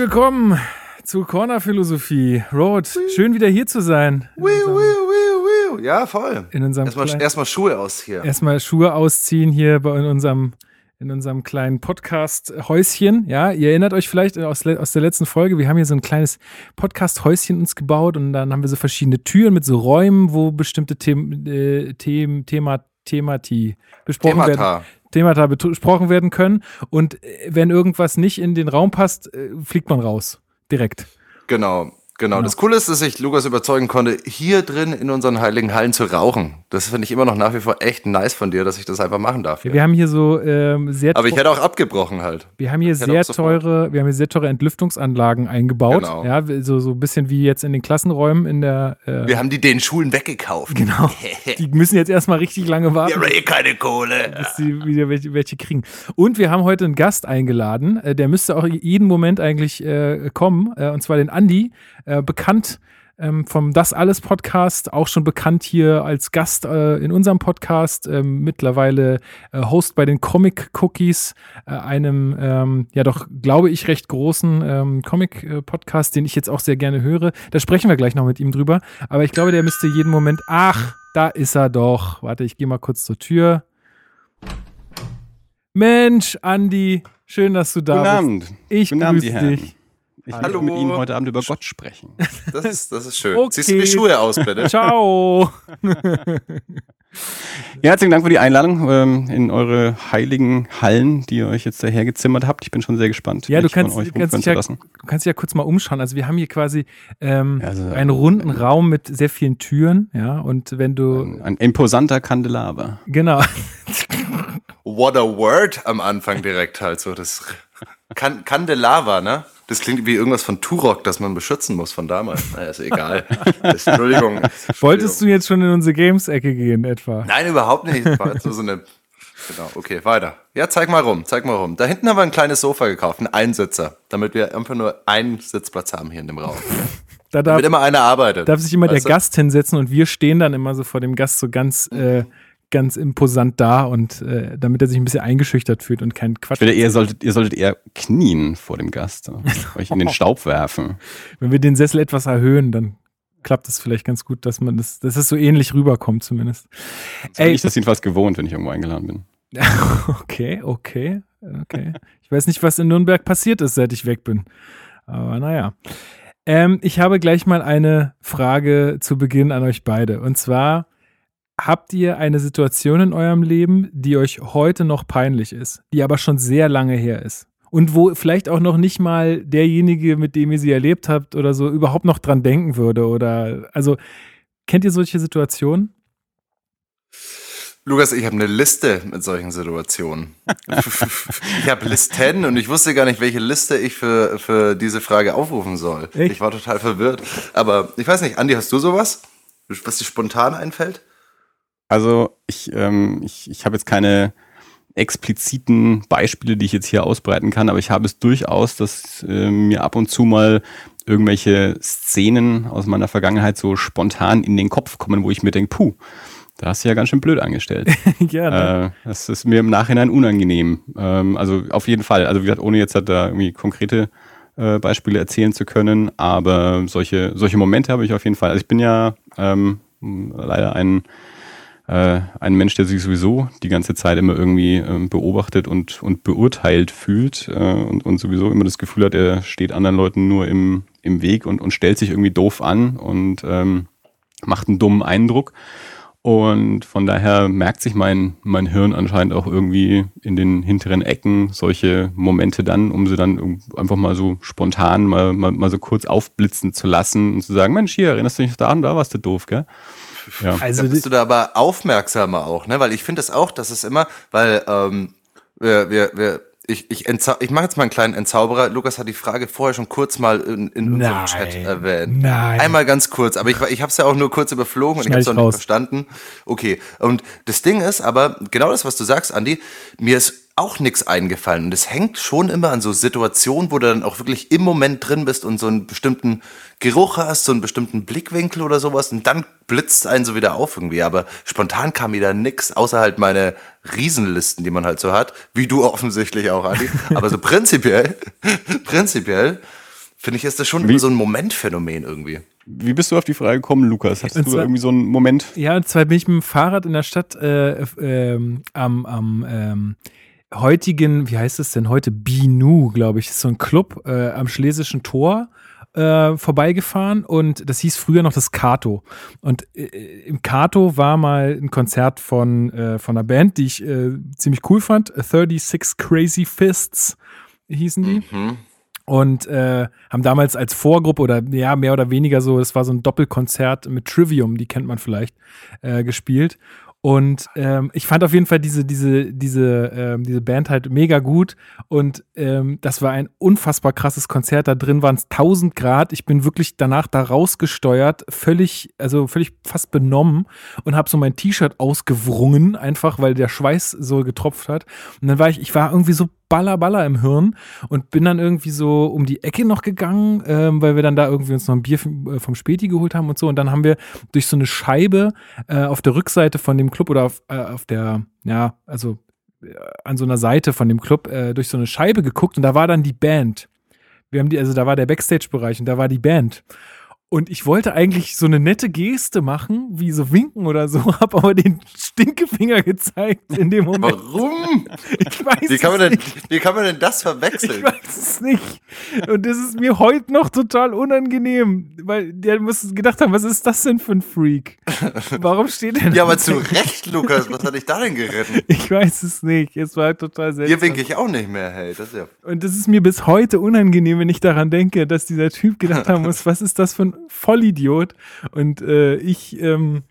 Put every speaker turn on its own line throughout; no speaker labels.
willkommen zu Corner Philosophie. Rod, schön wieder hier zu sein.
Ja, voll.
In unserem
Erstmal, erstmal Schuhe aus hier.
Erstmal Schuhe ausziehen hier bei in unserem in unserem kleinen Podcast-Häuschen. Ja, ihr erinnert euch vielleicht aus, aus der letzten Folge, wir haben hier so ein kleines Podcast-Häuschen uns gebaut und dann haben wir so verschiedene Türen mit so Räumen, wo bestimmte Themen, äh, Themen, Thema, Themati besprochen werden.
Themata.
Themata besprochen werden können. Und äh, wenn irgendwas nicht in den Raum passt, äh, fliegt man raus. Direkt.
Genau. Genau. Das Coole ist, dass ich Lukas überzeugen konnte, hier drin in unseren heiligen Hallen zu rauchen. Das finde ich immer noch nach wie vor echt nice von dir, dass ich das einfach machen darf.
Wir haben hier so ähm, sehr
Aber ich hätte auch abgebrochen halt.
Wir haben hier sehr teure, wir haben hier sehr teure Entlüftungsanlagen eingebaut.
Genau.
Ja, so, so ein bisschen wie jetzt in den Klassenräumen in der. Äh,
Wir haben die den Schulen weggekauft.
genau. Die müssen jetzt erstmal richtig lange warten,
Wir haben eh keine Kohle.
bis sie wieder welche, welche kriegen. Und wir haben heute einen Gast eingeladen, äh, der müsste auch jeden Moment eigentlich äh, kommen, äh, und zwar den Andi, äh, bekannt ähm, vom Das Alles Podcast, auch schon bekannt hier als Gast äh, in unserem Podcast, ähm, mittlerweile äh, Host bei den Comic Cookies, äh, einem, ähm, ja doch, glaube ich, recht großen ähm, Comic-Podcast, den ich jetzt auch sehr gerne höre. Da sprechen wir gleich noch mit ihm drüber. Aber ich glaube, der müsste jeden Moment, ach, da ist er doch. Warte, ich gehe mal kurz zur Tür. Mensch, Andi, schön, dass du da
Guten
bist.
Abend.
Ich
Guten Abend,
grüße
die Herren. Ich
Hallo.
möchte mit Ihnen heute Abend über Gott sprechen.
Das ist, das ist schön.
Okay.
Ziehst du die Schuhe aus, bitte?
Ciao.
Ja, herzlichen Dank für die Einladung ähm, in eure heiligen Hallen, die ihr euch jetzt daher gezimmert habt. Ich bin schon sehr gespannt,
Ja, du
mich von
kannst,
euch
du, kannst dich
zu
ja,
lassen.
du kannst dich ja kurz mal umschauen. Also wir haben hier quasi ähm,
also,
einen runden Raum mit sehr vielen Türen, ja. Und wenn du
Ein, ein imposanter Kandelaber.
genau,
What a word am Anfang direkt halt so. Das kan Candelava, ne? Das klingt wie irgendwas von Turok, das man beschützen muss von damals. Naja, ist egal. Entschuldigung.
wolltest du jetzt schon in unsere Games-Ecke gehen etwa?
Nein, überhaupt nicht. War jetzt nur so eine. Genau, okay, weiter. Ja, zeig mal rum, zeig mal rum. Da hinten haben wir ein kleines Sofa gekauft, einen Einsitzer, damit wir einfach nur einen Sitzplatz haben hier in dem Raum.
Da darf,
Damit immer einer arbeitet.
darf sich immer der
du?
Gast hinsetzen und wir stehen dann immer so vor dem Gast so ganz, äh, ganz imposant da und äh, damit er sich ein bisschen eingeschüchtert fühlt und keinen Quatsch.
Ich finde, ihr solltet, ihr solltet eher knien vor dem Gast. euch in den Staub werfen.
Wenn wir den Sessel etwas erhöhen, dann klappt es vielleicht ganz gut, dass man das, dass es so ähnlich rüberkommt zumindest.
So bin
Ey.
ich das jedenfalls gewohnt, wenn ich irgendwo eingeladen bin.
Okay, okay, okay. Ich weiß nicht, was in Nürnberg passiert ist, seit ich weg bin. Aber naja. Ähm, ich habe gleich mal eine Frage zu Beginn an euch beide. Und zwar, habt ihr eine Situation in eurem Leben, die euch heute noch peinlich ist, die aber schon sehr lange her ist? Und wo vielleicht auch noch nicht mal derjenige, mit dem ihr sie erlebt habt oder so, überhaupt noch dran denken würde? Oder also, kennt ihr solche Situationen?
Lukas, ich habe eine Liste mit solchen Situationen. ich habe Listen und ich wusste gar nicht, welche Liste ich für, für diese Frage aufrufen soll.
Echt?
Ich war total verwirrt. Aber ich weiß nicht, Andi, hast du sowas? Was dir spontan einfällt?
Also ich, ähm, ich, ich habe jetzt keine expliziten Beispiele, die ich jetzt hier ausbreiten kann, aber ich habe es durchaus, dass äh, mir ab und zu mal irgendwelche Szenen aus meiner Vergangenheit so spontan in den Kopf kommen, wo ich mir denke, puh, da hast du ja ganz schön blöd angestellt.
ja, ne?
äh, das ist mir im Nachhinein unangenehm. Ähm, also auf jeden Fall. Also wie gesagt, ohne jetzt halt da irgendwie konkrete äh, Beispiele erzählen zu können, aber solche, solche Momente habe ich auf jeden Fall. Also ich bin ja ähm, leider ein, äh, ein Mensch, der sich sowieso die ganze Zeit immer irgendwie ähm, beobachtet und, und beurteilt fühlt äh, und, und sowieso immer das Gefühl hat, er steht anderen Leuten nur im, im Weg und, und stellt sich irgendwie doof an und ähm, macht einen dummen Eindruck. Und von daher merkt sich mein, mein Hirn anscheinend auch irgendwie in den hinteren Ecken solche Momente dann, um sie dann einfach mal so spontan mal, mal, mal so kurz aufblitzen zu lassen und zu sagen, Mensch, hier, erinnerst du dich da an, da warst du doof, gell? Ja.
also,
da bist du da aber aufmerksamer auch, ne? Weil ich finde es auch, dass es immer, weil ähm, wir, wir, wir, ich, ich, ich mache jetzt mal einen kleinen Entzauberer. Lukas hat die Frage vorher schon kurz mal in, in unserem
Nein.
Chat erwähnt.
Nein.
Einmal ganz kurz, aber ich, ich habe es ja auch nur kurz überflogen und ich habe es auch
ich
nicht verstanden. Okay, und das Ding ist aber, genau das, was du sagst, Andi, mir ist auch nichts eingefallen. Und es hängt schon immer an so Situationen, wo du dann auch wirklich im Moment drin bist und so einen bestimmten Geruch hast, so einen bestimmten Blickwinkel oder sowas. Und dann blitzt einen so wieder auf irgendwie. Aber spontan kam mir da nix, außer halt meine Riesenlisten, die man halt so hat. Wie du offensichtlich auch, Adi. Aber so prinzipiell, prinzipiell, finde ich, ist das schon
Wie?
so ein Momentphänomen irgendwie.
Wie bist du auf die Frage gekommen, Lukas? Hast
Und
du
zwar-
irgendwie so einen Moment?
Ja, und zwar bin ich mit dem Fahrrad in der Stadt äh, ähm, am, am ähm, heutigen, wie heißt es denn heute? Binu, glaube ich, ist so ein Club äh, am Schlesischen Tor äh, vorbeigefahren und das hieß früher noch das Kato. Und äh, im Kato war mal ein Konzert von, äh, von einer Band, die ich äh, ziemlich cool fand. 36 Crazy Fists hießen die
Mhm.
und äh, haben damals als Vorgruppe oder ja, mehr oder weniger so, es war so ein Doppelkonzert mit Trivium, die kennt man vielleicht, äh, gespielt. Und ähm, ich fand auf jeden Fall diese, diese, diese, ähm, diese Band halt mega gut. Und ähm, das war ein unfassbar krasses Konzert. Da drin waren es 1000 Grad. Ich bin wirklich danach da rausgesteuert, völlig, also völlig fast benommen und habe so mein T-Shirt ausgewrungen, einfach weil der Schweiß so getropft hat. Und dann war ich, ich war irgendwie so baller, baller im Hirn und bin dann irgendwie so um die Ecke noch gegangen, ähm, weil wir dann da irgendwie uns noch ein Bier vom, äh, vom Späti geholt haben und so. Und dann haben wir durch so eine Scheibe äh, auf der Rückseite von dem Club oder auf, äh, auf der, ja, also äh, an so einer Seite von dem Club äh, durch so eine Scheibe geguckt und da war dann die Band. Wir haben die, also da war der Backstage-Bereich und da war die Band. Und ich wollte eigentlich so eine nette Geste machen, wie so winken oder so, habe aber den Stinkefinger gezeigt in dem Moment.
Warum?
Ich weiß
Wie kann,
es
man denn,
nicht.
wie kann man denn das
Ich
verwechseln?
weiß es nicht. Und das ist mir heute noch total unangenehm, weil der muss gedacht haben, was ist das denn für ein Freak? Warum steht denn
Ja, aber zu Recht, Lukas. Was hat dich da denn geritten?
Ich weiß es nicht. Es war total seltsam.
Hier winke ich auch nicht mehr, hey. Das ist ja
Und das ist mir bis heute unangenehm, wenn ich daran denke, dass dieser Typ gedacht haben muss, was ist das für ein Vollidiot? Und äh, ich ähm,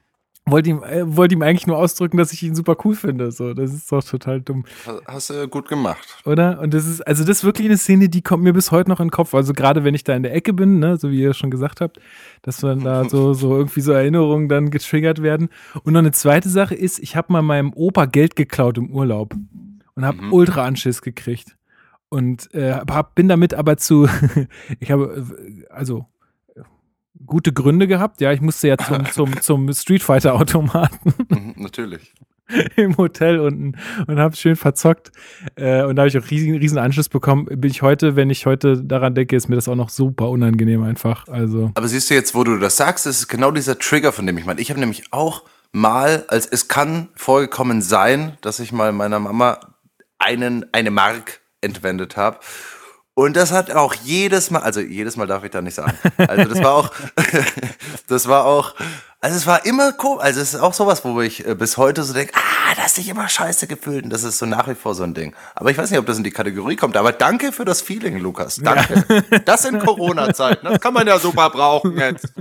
wollte ihm, äh, wollte ihm eigentlich nur ausdrücken, dass ich ihn super cool finde. So, das ist doch total dumm,
Hast du gut gemacht.
oder? Und das ist, also das ist wirklich eine Szene, die kommt mir bis heute noch in den Kopf. Also gerade wenn ich da in der Ecke bin, ne, so wie ihr schon gesagt habt, dass dann da so, so irgendwie so Erinnerungen dann getriggert werden. Und noch eine zweite Sache ist, ich habe mal meinem Opa Geld geklaut im Urlaub und habe
Mhm.
ultra Anschiss gekriegt. Und äh, hab, bin damit aber zu, ich habe äh, also äh, gute Gründe gehabt. Ja, ich musste ja zum, zum, zum Street Fighter Automaten
Mhm, Natürlich.
im Hotel unten und habe schön verzockt. Äh, und da habe ich auch riesen, riesen Anschluss bekommen. Bin ich heute, wenn ich heute daran denke, ist mir das auch noch super unangenehm einfach. Also,
Aber siehst du jetzt, wo du das sagst, ist genau dieser Trigger, von dem ich meine. Ich habe nämlich auch mal, als es kann vorgekommen sein, dass ich mal meiner Mama einen, eine Mark entwendet habe. Und das hat auch jedes Mal, also jedes Mal darf ich da nicht sagen. Also das war auch, das war auch, also es war immer cool. Also es ist auch sowas, wo ich äh, bis heute so denke, ah, das hast dich immer scheiße gefühlt. Und das ist so nach wie vor so ein Ding. Aber ich weiß nicht, ob das in die Kategorie kommt. Aber danke für das Feeling, Lukas. Danke. Das in Corona-Zeiten. Das kann man ja super brauchen jetzt.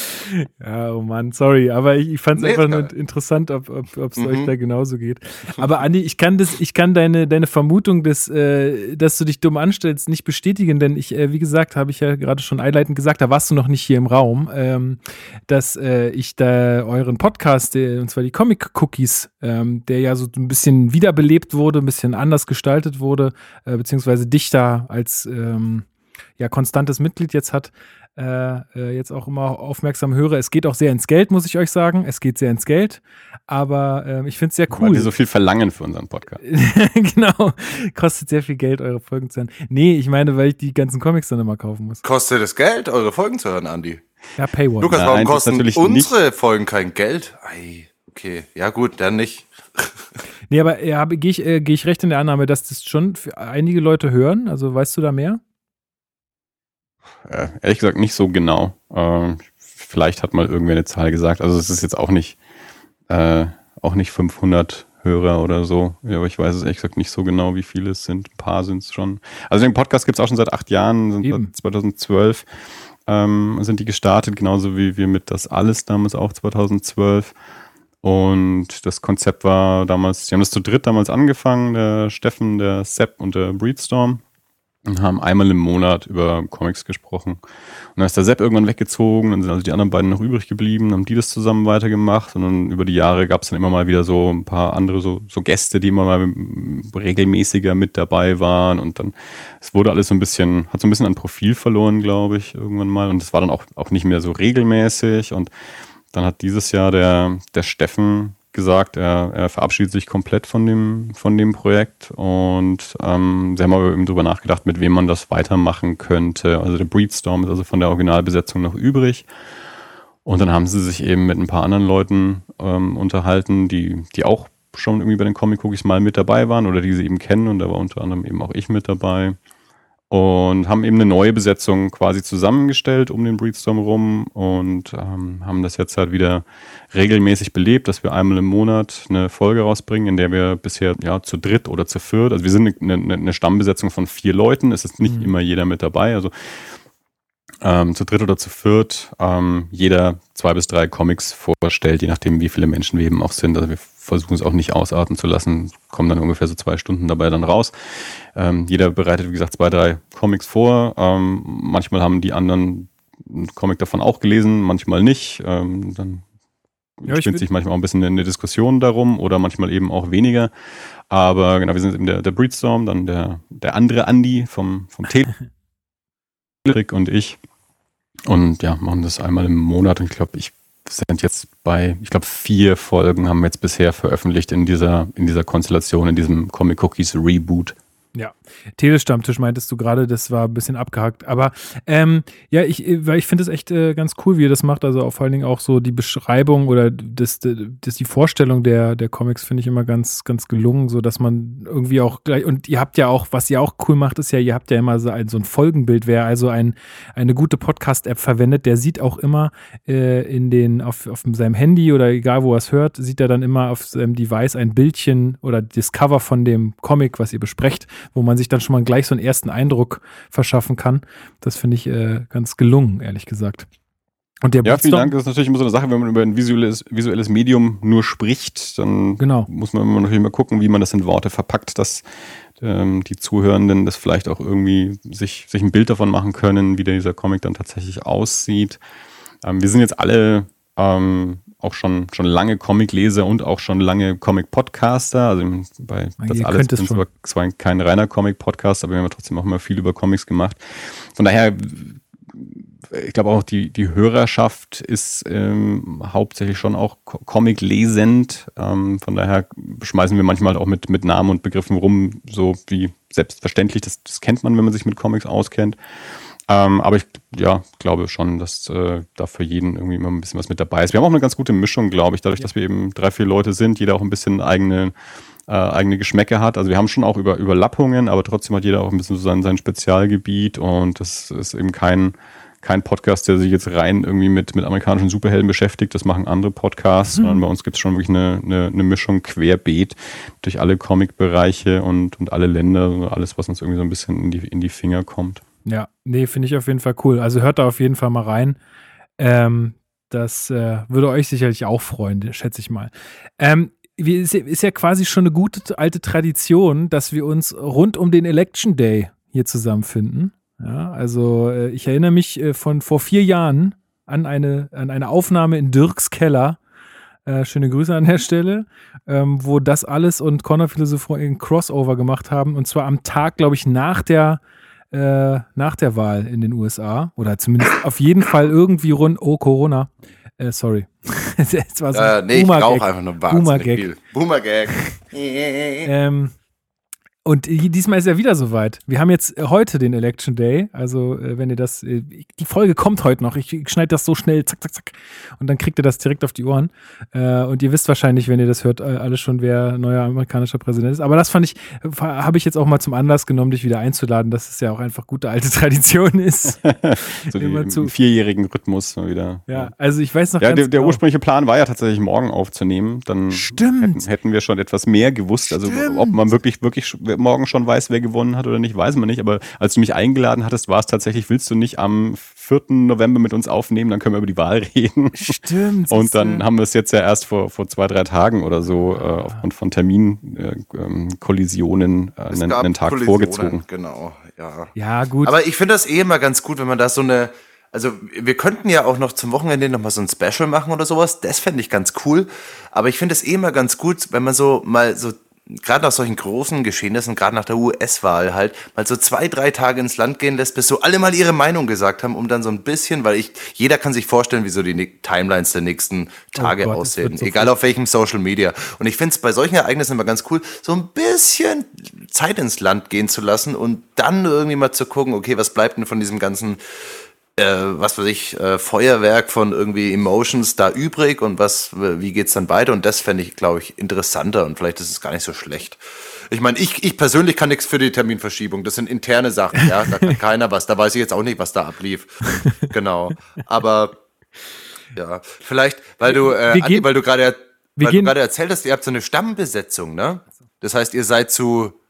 ja, oh Mann, sorry, aber ich, ich fand es
Nee,
einfach
ist
nur interessant, ob es ob, es euch
Mhm.
da genauso geht. Aber Andi, ich kann das, ich kann deine, deine Vermutung, des, äh, dass du dich dumm anstellst, nicht bestätigen, denn ich, äh, wie gesagt, habe ich ja gerade schon einleitend gesagt, da warst du noch nicht hier im Raum, ähm, dass äh, ich da euren Podcast, und zwar die Comic Cookies, ähm, der ja so ein bisschen wiederbelebt wurde, ein bisschen anders gestaltet wurde, äh, beziehungsweise dichter als ähm, ja konstantes Mitglied jetzt hat, äh, äh, jetzt auch immer aufmerksam höre. Es geht auch sehr ins Geld, muss ich euch sagen. Es geht sehr ins Geld, aber ähm, ich finde es sehr
Weil
cool.
die so viel verlangen für unseren Podcast.
genau, kostet sehr viel Geld, eure Folgen zu hören. Nee, ich meine, weil ich die ganzen Comics dann immer kaufen muss.
Kostet es Geld, eure Folgen zu hören, Andi?
Ja, Paywall.
Lukas,
Nein,
warum
das
kosten
natürlich
unsere Folgen kein Geld? Ei, okay. Ja gut, dann nicht.
Nee, aber ja, gehe ich, äh, geh ich recht in der Annahme, dass das schon für einige Leute hören? Also weißt du da mehr?
Äh, ehrlich gesagt nicht so genau. Ähm, vielleicht hat mal irgendwer eine Zahl gesagt. Also es ist jetzt auch nicht, äh, auch nicht 500 Hörer oder so. Ja, aber ich weiß es ehrlich gesagt nicht so genau, wie viele es sind. Ein paar sind es schon. Also den Podcast gibt es auch schon seit acht Jahren, sind
Eben.
seit 2012 ähm, sind die gestartet, genauso wie wir mit das alles damals auch 2012. Und das Konzept war damals, die haben das zu dritt damals angefangen, der Steffen, der Sepp und der Breedstorm. Und haben einmal im Monat über Comics gesprochen. Und dann ist der Sepp irgendwann weggezogen, dann sind also die anderen beiden noch übrig geblieben, haben die das zusammen weitergemacht und dann über die Jahre gab es dann immer mal wieder so ein paar andere so, so Gäste, die immer mal regelmäßiger mit dabei waren und dann, es wurde alles so ein bisschen, hat so ein bisschen an Profil verloren, glaube ich, irgendwann mal und es war dann auch, auch nicht mehr so regelmäßig und dann hat dieses Jahr der, der Steffen gesagt, er, er verabschiedet sich komplett von dem, von dem Projekt und ähm, sie haben aber eben drüber nachgedacht, mit wem man das weitermachen könnte. Also der Breedstorm ist also von der Originalbesetzung noch übrig. Und dann haben sie sich eben mit ein paar anderen Leuten ähm, unterhalten, die, die auch schon irgendwie bei den Comic Cookies mal mit dabei waren oder die sie eben kennen und da war unter anderem eben auch ich mit dabei und haben eben eine neue Besetzung quasi zusammengestellt um den Breedstorm rum und ähm, haben das jetzt halt wieder regelmäßig belebt, dass wir einmal im Monat eine Folge rausbringen, in der wir bisher ja zu dritt oder zu viert, also wir sind eine, eine, Stammbesetzung von vier Leuten, es ist nicht mhm. immer jeder mit dabei, also ähm, zu dritt oder zu viert ähm, jeder zwei bis drei Comics vorstellt, je nachdem, wie viele Menschen wir eben auch sind. Also wir versuchen es auch nicht ausarten zu lassen, kommen dann ungefähr so zwei Stunden dabei dann raus. Ähm, jeder bereitet, wie gesagt, zwei, drei Comics vor. Ähm, manchmal haben die anderen einen Comic davon auch gelesen, manchmal nicht. Ähm, dann ja, spinnt sich manchmal auch ein bisschen eine Diskussion darum oder manchmal eben auch weniger. Aber genau, wir sind eben der, der Breedstorm, dann der, der andere Andy vom, vom Tele und ich. Und ja, machen das einmal im Monat. Und ich glaube, ich sind jetzt bei, ich glaube, vier Folgen haben wir jetzt bisher veröffentlicht in dieser, in dieser Konstellation, in diesem Comic Cookies Reboot.
Ja, Telestammtisch meintest du gerade, das war ein bisschen abgehackt. Aber ähm, ja, ich, ich finde es echt äh, ganz cool, wie ihr das macht. Also vor allen Dingen auch so die Beschreibung oder das, das die Vorstellung der, der Comics finde ich immer ganz, ganz gelungen, so dass man irgendwie auch gleich, und ihr habt ja auch, was ihr auch cool macht, ist ja, ihr habt ja immer so ein, so ein Folgenbild, wer also ein, eine gute Podcast-App verwendet, der sieht auch immer äh, in den, auf, auf seinem Handy oder egal wo er es hört, sieht er dann immer auf seinem Device ein Bildchen oder das Cover von dem Comic, was ihr besprecht wo man sich dann schon mal gleich so einen ersten Eindruck verschaffen kann. Das finde ich äh, ganz gelungen, ehrlich gesagt.
Und der ja, vielen Dank. Das ist natürlich immer so eine Sache, wenn man über ein visuelles, visuelles Medium nur spricht, dann genau. muss man immer natürlich mal gucken, wie man das in Worte verpackt, dass ähm, die Zuhörenden das vielleicht auch irgendwie sich, sich ein Bild davon machen können, wie dieser Comic dann tatsächlich aussieht. Ähm, wir sind jetzt alle ähm, auch schon, schon lange Comic-Leser und auch schon lange Comic-Podcaster. Also bei das Ihr alles sind aber zwar kein reiner Comic-Podcast, aber wir haben trotzdem auch immer viel über Comics gemacht. Von daher, ich glaube auch die, die Hörerschaft ist ähm, hauptsächlich schon auch Comic-lesend. Ähm, von daher schmeißen wir manchmal auch mit, mit Namen und Begriffen rum, so wie selbstverständlich. Das, das kennt man, wenn man sich mit Comics auskennt. Ähm, aber ich ja, glaube schon, dass äh, da für jeden irgendwie immer ein bisschen was mit dabei ist. Wir haben auch eine ganz gute Mischung, glaube ich, dadurch, dass wir eben drei, vier Leute sind, jeder auch ein bisschen eigene, äh, eigene Geschmäcke hat. Also wir haben schon auch über Überlappungen, aber trotzdem hat jeder auch ein bisschen so sein, sein Spezialgebiet und das ist eben kein, kein Podcast, der sich jetzt rein irgendwie mit, mit amerikanischen Superhelden beschäftigt. Das machen andere Podcasts, mhm. sondern bei uns gibt es schon wirklich eine, eine, eine Mischung querbeet durch alle Comic-Bereiche und, und alle Länder, alles, was uns irgendwie so ein bisschen in die, in die Finger kommt.
Ja, nee, finde ich auf jeden Fall cool. Also hört da auf jeden Fall mal rein. Ähm, das äh, würde euch sicherlich auch freuen, schätze ich mal. Ähm, ist, ist ja quasi schon eine gute alte Tradition, dass wir uns rund um den Election Day hier zusammenfinden. Ja, also äh, ich erinnere mich äh, von vor vier Jahren an eine, an eine Aufnahme in Dirks Keller. Äh, schöne Grüße an der Stelle, ähm, wo das alles und Connor Philosopher in Crossover gemacht haben. Und zwar am Tag, glaube ich, nach der äh, nach der Wahl in den USA oder zumindest auf jeden Fall irgendwie rund, oh Corona. Äh, sorry.
es war so äh, nee, ich brauche einfach nur
Boomer Gag. Boomer Gag. ähm, und diesmal ist er wieder soweit. Wir haben jetzt äh, heute den Election Day. Also, äh, wenn ihr das, äh, die Folge kommt heute noch. Ich schneide das so schnell, zack, zack, zack. Und dann kriegt ihr das direkt auf die Ohren. Und ihr wisst wahrscheinlich, wenn ihr das hört, alle schon, wer neuer amerikanischer Präsident ist. Aber das fand ich, habe ich jetzt auch mal zum Anlass genommen, dich wieder einzuladen, dass es ja auch einfach gute alte Tradition ist.
so Immer zu vierjährigen Rhythmus mal wieder.
Ja, also ich weiß noch.
Ja, der, der genau. ursprüngliche Plan war ja tatsächlich morgen aufzunehmen. Dann
Stimmt.
Hätten, hätten wir schon etwas mehr gewusst. Also, ob man wirklich, wirklich morgen schon weiß, wer gewonnen hat oder nicht, weiß man nicht. Aber als du mich eingeladen hattest, war es tatsächlich, willst du nicht am 4. November mit uns aufnehmen, dann können wir über die Wahl reden.
Stimmt.
Und dann haben wir es jetzt ja erst vor, vor zwei, drei Tagen oder so äh, aufgrund von Terminkollisionen äh, äh, einen, einen, Tag Kollisionen, vorgezogen.
Genau, ja.
Ja, gut.
Aber ich finde das eh immer ganz gut, wenn man da so eine, also wir könnten ja auch noch zum Wochenende nochmal so ein Special machen oder sowas. Das fände ich ganz cool. Aber ich finde es eh immer ganz gut, wenn man so mal so gerade nach solchen großen Geschehnissen, gerade nach der US-Wahl halt, mal so zwei, drei Tage ins Land gehen lässt, bis so alle mal ihre Meinung gesagt haben, um dann so ein bisschen, weil ich, jeder kann sich vorstellen, wie so die Timelines der nächsten Tage oh Gott, aussehen, so egal auf welchem Social Media. Und ich finde es bei solchen Ereignissen immer ganz cool, so ein bisschen Zeit ins Land gehen zu lassen und dann irgendwie mal zu gucken, okay, was bleibt denn von diesem ganzen äh, was weiß ich, äh, Feuerwerk von irgendwie Emotions da übrig und was, wie geht's dann weiter? Und das fände ich, glaube ich, interessanter und vielleicht ist es gar nicht so schlecht. Ich meine, ich, ich persönlich kann nichts für die Terminverschiebung. Das sind interne Sachen, ja. Da kann keiner was. Da weiß ich jetzt auch nicht, was da ablief. genau. Aber ja, vielleicht, weil du, äh, Andi, weil du gerade weil du gerade erzählt hast, ihr habt so eine Stammbesetzung, ne? Das heißt, ihr seid zu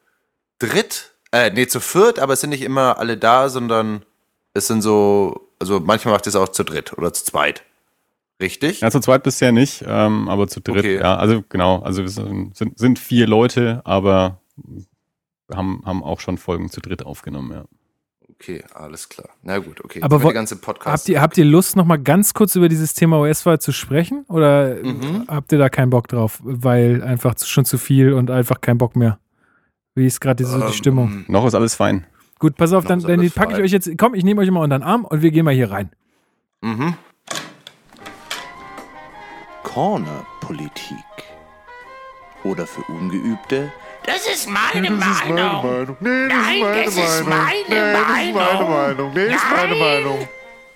dritt, äh, nee, zu viert, aber es sind nicht immer alle da, sondern es sind so, also manchmal macht es auch zu dritt oder zu zweit. Richtig?
Ja, zu zweit bisher nicht, ähm, aber zu dritt, okay. ja. Also genau, also wir sind, sind vier Leute, aber haben, haben auch schon Folgen zu dritt aufgenommen, ja.
Okay, alles klar. Na gut, okay.
Aber wo, ganze Podcast habt, ihr, habt ihr Lust, noch mal ganz kurz über dieses Thema US-Wahl zu sprechen? Oder mhm. habt ihr da keinen Bock drauf? Weil einfach schon zu viel und einfach kein Bock mehr? Wie ist gerade so ähm, die Stimmung?
Noch ist alles fein.
Gut, pass auf, dann, dann packe ich euch jetzt, komm, ich nehme euch mal unter den Arm und wir gehen mal hier rein.
Mhm. Corner-Politik. Oder für Ungeübte.
Das ist meine nee, das Meinung. Ist meine Meinung. Nee, das Nein, das ist meine Meinung. Nee, das ist meine Meinung. Nee, das ist meine Meinung.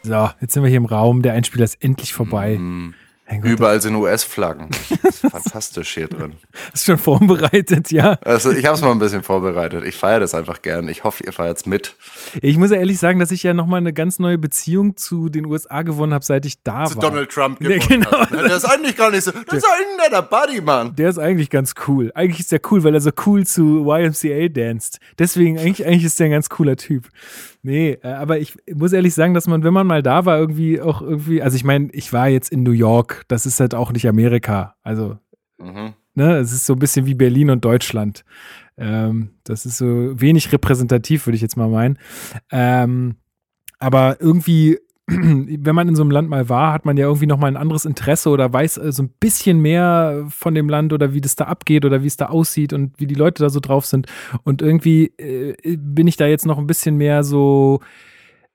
So, jetzt sind wir hier im Raum. Der Einspieler ist endlich vorbei. Mhm.
Überall sind US-Flaggen. Fantastisch hier drin.
Hast du schon vorbereitet, ja?
Also ich habe es mal ein bisschen vorbereitet. Ich feiere das einfach gern. Ich hoffe, ihr feiert es mit.
Ich muss ja ehrlich sagen, dass ich ja nochmal eine ganz neue Beziehung zu den USA gewonnen habe, seit ich da
zu
war.
Zu Donald Trump gewonnen ja, genau. Hat. Der ist eigentlich gar nicht so. Das ist ein netter Buddy, Mann.
Der ist eigentlich ganz cool. Eigentlich ist der cool, weil er so cool zu YMCA danst. Deswegen, eigentlich, eigentlich ist der ein ganz cooler Typ. Nee, äh, aber ich muss ehrlich sagen, dass man, wenn man mal da war, irgendwie auch irgendwie, also ich meine, ich war jetzt in New York, das ist halt auch nicht Amerika. Also, mhm. ne, es ist so ein bisschen wie Berlin und Deutschland. Ähm, das ist so wenig repräsentativ, würde ich jetzt mal meinen. Ähm, aber irgendwie wenn man in so einem Land mal war, hat man ja irgendwie nochmal ein anderes Interesse oder weiß äh, so ein bisschen mehr von dem Land oder wie das da abgeht oder wie es da aussieht und wie die Leute da so drauf sind. Und irgendwie äh, bin ich da jetzt noch ein bisschen mehr so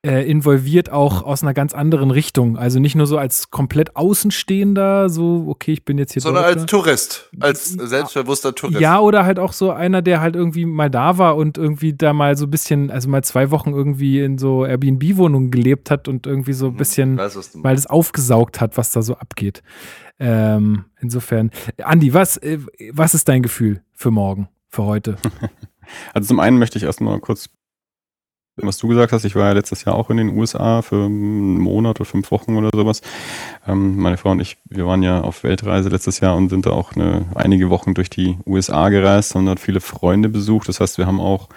äh, involviert auch aus einer ganz anderen Richtung. Also nicht nur so als komplett Außenstehender, so, okay, ich bin jetzt hier.
Sondern als Tourist, als selbstbewusster Tourist.
Ja, oder halt auch so einer, der halt irgendwie mal da war und irgendwie da mal so ein bisschen, also mal zwei Wochen irgendwie in so Airbnb-Wohnungen gelebt hat und irgendwie so ein mhm. bisschen weiß, mal das aufgesaugt hat, was da so abgeht. Ähm, insofern. Andi, was, äh, was ist dein Gefühl für morgen, für heute?
Also zum einen möchte ich erstmal kurz was du gesagt hast, ich war ja letztes Jahr auch in den USA für einen Monat oder fünf Wochen oder sowas. Ähm, meine Frau und ich, wir waren ja auf Weltreise letztes Jahr und sind da auch eine, einige Wochen durch die USA gereist und hat viele Freunde besucht. Das heißt, wir haben auch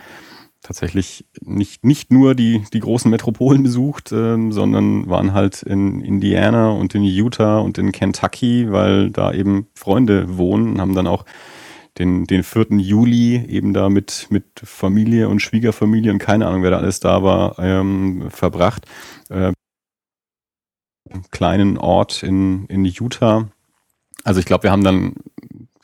tatsächlich nicht, nicht nur die, die großen Metropolen besucht, ähm, sondern waren halt in Indiana und in Utah und in Kentucky, weil da eben Freunde wohnen, haben dann auch den, den 4. Juli eben da mit, mit Familie und Schwiegerfamilie und keine Ahnung, wer da alles da war, ähm, verbracht. Äh, kleinen Ort in, in Utah. Also ich glaube, wir haben dann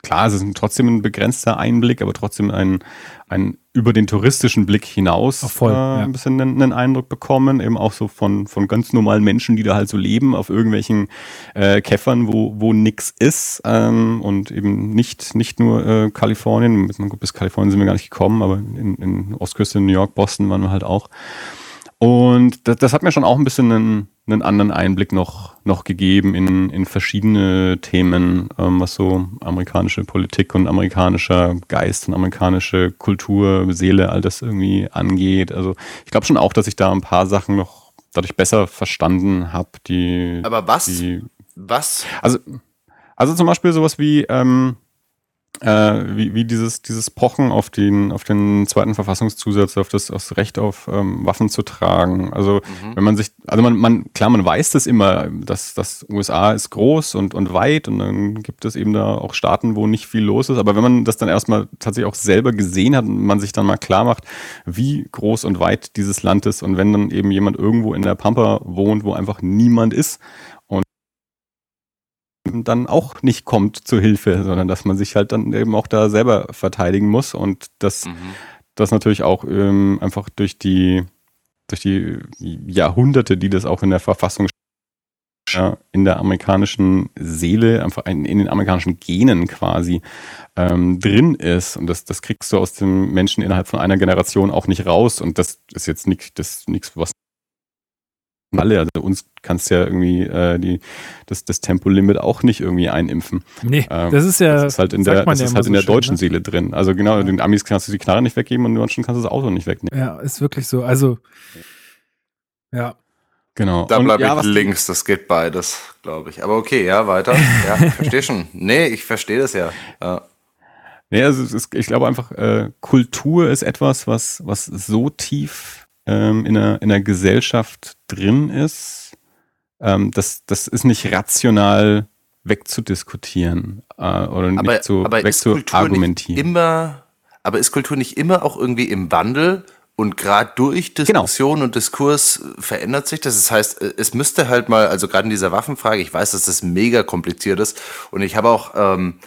klar, es ist trotzdem ein begrenzter Einblick, aber trotzdem ein, ein über den touristischen Blick hinaus
voll, äh, ja.
ein bisschen einen, einen, Eindruck bekommen, eben auch so von, von ganz normalen Menschen, die da halt so leben, auf irgendwelchen äh, Käffern, wo, wo nix ist ähm, und eben nicht, nicht nur äh, Kalifornien, gut, bis Kalifornien sind wir gar nicht gekommen, aber in, in Ostküste, New York, Boston waren wir halt auch. Und das, das hat mir schon auch ein bisschen einen, einen anderen Einblick noch, noch gegeben in, in verschiedene Themen, ähm, was so amerikanische Politik und amerikanischer Geist und amerikanische Kultur, Seele, all das irgendwie angeht. Also ich glaube schon auch, dass ich da ein paar Sachen noch dadurch besser verstanden habe, die.
Aber was?
Die,
was?
Also, also zum Beispiel sowas wie, ähm, äh, wie, wie dieses, dieses Pochen auf den, auf den zweiten Verfassungszusatz, auf das, auf das Recht auf ähm, Waffen zu tragen. Also
Mhm.
wenn man sich, also man, man, klar, man weiß das immer, dass das USA ist groß und, und weit und dann gibt es eben da auch Staaten, wo nicht viel los ist. Aber wenn man das dann erstmal tatsächlich auch selber gesehen hat und man sich dann mal klar macht, wie groß und weit dieses Land ist und wenn dann eben jemand irgendwo in der Pampa wohnt, wo einfach niemand ist dann auch nicht kommt zur Hilfe, sondern dass man sich halt dann eben auch da selber verteidigen muss und das,
Mhm.
das natürlich auch ähm, einfach durch die, durch die Jahrhunderte, die das auch in der Verfassung ja, in der amerikanischen Seele, einfach in, in den amerikanischen Genen quasi ähm, drin ist. Und das, das kriegst du aus dem Menschen innerhalb von einer Generation auch nicht raus. Und das ist jetzt nicht, das nichts, was alle, also uns kannst ja irgendwie äh, die, das, das Tempolimit auch nicht irgendwie einimpfen.
Nee,
Ähm,
das ist ja.
das ist halt in der, das
ja
ist halt
so
in der
schön,
deutschen
ne?
Seele drin. Also genau, den Amis kannst du die Knarre nicht weggeben und den Deutschen kannst du das Auto nicht wegnehmen.
Ja, ist wirklich so. Also, ja.
Genau.
Da bleibe
ja,
ich
was-
links, das geht beides, glaube ich. Aber okay, ja, weiter. Ja, ich verstehe schon. Nee, ich verstehe das ja. ja.
Nee, also es ist, ich glaube einfach, äh, Kultur ist etwas, was, was so tief ähm, in, der, in der Gesellschaft drin ist, ähm, das, das ist nicht rational wegzudiskutieren äh, oder nicht
Aber,
zu,
aber ist Kultur nicht
wegzuargumentieren.
immer, aber ist Kultur nicht immer auch irgendwie im Wandel? Und gerade durch
Genau.
Diskussion und Diskurs verändert sich das. Das heißt, es müsste halt mal, also gerade in dieser Waffenfrage, ich weiß, dass das mega kompliziert ist. Und ich habe auch ähm,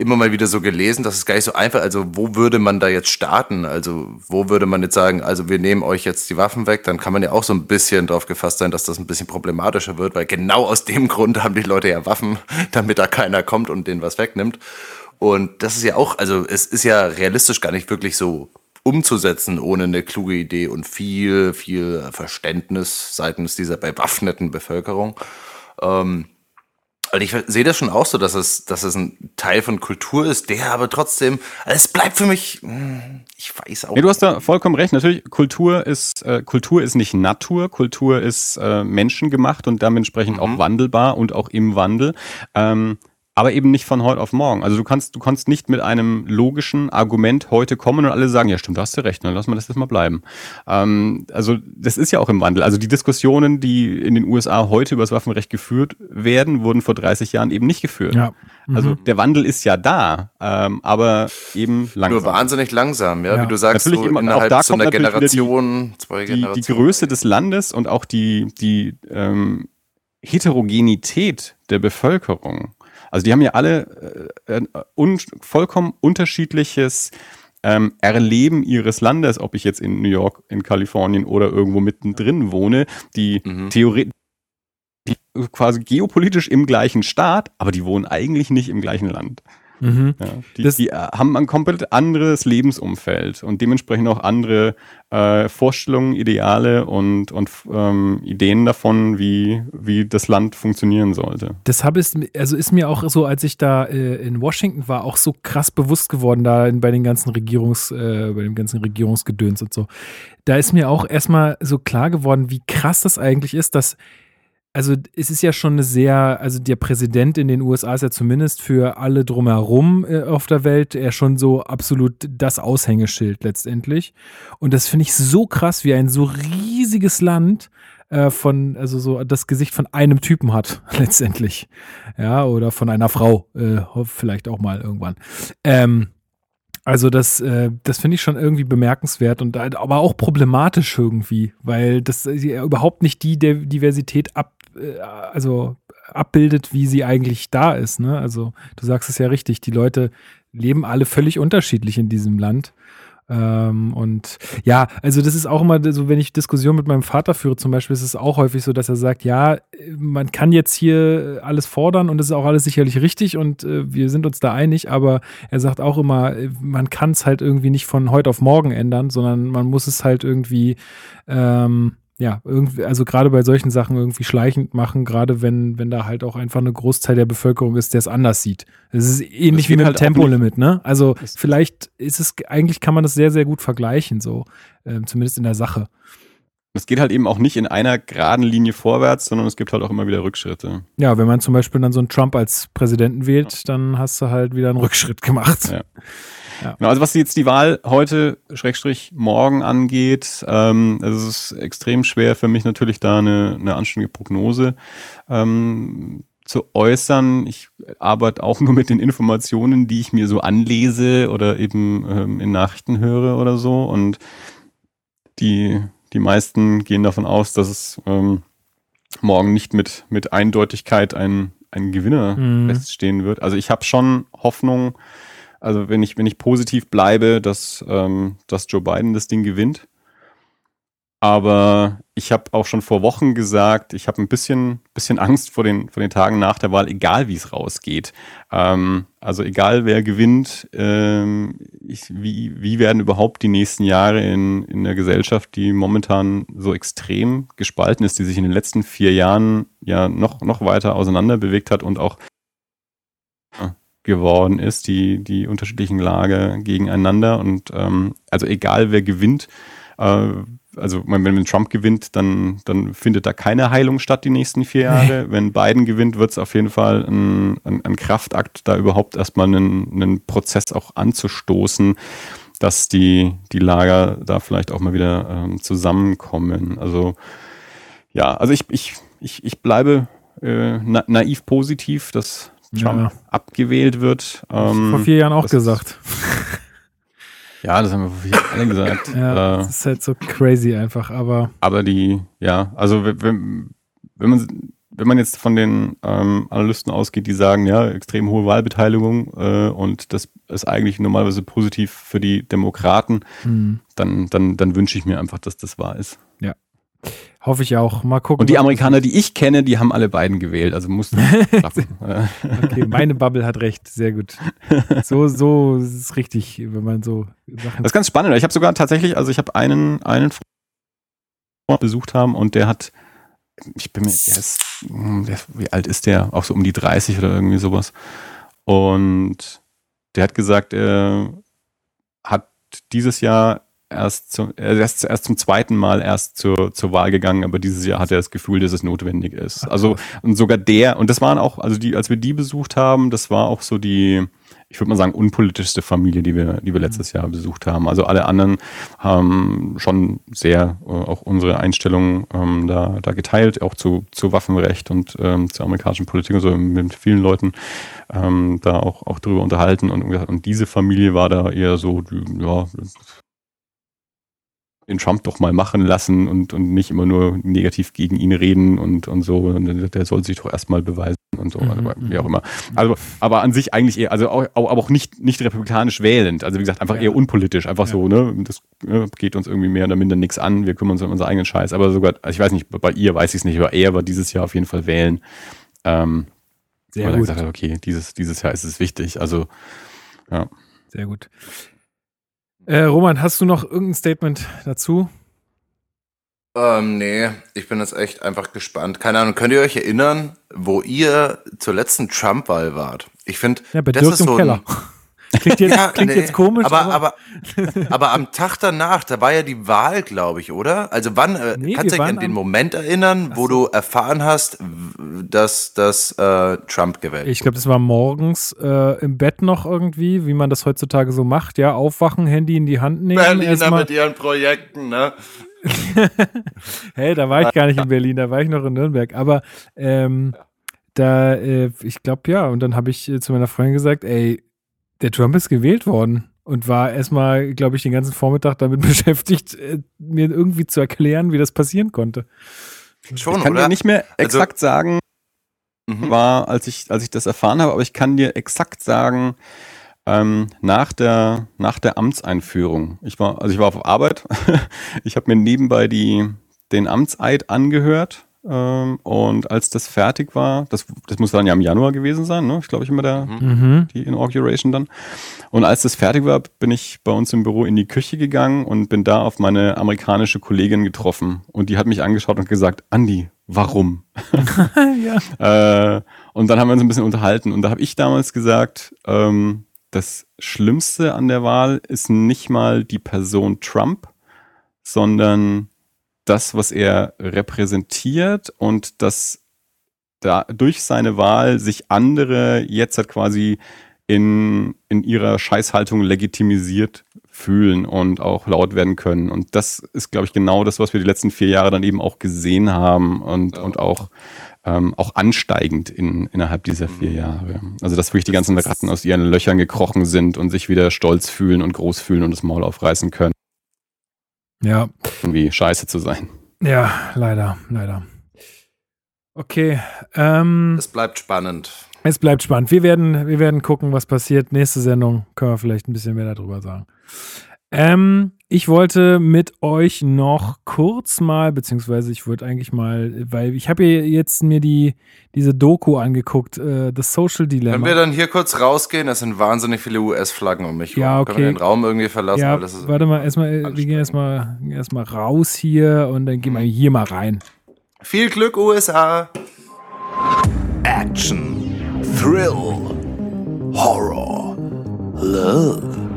immer mal wieder so gelesen, dass es gar nicht so einfach, also wo würde man da jetzt starten? Also wo würde man jetzt sagen, also wir nehmen euch jetzt die Waffen weg, dann kann man ja auch so ein bisschen drauf gefasst sein, dass das ein bisschen problematischer wird, weil genau aus dem Grund haben die Leute ja Waffen, damit da keiner kommt und denen was wegnimmt. Und das ist ja auch, also es ist ja realistisch gar nicht wirklich so umzusetzen ohne eine kluge Idee und viel, viel Verständnis seitens dieser bewaffneten Bevölkerung. Ähm, also ich sehe das schon auch so, dass es, dass es ein Teil von Kultur ist, der aber trotzdem, also es bleibt für mich, hm, ich weiß auch
Nee, du hast da vollkommen recht. Natürlich, Kultur ist, äh, Kultur ist nicht Natur, Kultur ist äh, menschengemacht und dementsprechend
Mhm.
auch wandelbar und auch im Wandel. Ähm, aber eben nicht von heute auf morgen. Also du kannst, du kannst nicht mit einem logischen Argument heute kommen und alle sagen, ja stimmt, da hast du recht, dann lass mal das jetzt mal bleiben. Ähm, also das ist ja auch im Wandel. Also die Diskussionen, die in den USA heute über das Waffenrecht geführt werden, wurden vor 30 Jahren eben nicht geführt.
Ja. Mhm.
Also der Wandel ist ja da, ähm, aber eben langsam.
nur wahnsinnig langsam, ja,
Ja.
wie du sagst,
Natürlich
so
immer- auch
innerhalb
da
so
kommt
einer
natürlich wieder die-
Generation, zwei
die, die
Generationen.
Größe des Landes und auch die, die ähm, Heterogenität der Bevölkerung. Also die haben ja alle äh, ein un vollkommen unterschiedliches ähm, Erleben ihres Landes, ob ich jetzt in New York, in Kalifornien oder irgendwo mittendrin wohne, die
Mhm.
theoretisch quasi geopolitisch im gleichen Staat, aber die wohnen eigentlich nicht im gleichen Land.
Mhm.
Ja, die, die haben ein komplett anderes Lebensumfeld und dementsprechend auch andere äh, Vorstellungen, Ideale und, und ähm, Ideen davon, wie, wie das Land funktionieren sollte.
Das habe ich, also ist mir auch so, als ich da äh, in Washington war, auch so krass bewusst geworden, da in, bei den ganzen Regierungs, äh, bei dem ganzen Regierungsgedöns und so. Da ist mir auch erstmal so klar geworden, wie krass das eigentlich ist, dass also es ist ja schon eine sehr, also der Präsident in den USA ist ja zumindest für alle drumherum äh, auf der Welt er schon so absolut das Aushängeschild letztendlich. Und das finde ich so krass, wie ein so riesiges Land äh, von, also so das Gesicht von einem Typen hat, letztendlich. Ja, oder von einer Frau, äh, vielleicht auch mal irgendwann. Ähm, also das, äh, das finde ich schon irgendwie bemerkenswert und da- aber auch problematisch irgendwie, weil das äh, überhaupt nicht die Der- Diversität ab, äh, also abbildet, wie sie eigentlich da ist. Ne? Also du sagst es ja richtig, die Leute leben alle völlig unterschiedlich in diesem Land. Ähm, und ja, also das ist auch immer so, wenn ich Diskussionen mit meinem Vater führe, zum Beispiel, ist es auch häufig so, dass er sagt, ja, man kann jetzt hier alles fordern und das ist auch alles sicherlich richtig und äh, wir sind uns da einig, aber er sagt auch immer, äh, man kann es halt irgendwie nicht von heute auf morgen ändern, sondern man muss es halt irgendwie ähm, ja, irgendwie, also gerade bei solchen Sachen irgendwie schleichend machen, gerade wenn, wenn da halt auch einfach eine Großteil der Bevölkerung ist, der es anders sieht. Es ist ähnlich
Das
wie mit
halt
dem Tempolimit, ne? Also vielleicht ist es, eigentlich kann man das sehr, sehr gut vergleichen, so, ähm, zumindest in der Sache.
Es geht halt eben auch nicht in einer geraden Linie vorwärts, sondern es gibt halt auch immer wieder Rückschritte.
Ja, wenn man zum Beispiel dann so einen Trump als Präsidenten wählt, dann hast du halt wieder einen Rückschritt gemacht.
Ja. Genau, also was jetzt die Wahl heute, Schrägstrich, morgen angeht, ähm, also es ist extrem schwer für mich natürlich da eine, eine anständige Prognose ähm, zu äußern. Ich arbeite auch nur mit den Informationen, die ich mir so anlese oder eben ähm, in Nachrichten höre oder so. Und die, die meisten gehen davon aus, dass es ähm, morgen nicht mit, mit Eindeutigkeit ein, ein Gewinner
Mhm.
feststehen wird. Also ich habe schon Hoffnung, also wenn ich, wenn ich positiv bleibe, dass, ähm, dass Joe Biden das Ding gewinnt. Aber ich habe auch schon vor Wochen gesagt, ich habe ein bisschen, bisschen Angst vor den, vor den Tagen nach der Wahl, egal wie es rausgeht. Ähm, also egal wer gewinnt, ähm, ich, wie, wie werden überhaupt die nächsten Jahre in, in der Gesellschaft, die momentan so extrem gespalten ist, die sich in den letzten vier Jahren ja noch, noch weiter auseinander bewegt hat und auch geworden ist, die, die unterschiedlichen Lager gegeneinander. Und ähm, also egal wer gewinnt, äh, also wenn, wenn Trump gewinnt, dann, dann findet da keine Heilung statt die nächsten vier Jahre. Wenn Biden gewinnt, wird es auf jeden Fall ein, ein, ein Kraftakt, da überhaupt erstmal einen, einen Prozess auch anzustoßen, dass die, die Lager da vielleicht auch mal wieder ähm, zusammenkommen. Also ja, also ich, ich, ich, ich bleibe äh, na, naiv positiv, dass Trump
Ja.
abgewählt wird. Ähm,
Vor vier Jahren auch gesagt.
Ja, das haben wir vor vier Jahren alle gesagt.
Ja,
äh,
das ist halt so crazy einfach, aber
aber die, ja, also wenn, wenn, man wenn man jetzt von den ähm, Analysten ausgeht, die sagen, ja, extrem hohe Wahlbeteiligung äh, und das ist eigentlich normalerweise positiv für die Demokraten,
hm,
dann, dann, dann wünsche ich mir einfach, dass das wahr ist.
Hoffe ich auch. Mal gucken.
Und die Amerikaner, die ich kenne, die haben alle beiden gewählt, also muss das klappen.
Okay, meine Bubble hat recht, sehr gut. So, so ist es richtig, wenn man so Sachen.
Das ist ganz spannend. Ich habe sogar tatsächlich, also ich habe einen, einen Freund besucht haben und der hat, ich bin mir, der ist, der, wie alt ist der? Auch so um die 30 oder irgendwie sowas. Und der hat gesagt, er hat dieses Jahr erst zum, er ist erst zum zweiten Mal erst zur, zur Wahl gegangen, aber dieses Jahr hat er das Gefühl, dass es notwendig ist. Also und sogar der, und das waren auch, also die, als wir die besucht haben, das war auch so die, ich würde mal sagen, unpolitischste Familie, die wir, die wir letztes Jahr besucht haben. Also alle anderen haben schon sehr äh, auch unsere Einstellung ähm, da, da geteilt, auch zu, zu Waffenrecht und ähm, zur amerikanischen Politik und so mit vielen Leuten ähm, da auch, auch drüber unterhalten und, und diese Familie war da eher so, ja, den Trump doch mal machen lassen und, und nicht immer nur negativ gegen ihn reden und, und so. Und der soll sich doch erstmal beweisen und so,
Mhm,
also, wie auch
mhm.
immer. Also, aber an sich eigentlich eher, also auch, aber auch nicht, nicht republikanisch wählend. Also wie gesagt, einfach
Ja.
eher unpolitisch, einfach
Ja.
so, ne? Das äh, geht uns irgendwie mehr oder minder nichts an, wir kümmern uns um unseren eigenen Scheiß. Aber sogar, also ich weiß nicht, bei ihr weiß ich es nicht, aber er war dieses Jahr auf jeden Fall wählen. Ähm,
Sehr
weil er
gut.
gesagt hat, okay, dieses, dieses Jahr ist es wichtig. Also, ja.
Sehr gut. Äh, Roman, hast du noch irgendein Statement dazu?
Ähm, nee, ich bin jetzt echt einfach gespannt. Keine Ahnung, könnt ihr euch erinnern, wo ihr zur letzten Trump-Wahl wart? Ich finde,
Ja,
das ist so
Keller.
ein,
Klingt jetzt,
Ja,
klingt
nee,
jetzt komisch,
aber,
aber,
aber, aber am Tag danach, da war ja die Wahl, glaube ich, oder? Also wann, äh,
Nee,
kannst du dich an den Moment erinnern, wo du erfahren hast, dass, dass äh, Trump gewählt
ich glaube, das war morgens äh, im Bett noch irgendwie, wie man das heutzutage so macht, ja, aufwachen, Handy in die Hand nehmen,
Berliner mit ihren Projekten, ne?
Hey, da war ich gar nicht in Berlin, da war ich noch in Nürnberg. Aber ähm, da, äh, ich glaube ja, und dann habe ich äh, zu meiner Freundin gesagt, ey, der Trump ist gewählt worden und war erstmal, glaube ich, den ganzen Vormittag damit beschäftigt, äh, mir irgendwie zu erklären, wie das passieren konnte.
Schon,
Ich kann
oder?
dir nicht mehr
Also-
exakt sagen,
Mhm.
war, als ich, als ich das erfahren habe, aber ich kann dir exakt sagen, ähm, nach der, nach der Amtseinführung. Ich war, also ich war auf Arbeit. ich habe mir nebenbei die, den Amtseid angehört. Ähm, und als das fertig war, das, das muss dann ja im Januar gewesen sein, ne? Ich glaube, ich immer der,
Mhm.
die Inauguration dann. Und als das fertig war, bin ich bei uns im Büro in die Küche gegangen und bin da auf meine amerikanische Kollegin getroffen. Und die hat mich angeschaut und gesagt, Andi, warum?
ja.
Äh, und dann haben wir uns ein bisschen unterhalten. Und da habe ich damals gesagt, ähm, das Schlimmste an der Wahl ist nicht mal die Person Trump, sondern das, was er repräsentiert und dass da durch seine Wahl sich andere jetzt halt quasi in, in ihrer Scheißhaltung legitimisiert fühlen und auch laut werden können. Und das ist, glaube ich, genau das, was wir die letzten vier Jahre dann eben auch gesehen haben und, ja. und auch, ähm, auch ansteigend in, innerhalb dieser vier mhm. Jahre. Also, dass wirklich die ganzen Ratten aus ihren Löchern gekrochen sind und sich wieder stolz fühlen und groß fühlen und das Maul aufreißen können.
Ja.
Irgendwie scheiße zu sein.
Ja, leider, leider. Okay. Ähm,
es bleibt spannend.
Es bleibt spannend. Wir werden, wir werden gucken, was passiert. Nächste Sendung können wir vielleicht ein bisschen mehr darüber sagen. Ähm, ich wollte mit euch noch kurz mal, beziehungsweise ich wollte eigentlich mal, weil ich habe jetzt mir die diese Doku angeguckt, äh, The Social Dilemma.
Können wir dann hier kurz rausgehen? Es sind wahnsinnig viele US-Flaggen um mich.
Ja, okay.
Können wir den Raum irgendwie verlassen?
Ja, warte mal, erstmal, wir gehen erstmal erstmal raus hier und dann gehen wir hier mal rein.
Viel Glück, USA! Action, Thrill, Horror, Love.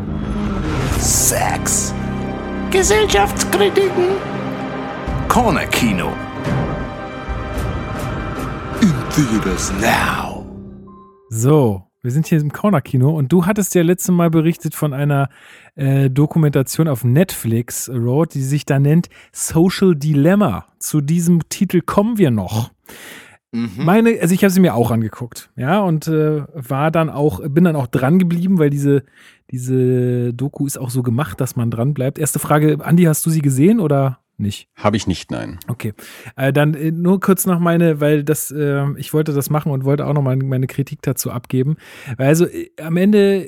Sex. Gesellschaftskritiken. Corner Kino. In theaters now.
So, wir sind hier im Corner Kino und du hattest ja letztes Mal berichtet von einer äh, Dokumentation auf Netflix, Road, die sich da nennt Social Dilemma. Zu diesem Titel kommen wir noch. Mhm. Meine, also ich habe sie mir auch angeguckt, ja, und äh, war dann auch, bin dann auch dran geblieben, weil diese, diese Doku ist auch so gemacht, dass man dran bleibt. Erste Frage, Andi, hast du sie gesehen oder nicht?
Habe ich nicht, nein.
Okay. Äh, dann äh, nur kurz noch meine, weil das, äh, ich wollte das machen und wollte auch noch meine, meine Kritik dazu abgeben. Also äh, am Ende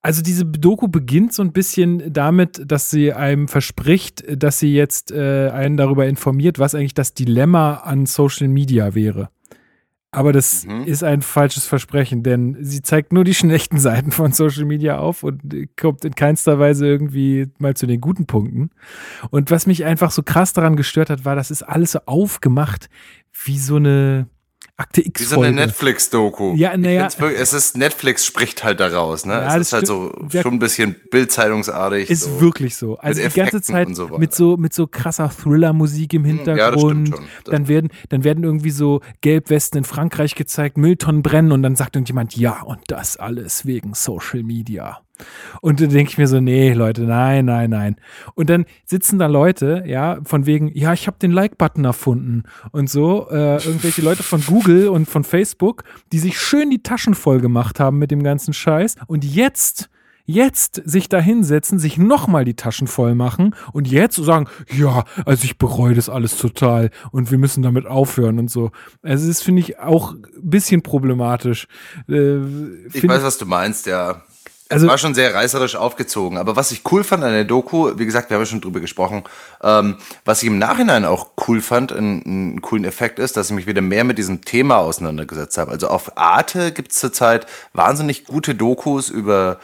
also diese Doku beginnt so ein bisschen damit, dass sie einem verspricht, dass sie jetzt äh, einen darüber informiert, was eigentlich das Dilemma an Social Media wäre. Aber das mhm. ist ein falsches Versprechen, denn sie zeigt nur die schlechten Seiten von Social Media auf und kommt in keinster Weise irgendwie mal zu den guten Punkten. Und was mich einfach so krass daran gestört hat, war, das ist alles so aufgemacht wie so eine, Akte X.
Wie so eine Netflix-Doku.
Ja, naja.
Es ist Netflix spricht halt daraus, ne? Ja, es ist halt so schon ein bisschen Bildzeitungsartig.
Ist so wirklich so. Also die ganze Zeit so mit so mit so krasser Thriller-Musik im Hintergrund. Ja, das das dann werden dann werden irgendwie so Gelbwesten in Frankreich gezeigt, Mülltonnen brennen und dann sagt irgendjemand ja und das alles wegen Social Media. Und dann denke ich mir so, nee, Leute, nein, nein, nein. Und dann sitzen da Leute, ja, von wegen, ja, ich habe den Like-Button erfunden und so, äh, irgendwelche Leute von Google und von Facebook, die sich schön die Taschen voll gemacht haben mit dem ganzen Scheiß und jetzt jetzt sich da hinsetzen, sich nochmal die Taschen voll machen und jetzt sagen, ja, also ich bereue das alles total und wir müssen damit aufhören und so. Also das finde ich auch ein bisschen problematisch.
Äh, ich weiß, was du meinst, ja. Also, war schon sehr reißerisch aufgezogen. Aber was ich cool fand an der Doku, wie gesagt, wir haben ja schon drüber gesprochen, ähm, was ich im Nachhinein auch cool fand, einen, coolen Effekt ist, dass ich mich wieder mehr mit diesem Thema auseinandergesetzt habe. Also auf Arte gibt es zurzeit wahnsinnig gute Dokus über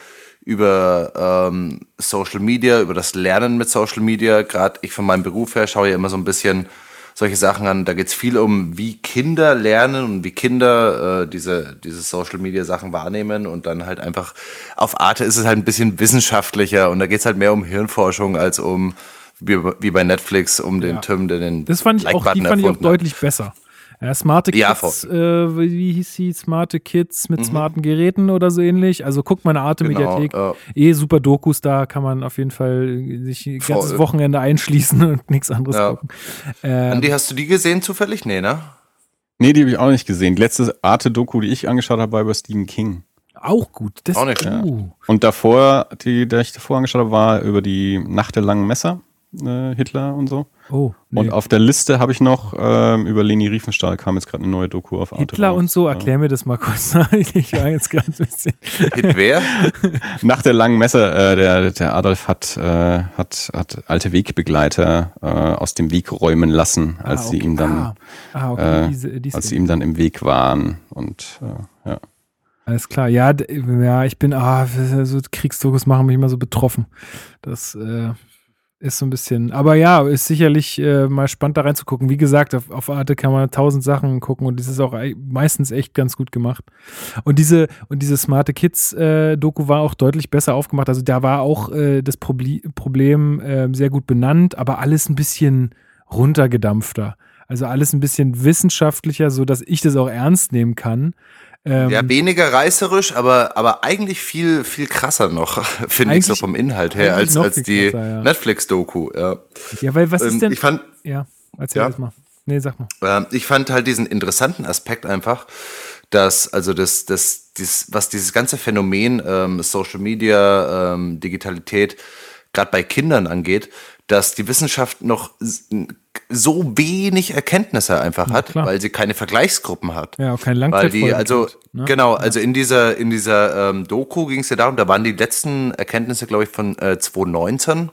über ähm, Social Media, über das Lernen mit Social Media. Gerade ich von meinem Beruf her schaue ja immer so ein bisschen solche Sachen an. Da geht es viel um, wie Kinder lernen und wie Kinder äh, diese, diese Social Media Sachen wahrnehmen und dann halt einfach auf Arte ist es halt ein bisschen wissenschaftlicher und da geht es halt mehr um Hirnforschung als um wie, wie bei Netflix um den ja. Tim, der den
Das fand ich auch, die fand ich auch deutlich besser. Ja, smarte Kids, ja, äh, wie hieß sie? Smarte Kids mit mhm. smarten Geräten oder so ähnlich. Also guckt meine Arte-Mediathek. Genau, ja. Eh super Dokus, da kann man auf jeden Fall sich ein ganzes Wochenende einschließen und nichts anderes ja. gucken.
Ähm, Andi, hast du die gesehen zufällig? Nee, ne?
Nee, die habe ich auch nicht gesehen. Die letzte Arte-Doku, die ich angeschaut habe, war über Stephen King.
Auch gut.
Das auch nicht.
Ja. Und davor, die, die ich davor angeschaut habe, war über die Nacht der langen Messer äh, Hitler und so.
Oh.
Nee. Und auf der Liste habe ich noch ähm, über Leni Riefenstahl kam jetzt gerade eine neue Doku auf
Arte. Hitler raus. und so, erklär ja. mir das mal kurz. ich war jetzt gerade ein bisschen.
Hit wer?
Nach der langen Messe, äh, der, der Adolf hat, äh, hat, hat alte Wegbegleiter äh, aus dem Weg räumen lassen, als ah, okay. sie ihm dann, ah. Ah, okay. Äh, diese, diese als sie ihm dann im Weg waren und äh, ja.
Alles klar, ja, ja, ich bin, ah, so Kriegsdokus machen mich immer so betroffen. Das, äh, ist so ein bisschen, aber ja, ist sicherlich äh, mal spannend da reinzugucken. Wie gesagt, auf, auf Arte kann man tausend Sachen gucken und das ist auch ei- meistens echt ganz gut gemacht. Und diese, und diese smarte Kids-Doku war auch deutlich besser aufgemacht. Also da war auch äh, das Proble Problem äh, sehr gut benannt, aber alles ein bisschen runtergedampfter. Also alles ein bisschen wissenschaftlicher, so dass ich das auch ernst nehmen kann. Ähm,
Ja, weniger reißerisch, aber, aber eigentlich viel, viel krasser noch, finde ich so vom Inhalt her, als, als die
ja.
Netflix-Doku. Ja.
ja, weil was
Ähm,
ist denn?
ich fand,
ja, erzähl
Ja.
das mal. Nee, sag mal.
Ähm, ich fand halt diesen interessanten Aspekt einfach, dass, also das, das, das was dieses ganze Phänomen ähm, Social Media, ähm, Digitalität, gerade bei Kindern angeht, dass die Wissenschaft noch so wenig Erkenntnisse einfach hat,
klar.
weil sie keine Vergleichsgruppen hat.
Ja, auch kein
Weil die,
Langzeitfolgen
also,
kennt, ne?
genau, also in dieser, in dieser ähm, Doku ging es ja darum, da waren die letzten Erkenntnisse, glaube ich, von äh, 2019.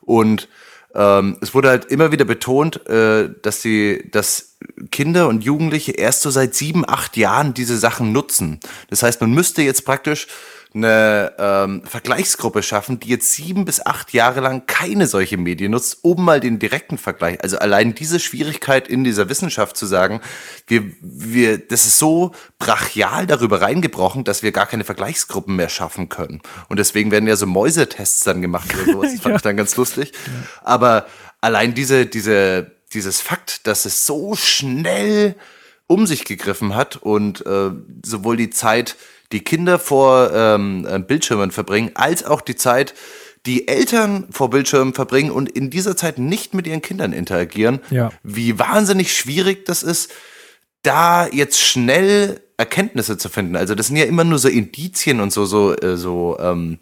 Und ähm, es wurde halt immer wieder betont, äh, dass die, dass Kinder und Jugendliche erst so seit sieben, acht Jahren diese Sachen nutzen. Das heißt, man müsste jetzt praktisch eine ähm, Vergleichsgruppe schaffen, die jetzt sieben bis acht Jahre lang keine solche Medien nutzt, um mal den direkten Vergleich. Also allein diese Schwierigkeit in dieser Wissenschaft zu sagen, wir, wir, das ist so brachial darüber reingebrochen, dass wir gar keine Vergleichsgruppen mehr schaffen können. Und deswegen werden ja so Mäusetests dann gemacht oder sowas. Das fand ich dann ganz lustig. Aber allein diese, diese, dieses Fakt, dass es so schnell um sich gegriffen hat und äh, sowohl die Zeit, die Kinder vor ähm, äh, Bildschirmen verbringen, als auch die Zeit, die Eltern vor Bildschirmen verbringen und in dieser Zeit nicht mit ihren Kindern interagieren,
Ja.
wie wahnsinnig schwierig das ist, da jetzt schnell Erkenntnisse zu finden. Also das sind ja immer nur so Indizien und so, so, äh, so ähm,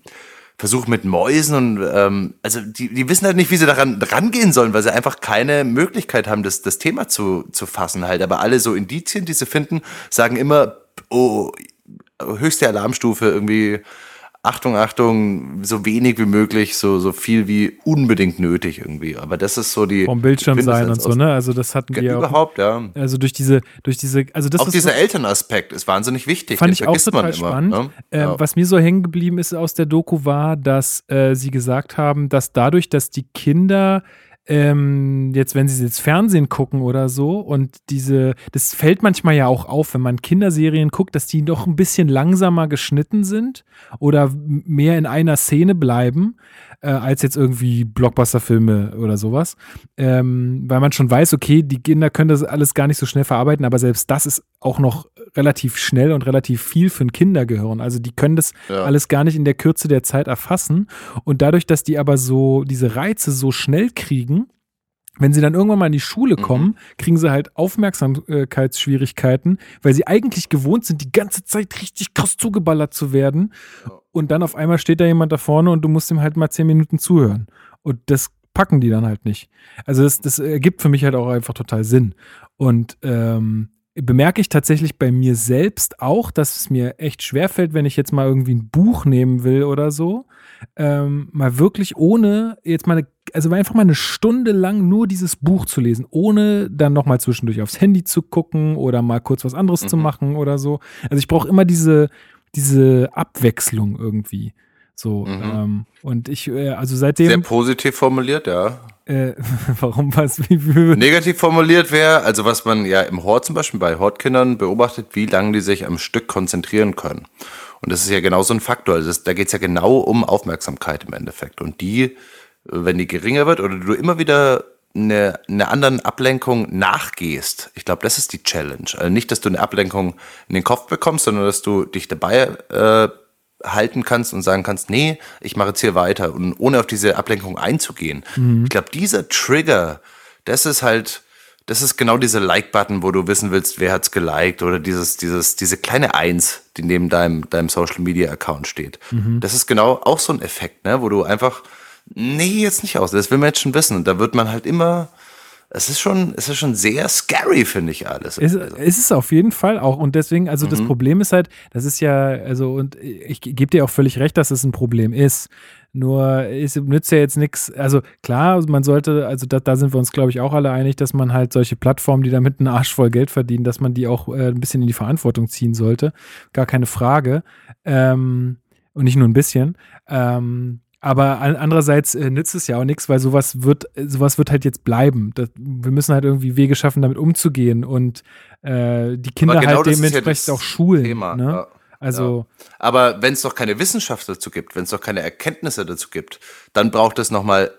Versuch mit Mäusen und ähm, also die, die wissen halt nicht, wie sie daran rangehen sollen, weil sie einfach keine Möglichkeit haben, das, das Thema zu, zu fassen halt. Aber alle so Indizien, die sie finden, sagen immer, oh, höchste Alarmstufe, irgendwie Achtung, Achtung, so wenig wie möglich, so, so viel wie unbedingt nötig irgendwie. Aber das ist so die.
Vom Bildschirm sein und so, ne? Also das hatten wir auch.
Überhaupt, ja.
Also durch diese, durch diese, also das
Auch
ist
dieser
so-
Elternaspekt ist wahnsinnig wichtig.
Fand
den
ich auch total
immer,
spannend.
ne?
Ähm,
Ja.
Was mir so hängen geblieben ist aus der Doku war, dass äh, sie gesagt haben, dass dadurch, dass die Kinder ähm, jetzt, wenn sie jetzt Fernsehen gucken oder so und diese, das fällt manchmal ja auch auf, wenn man Kinderserien guckt, dass die doch ein bisschen langsamer geschnitten sind oder mehr in einer Szene bleiben, äh, als jetzt irgendwie Blockbuster-Filme oder sowas. Ähm, weil man schon weiß, okay, die Kinder können das alles gar nicht so schnell verarbeiten, aber selbst das ist auch noch relativ schnell und relativ viel für ein Kindergehirn. Also die können das
Ja.
alles gar nicht in der Kürze der Zeit erfassen. Und dadurch, dass die aber so diese Reize so schnell kriegen, wenn sie dann irgendwann mal in die Schule kommen, kriegen sie halt Aufmerksamkeitsschwierigkeiten, weil sie eigentlich gewohnt sind, die ganze Zeit richtig krass zugeballert zu werden. Und dann auf einmal steht da jemand da vorne und du musst ihm halt mal zehn Minuten zuhören. Und das packen die dann halt nicht. Also das, das ergibt für mich halt auch einfach total Sinn. Und ähm, bemerke ich tatsächlich bei mir selbst auch, dass es mir echt schwerfällt, wenn ich jetzt mal irgendwie ein Buch nehmen will oder so, ähm, mal wirklich ohne jetzt mal eine, also einfach mal eine Stunde lang nur dieses Buch zu lesen, ohne dann nochmal zwischendurch aufs Handy zu gucken oder mal kurz was anderes zu machen oder so. Also ich brauche immer diese, diese Abwechslung irgendwie. So, ähm, und ich, äh, also
Sehr
seitdem,
positiv formuliert, ja.
Äh, warum was, wie,
Negativ formuliert wäre, also was man ja im Hort zum Beispiel bei Hortkindern beobachtet, wie lange die sich am Stück konzentrieren können. Und das ist ja genau so ein Faktor. Also das, da geht es ja genau um Aufmerksamkeit im Endeffekt. Und die, wenn die geringer wird oder du immer wieder eine, eine anderen Ablenkung nachgehst, ich glaube, das ist die Challenge. Also nicht, dass du eine Ablenkung in den Kopf bekommst, sondern dass du dich dabei äh, halten kannst und sagen kannst, nee, ich mache jetzt hier weiter und ohne auf diese Ablenkung einzugehen. Ich glaube, dieser Trigger, das ist halt, das ist genau dieser Like-Button, wo du wissen willst, wer hat's geliked oder dieses, dieses, diese kleine Eins, die neben deinem, deinem Social-Media-Account steht. Das ist genau auch so ein Effekt, ne, wo du einfach, nee, jetzt nicht aus, das will man jetzt schon wissen und da wird man halt immer, es ist schon, es ist schon sehr scary, finde ich alles.
Es,
Also,
es ist auf jeden Fall auch. Und deswegen, also das Problem ist halt, das ist ja, also, und ich gebe dir auch völlig recht, dass es ein Problem ist. Nur es nützt ja jetzt nichts, also klar, man sollte, also da, da sind wir uns, glaube ich, auch alle einig, dass man halt solche Plattformen, die damit einen Arsch voll Geld verdienen, dass man die auch äh, ein bisschen in die Verantwortung ziehen sollte. Gar keine Frage. Ähm, und nicht nur ein bisschen. Ähm, Aber an- andererseits äh, nützt es ja auch nichts, weil sowas wird, sowas wird halt jetzt bleiben. Das, wir müssen halt irgendwie Wege schaffen, damit umzugehen und äh, die Kinder
genau
halt
ja
dementsprechend
das
auch schulen.
Thema,
ne?
ja.
Also
Aber wenn es doch keine Wissenschaft dazu gibt, wenn es doch keine Erkenntnisse dazu gibt, dann braucht es nochmal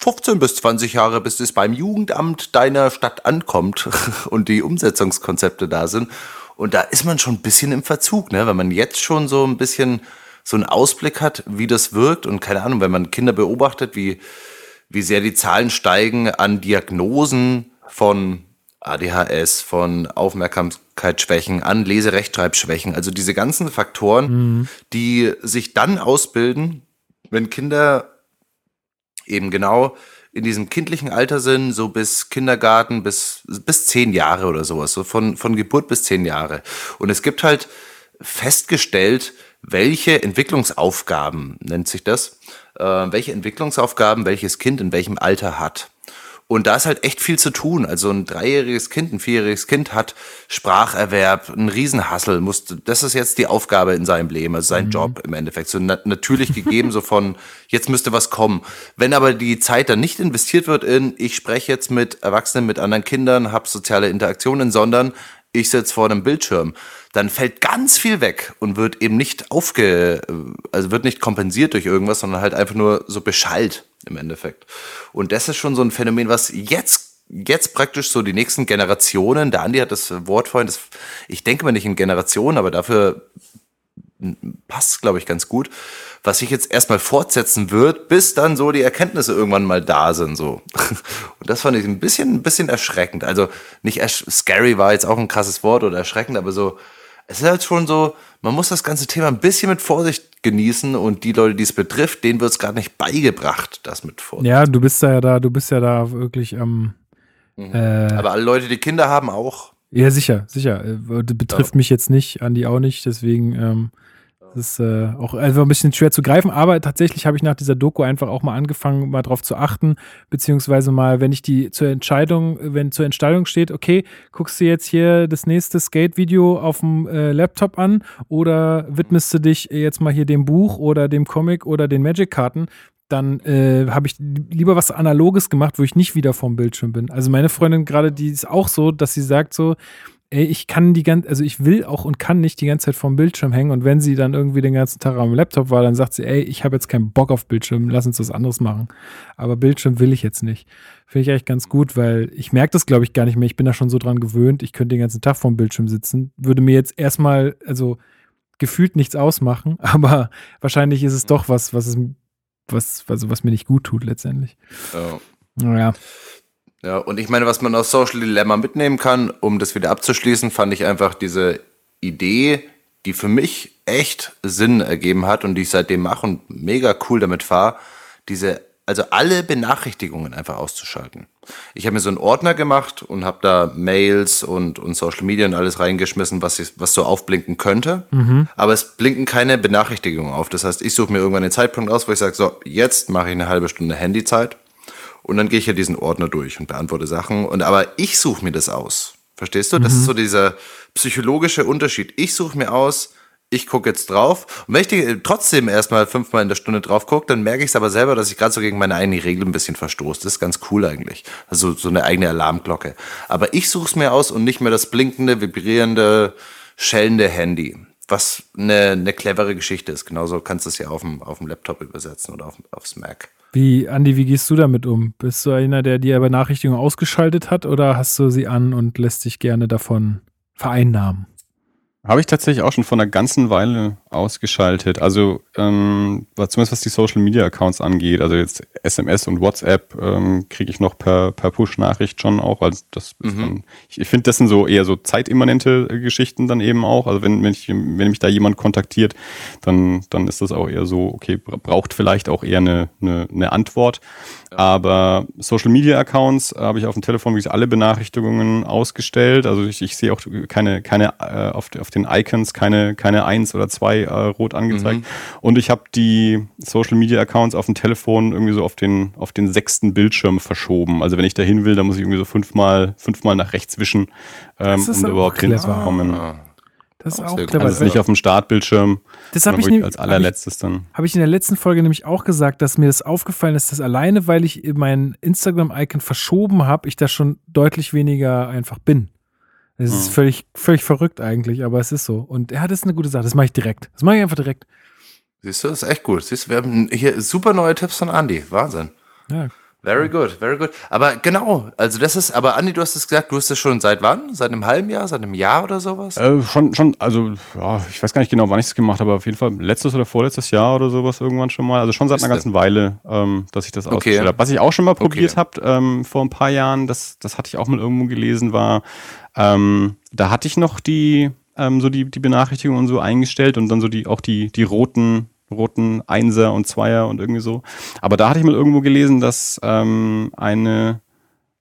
15 bis 20 Jahre, bis es beim Jugendamt deiner Stadt ankommt und die Umsetzungskonzepte da sind. Und da ist man schon ein bisschen im Verzug, ne? wenn man jetzt schon so ein bisschen so einen Ausblick hat, wie das wirkt und keine Ahnung, wenn man Kinder beobachtet, wie, wie sehr die Zahlen steigen an Diagnosen von ADHS, von Aufmerksamkeitsschwächen, an Leserechtschreibschwächen, also diese ganzen Faktoren, die sich dann ausbilden, wenn Kinder eben genau in diesem kindlichen Alter sind, so bis Kindergarten, bis, bis zehn Jahre oder sowas, so von, von Geburt bis zehn Jahre. Und es gibt halt festgestellt, welche Entwicklungsaufgaben, nennt sich das, äh, welche Entwicklungsaufgaben welches Kind in welchem Alter hat. Und da ist halt echt viel zu tun. Also ein dreijähriges Kind, ein vierjähriges Kind hat Spracherwerb, einen Riesenhassel, muss, das ist jetzt die Aufgabe in seinem Leben, also sein Job im Endeffekt. So na natürlich gegeben, so von, jetzt müsste was kommen. Wenn aber die Zeit dann nicht investiert wird in, ich spreche jetzt mit Erwachsenen, mit anderen Kindern, habe soziale Interaktionen, sondern ich sitze vor einem Bildschirm, dann fällt ganz viel weg und wird eben nicht aufge, also wird nicht kompensiert durch irgendwas, sondern halt einfach nur so beschallt im Endeffekt. Und das ist schon so ein Phänomen, was jetzt, jetzt praktisch so die nächsten Generationen, der Andi hat das Wort vorhin, das, ich denke mal nicht in Generationen, aber dafür passt, glaube ich, ganz gut, was sich jetzt erstmal fortsetzen wird, bis dann so die Erkenntnisse irgendwann mal da sind, so. Und das fand ich ein bisschen, ein bisschen erschreckend. Also nicht scary war jetzt auch ein krasses Wort oder erschreckend, aber so, es ist halt schon so, man muss das ganze Thema ein bisschen mit Vorsicht genießen und die Leute, die es betrifft, denen wird es gerade nicht beigebracht, das mit Vorsicht.
ja, du bist da ja da, du bist ja da wirklich am
Mhm.
äh,
Aber alle Leute, die Kinder haben, auch.
Ja, sicher, sicher. Äh, das betrifft mich jetzt nicht, Andi auch nicht, deswegen ähm, das ist äh, auch einfach ein bisschen schwer zu greifen, aber tatsächlich habe ich nach dieser Doku einfach auch mal angefangen, mal drauf zu achten, beziehungsweise mal, wenn ich die zur Entscheidung, wenn zur Entscheidung steht, okay, guckst du jetzt hier das nächste Skate-Video auf dem äh, Laptop an oder widmest du dich jetzt mal hier dem Buch oder dem Comic oder den Magic-Karten, dann äh, habe ich lieber was Analoges gemacht, wo ich nicht wieder vorm Bildschirm bin. Also meine Freundin gerade, die ist auch so, dass sie sagt so, ey, ich kann die ganze, also ich will auch und kann nicht die ganze Zeit vorm Bildschirm hängen und wenn sie dann irgendwie den ganzen Tag am Laptop war, dann sagt sie, ey, ich habe jetzt keinen Bock auf Bildschirm, lass uns was anderes machen. Aber Bildschirm will ich jetzt nicht. Finde ich eigentlich ganz gut, weil ich merke das, glaube ich, gar nicht mehr. Ich bin da schon so dran gewöhnt, ich könnte den ganzen Tag vorm Bildschirm sitzen. Würde mir jetzt erstmal, also gefühlt nichts ausmachen, aber wahrscheinlich ist es doch was, was es, was, also was mir nicht gut tut letztendlich.
Ja.
Naja.
Ja, und ich meine, was man aus Social Dilemma mitnehmen kann, um das wieder abzuschließen, fand ich einfach diese Idee, die für mich echt Sinn ergeben hat und die ich seitdem mache und mega cool damit fahre, diese, also alle Benachrichtigungen einfach auszuschalten. Ich habe mir so einen Ordner gemacht und habe da Mails und, und Social Media und alles reingeschmissen, was, ich, was so aufblinken könnte. Aber es blinken keine Benachrichtigungen auf. Das heißt, ich suche mir irgendwann den Zeitpunkt aus, wo ich sage, so, jetzt mache ich eine halbe Stunde Handyzeit. Und dann gehe ich ja diesen Ordner durch und beantworte Sachen. Und aber ich suche mir das aus. Verstehst du? Das ist so dieser psychologische Unterschied. Ich suche mir aus, ich gucke jetzt drauf. Und wenn ich die trotzdem erstmal fünfmal in der Stunde drauf gucke, dann merke ich es aber selber, dass ich gerade so gegen meine eigene Regel ein bisschen verstoße. Das ist ganz cool eigentlich. Also so eine eigene Alarmglocke. Aber ich suche es mir aus und nicht mehr das blinkende, vibrierende, schellende Handy. Was eine, eine clevere Geschichte ist. Genauso kannst du es ja auf dem, auf dem Laptop übersetzen oder auf, aufs Mac.
Wie, Andi, wie gehst du damit um? Bist du einer, der die Benachrichtigung ausgeschaltet hat oder hast du sie an und lässt dich gerne davon vereinnahmen?
Habe ich tatsächlich auch schon vor einer ganzen Weile ausgeschaltet. Also ähm, zumindest was die Social Media Accounts angeht, also jetzt SMS und WhatsApp ähm, kriege ich noch per, per Push-Nachricht schon auch. Also das ist dann, ich, ich finde, das sind so eher so zeitimmanente äh, Geschichten dann eben auch. Also wenn, wenn, ich, wenn mich da jemand kontaktiert, dann, dann ist das auch eher so, okay, bra- braucht vielleicht auch eher eine, eine, eine Antwort. Aber Social Media Accounts habe ich auf dem Telefon wirklich alle Benachrichtigungen ausgestellt. Also ich, ich sehe auch keine, keine äh, auf, auf den Icons keine, keine eins oder zwei äh, rot angezeigt. Und ich habe die Social Media Accounts auf dem Telefon irgendwie so auf den, auf den sechsten Bildschirm verschoben. Also wenn ich da hin will, dann muss ich irgendwie so fünfmal, fünfmal nach rechts wischen, ähm,
Das ist
um überhaupt
clever.
hinzukommen.
Das ist
Auch
auch clever.
Also nicht auf dem Startbildschirm,
das habe ich,
als
hab ich,
allerletztes dann.
hab ich in der letzten Folge nämlich auch gesagt, dass mir das aufgefallen ist, dass alleine, weil ich mein Instagram-Icon verschoben habe, ich da schon deutlich weniger einfach bin. Das ist
Mhm.
völlig, völlig verrückt eigentlich, aber es ist so. Und ja, das ist eine gute Sache. Das mache ich direkt. Das mache ich einfach direkt.
Siehst du, das ist echt gut. Siehst du, wir haben hier super neue Tipps von Andy. Wahnsinn.
Ja.
Very good, very good. Aber genau, also das ist, aber Andi, du hast es gesagt, du hast das schon seit wann? Seit einem halben Jahr, seit einem Jahr oder sowas?
Äh, schon, schon, also ja, ich weiß gar nicht genau, wann ich es gemacht habe, aber auf jeden Fall letztes oder vorletztes Jahr oder sowas irgendwann schon mal. Also schon seit einer ganzen Weile, ähm, dass ich das
Okay.
ausgestellt habe. Was ich auch schon mal probiert
Okay.
habe ähm, vor ein paar Jahren, das, das hatte ich auch mal irgendwo gelesen, war, ähm, da hatte ich noch die, ähm, so die, die Benachrichtigung und so eingestellt und dann so die, auch die, die roten, roten Einser und Zweier und irgendwie so. Aber da hatte ich mal irgendwo gelesen, dass ähm, eine,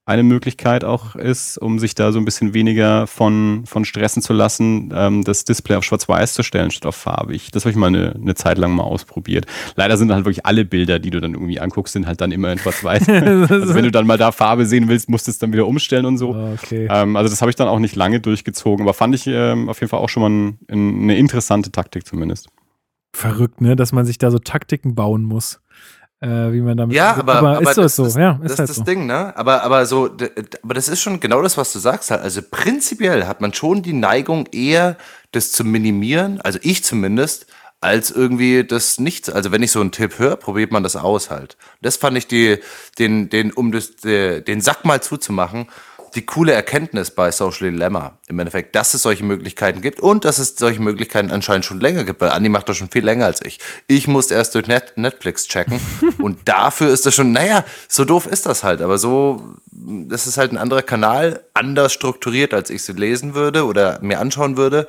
eine Möglichkeit auch ist, um sich da so ein bisschen weniger von, von stressen zu lassen, ähm, das Display auf schwarz-weiß zu stellen statt auf farbig. Das habe ich mal eine, eine Zeit lang mal ausprobiert. Leider sind halt wirklich alle Bilder, die du dann irgendwie anguckst, sind halt dann immer in schwarz-weiß. also wenn du dann mal da Farbe sehen willst, musst du es dann wieder umstellen und so.
Okay.
Ähm, also das habe ich dann auch nicht lange durchgezogen, aber fand ich ähm, auf jeden Fall auch schon mal ein, ein, eine interessante Taktik zumindest.
Verrückt, ne? Dass man sich da so Taktiken bauen muss. Äh, wie man damit.
Ja, aber, aber,
ist so,
das,
ist so.
das,
ja,
das
ist halt
ist
so.
das Ding, ne? Aber, aber so, aber das ist schon genau das, was du sagst halt. Also prinzipiell hat man schon die Neigung eher, das zu minimieren, also ich zumindest, als irgendwie das nicht, also wenn ich so einen Tipp höre, probiert man das aus halt. Das fand ich die, den, den, um das, de- den Sack mal zuzumachen, die coole Erkenntnis bei Social Dilemma. Im Endeffekt, dass es solche Möglichkeiten gibt und dass es solche Möglichkeiten anscheinend schon länger gibt, weil Andi macht das schon viel länger als ich. Ich musste erst durch Net Netflix checken und dafür ist das schon, naja, so doof ist das halt, aber so, das ist halt ein anderer Kanal, anders strukturiert, als ich sie lesen würde oder mir anschauen würde.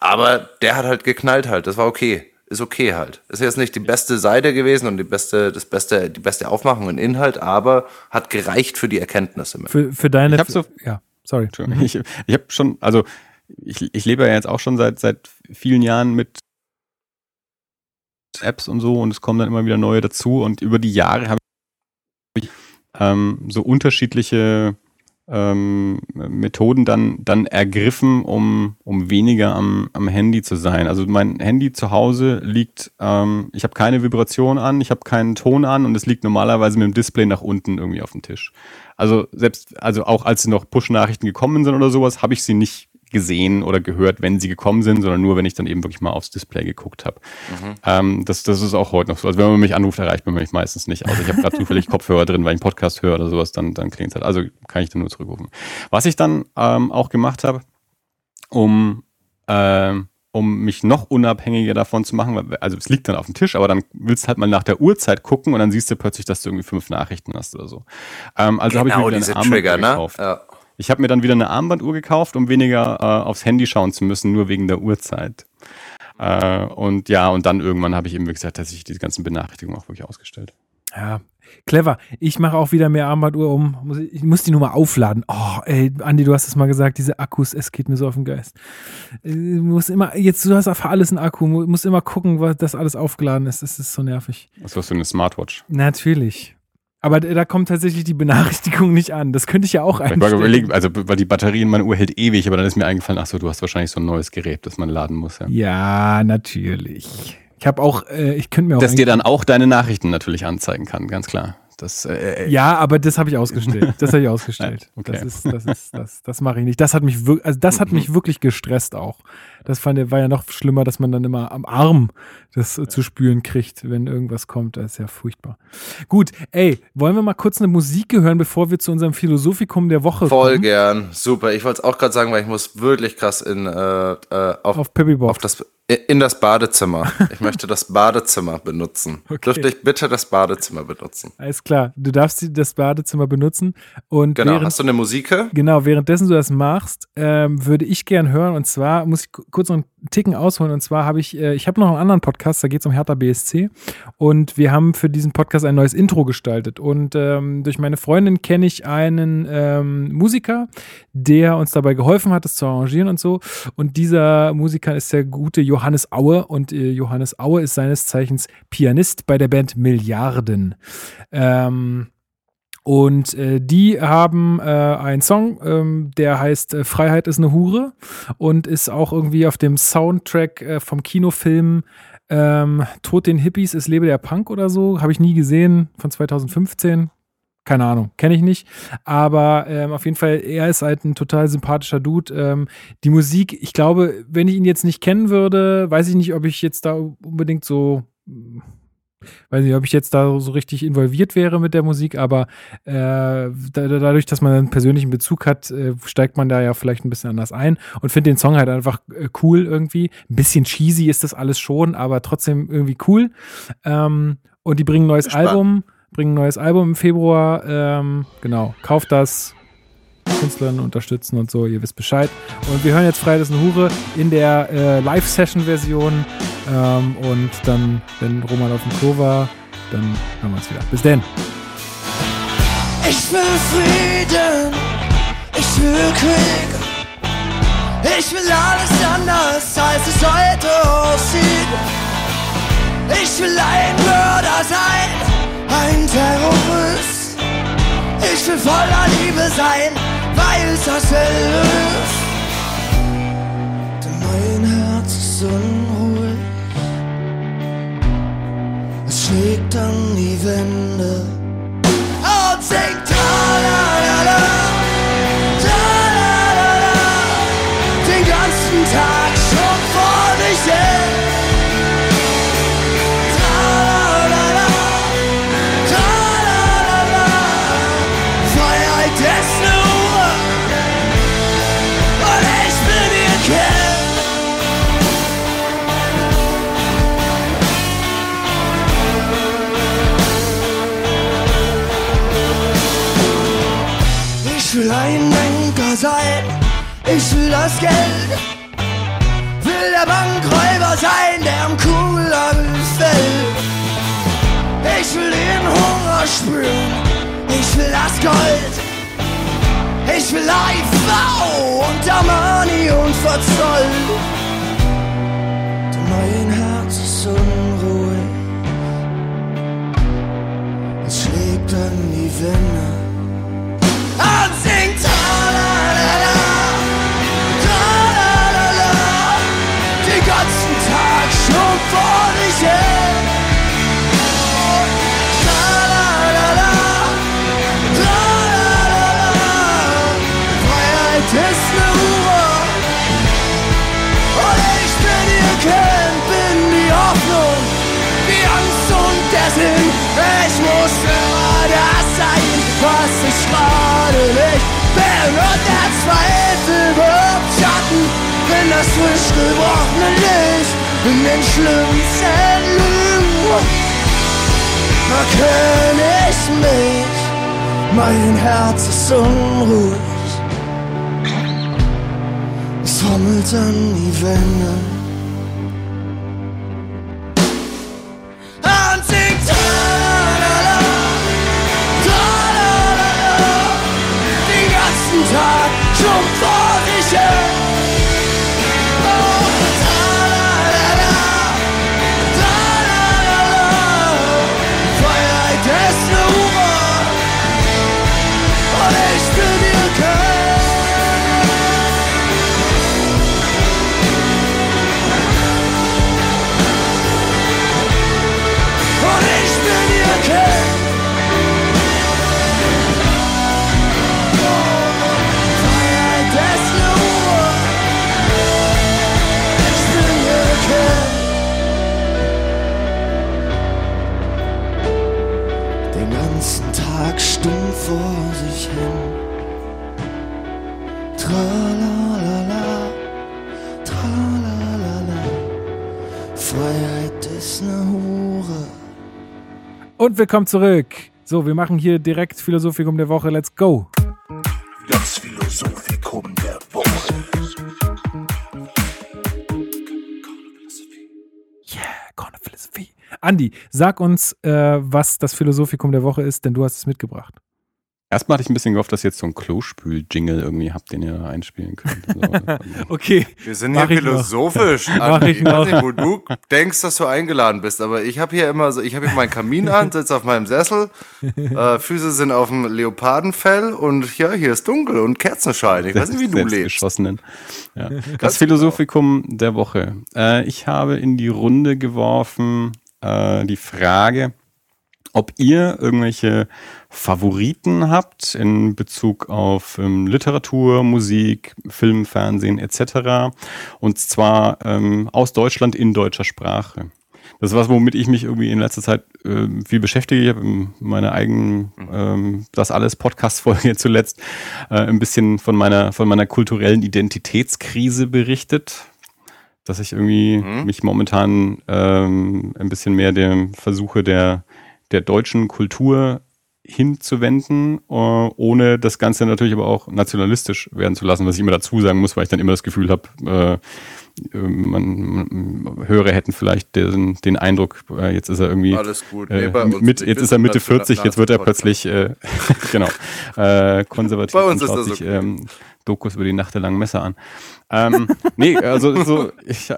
Aber der hat halt geknallt halt, das war okay. Ist okay halt. Ist jetzt nicht die beste Seite gewesen und die beste, das beste, die beste Aufmachung und Inhalt, aber hat gereicht für die Erkenntnisse.
Für, für deine.
Ich hab so-
ja, sorry.
Entschuldigung. Ich, ich habe schon, also ich, ich lebe ja jetzt auch schon seit, seit vielen Jahren mit Apps und so und es kommen dann immer wieder neue dazu und über die Jahre habe ich ähm, so unterschiedliche ähm, Methoden dann, dann ergriffen, um, um weniger am, am Handy zu sein. Also mein Handy zu Hause liegt, ähm, ich habe keine Vibration an, ich habe keinen Ton an und es liegt normalerweise mit dem Display nach unten irgendwie auf dem Tisch. Also selbst, also auch als noch Push-Nachrichten gekommen sind oder sowas, habe ich sie nicht gesehen oder gehört, wenn sie gekommen sind, sondern nur, wenn ich dann eben wirklich mal aufs Display geguckt habe. Ähm, das, das ist auch heute noch so. Also wenn man mich anruft, erreicht man mich meistens nicht. Also ich habe gerade zufällig Kopfhörer drin, weil ich einen Podcast höre oder sowas, dann, dann klingt halt. Also kann ich dann nur zurückrufen. Was ich dann ähm, auch gemacht habe, um, ähm, um mich noch unabhängiger davon zu machen, also es liegt dann auf dem Tisch, aber dann willst du halt mal nach der Uhrzeit gucken und dann siehst du plötzlich, dass du irgendwie fünf Nachrichten hast oder so. Ähm, also habe ich mir
Genau, diese Trigger, ne?
gekauft.
Ja.
Ich habe mir dann wieder eine Armbanduhr gekauft, um weniger äh, aufs Handy schauen zu müssen, nur wegen der Uhrzeit. Äh, und ja, und dann irgendwann habe ich eben gesagt, dass ich diese ganzen Benachrichtigungen auch wirklich ausgestellt.
Ja, clever. Ich mache auch wieder mehr Armbanduhr um. Ich, muss die nur mal aufladen. Oh, ey, Andi, du hast es mal gesagt, diese Akkus, es geht mir so auf den Geist. Äh, Du musst immer, jetzt, du hast für alles einen Akku, mu- musst immer gucken, was das alles aufgeladen ist. Das ist so nervig.
Was hast du eine Smartwatch?
Natürlich. Aber da kommt tatsächlich die Benachrichtigung nicht an. Das könnte ich ja auch
Ich war
einstellen.
überlegen, also weil die Batterie in meiner Uhr hält ewig, aber dann ist mir eingefallen, ach so, du hast wahrscheinlich so ein neues Gerät, das man laden muss. Ja.
Ja, natürlich. Ich habe auch, äh, ich könnte mir auch.
Das dir dann auch deine Nachrichten natürlich anzeigen kann, ganz klar. Das, äh,
Ja, aber das habe ich ausgestellt. Das habe ich ausgestellt.
Okay.
Das ist, das ist, das, das mache ich nicht. Das hat mich also das hat mich wirklich gestresst auch. Das fand, war ja noch schlimmer, dass man dann immer am Arm das äh, zu spüren kriegt, wenn irgendwas kommt. Das ist ja furchtbar. Gut, ey, wollen wir mal kurz eine Musik hören, bevor wir zu unserem Philosophikum der Woche
Voll
kommen?
gern. Super. Ich wollte es auch gerade sagen, weil ich muss wirklich krass in, äh, äh, auf,
Auf Bob.
auf das, in das Badezimmer. Ich möchte das Badezimmer benutzen.
Okay.
Dürfte ich bitte das Badezimmer benutzen?
Alles klar. Du darfst das Badezimmer benutzen und
Genau.
während
Hast du eine Musik?
Genau, währenddessen du das machst, ähm, würde ich gern hören. Und zwar muss ich ku- kurz noch einen Ticken ausholen. Und zwar habe ich, äh, ich habe noch einen anderen Podcast, da geht es um Hertha BSC. Und wir haben für diesen Podcast ein neues Intro gestaltet. Und ähm, durch meine Freundin kenne ich einen ähm, Musiker, der uns dabei geholfen hat, das zu arrangieren und so. Und dieser Musiker ist der gute Johannes Aue. Und äh, Johannes Aue ist seines Zeichens Pianist bei der Band Milliarden. Ähm, Und äh, die haben äh, einen Song, ähm, der heißt äh, Freiheit ist eine Hure und ist auch irgendwie auf dem Soundtrack äh, vom Kinofilm ähm, Tod den Hippies, es lebe der Punk oder so. Habe ich nie gesehen, von 2015. Keine Ahnung, kenne ich nicht. Aber ähm, auf jeden Fall, er ist halt ein total sympathischer Dude. Ähm, die Musik, ich glaube, wenn ich ihn jetzt nicht kennen würde, weiß ich nicht, ob ich jetzt da unbedingt so weiß nicht, ob ich jetzt da so richtig involviert wäre mit der Musik, aber äh, da, dadurch, dass man einen persönlichen Bezug hat, äh, steigt man da ja vielleicht ein bisschen anders ein und finde den Song halt einfach äh, cool irgendwie. Ein bisschen cheesy ist das alles schon, aber trotzdem irgendwie cool. Ähm, und die bringen ein neues
Spannend.
Album, bringen ein neues Album im Februar. Ähm, genau, kauft das. Künstlerinnen unterstützen und so, ihr wisst Bescheid. Und wir hören jetzt ist eine Hure in der äh, Live-Session-Version. Ähm, und dann, wenn Roman auf dem Klo war, dann hören wir uns wieder. Bis denn.
Ich will Frieden, ich will Krieg. Ich will alles anders, als es heute aussieht. Ich will ein Mörder sein, ein Terrorist. Ich will voller Liebe sein, weil es dasselbe ist. Denn mein Herz ist unruhig. Es schlägt an die Wände und singt Tralalala, das Geld. Will der Bankräuber sein, der am Kugellager fällt. Ich will den Hunger spüren, ich will das Gold. Ich will IV und Armani und Verzoll. Denn mein Herz ist unruhig, es schlägt an die Wände vor dich und ich bin ihr Kind, bin die Hoffnung, die Angst und der Sinn. Ich muss immer das sein, was ich gerade nicht bin. Und der Zweifel wirft Schatten, wenn das frisch gebrochene Licht den schlimmsten Lügen erkenne ich mich. Mein Herz ist unruhig. Es trommelt an die Wände. Tag schon vor sich hin. Vor sich hin. Tralalala, tralalala. Freiheit ist ne Hure.
Und willkommen zurück. So, wir machen hier direkt Philosophikum der Woche. Let's go.
Das Philosophikum der Woche.
Yeah, Corner Philosophie. Andi, sag uns, äh, was das Philosophikum der Woche ist, denn du hast es mitgebracht.
Erstmal hatte ich ein bisschen gehofft, dass ihr jetzt so einen Klospül-Jingle irgendwie habt, den ihr einspielen könnt. So.
Okay.
Wir sind hier
ich noch.
philosophisch.
Mach ich noch.
weiß nicht, wo du denkst, dass du eingeladen bist, aber ich habe hier immer so, ich habe hier meinen Kamin an, sitze auf meinem Sessel, äh, Füße sind auf dem Leopardenfell und ja, hier ist dunkel und Kerzenschein. Ich weiß nicht, wie du lebst.
Ja. Das Philosophikum der Woche. Äh, ich habe in die Runde geworfen äh, die Frage, ob ihr irgendwelche Favoriten habt in Bezug auf ähm, Literatur, Musik, Film, Fernsehen etc. Und zwar ähm, aus Deutschland in deutscher Sprache. Das ist was, womit ich mich irgendwie in letzter Zeit ähm, viel beschäftige. Ich habe in meiner eigenen ähm, Das alles Podcast-Folge zuletzt äh, ein bisschen von meiner, von meiner kulturellen Identitätskrise berichtet. Dass ich irgendwie mich momentan ähm, ein bisschen mehr dem versuche, der, der deutschen Kultur hinzuwenden, äh, ohne das Ganze natürlich aber auch nationalistisch werden zu lassen, was ich immer dazu sagen muss, weil ich dann immer das Gefühl habe, äh, äh, man, Hörer hätten vielleicht den, den Eindruck, äh, jetzt ist er irgendwie äh, mit, jetzt ist er Mitte
national-
40, jetzt wird er plötzlich genau konservativ
Bei uns ist das okay.
ähm, Dokus über die Nacht der langen Messer an. Ähm, nee, also so, ich,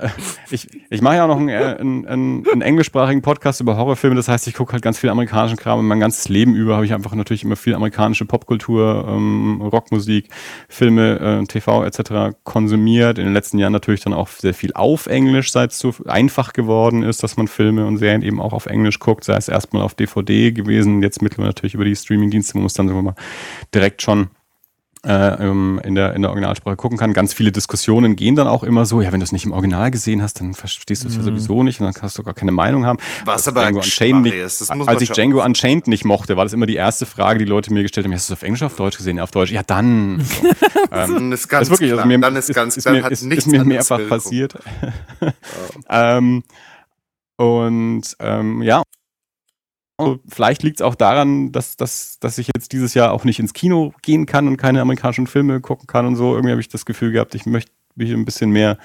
ich, ich mache ja auch noch einen, äh, einen, einen, einen englischsprachigen Podcast über Horrorfilme, das heißt, ich gucke halt ganz viel amerikanischen Kram und mein ganzes Leben über habe ich einfach natürlich immer viel amerikanische Popkultur, ähm, Rockmusik, Filme, äh, TV etc. konsumiert. In den letzten Jahren natürlich dann auch sehr viel auf Englisch, seit es so einfach geworden ist, dass man Filme und Serien eben auch auf Englisch guckt, sei es erstmal auf DVD gewesen, jetzt mittlerweile natürlich über die Streamingdienste, wo man es dann sogar mal direkt schon äh, ähm, in, der, in der Originalsprache gucken kann. Ganz viele Diskussionen gehen dann auch immer so, ja, wenn du es nicht im Original gesehen hast, dann verstehst du es ja sowieso nicht und dann kannst du gar keine Meinung haben.
Was
Als
aber
Django Unchained nicht,
ist, das muss
als ich Django. Unchained nicht mochte, war das immer die erste Frage, die Leute mir gestellt haben, hast du es auf Englisch oder auf Deutsch gesehen? Ja, auf Deutsch. Ja, dann. So.
Dann ist
Das
ganz
ist wirklich,
klar.
also mir,
dann ist ganz,
ist,
dann
mir,
hat
ist,
nichts
ist mir mehrfach passiert. ähm, und ähm, ja, vielleicht liegt es auch daran, dass, dass, dass ich jetzt dieses Jahr auch nicht ins Kino gehen kann und keine amerikanischen Filme gucken kann und so. Irgendwie habe ich das Gefühl gehabt, ich möchte mich ein bisschen mehr,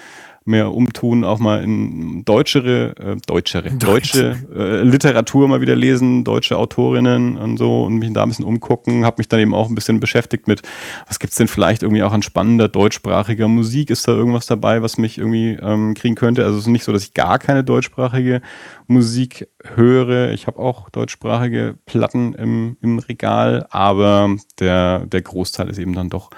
mehr umtun, auch mal in deutschere, äh, deutschere, deutsche äh, Literatur mal wieder lesen, deutsche Autorinnen und so und mich da ein bisschen umgucken. Habe mich dann eben auch ein bisschen beschäftigt mit, was gibt's denn vielleicht irgendwie auch an spannender deutschsprachiger Musik? Ist da irgendwas dabei, was mich irgendwie ähm, kriegen könnte? Also es ist nicht so, dass ich gar keine deutschsprachige Musik höre. Ich habe auch deutschsprachige Platten im, im Regal, aber der, der Großteil ist eben dann doch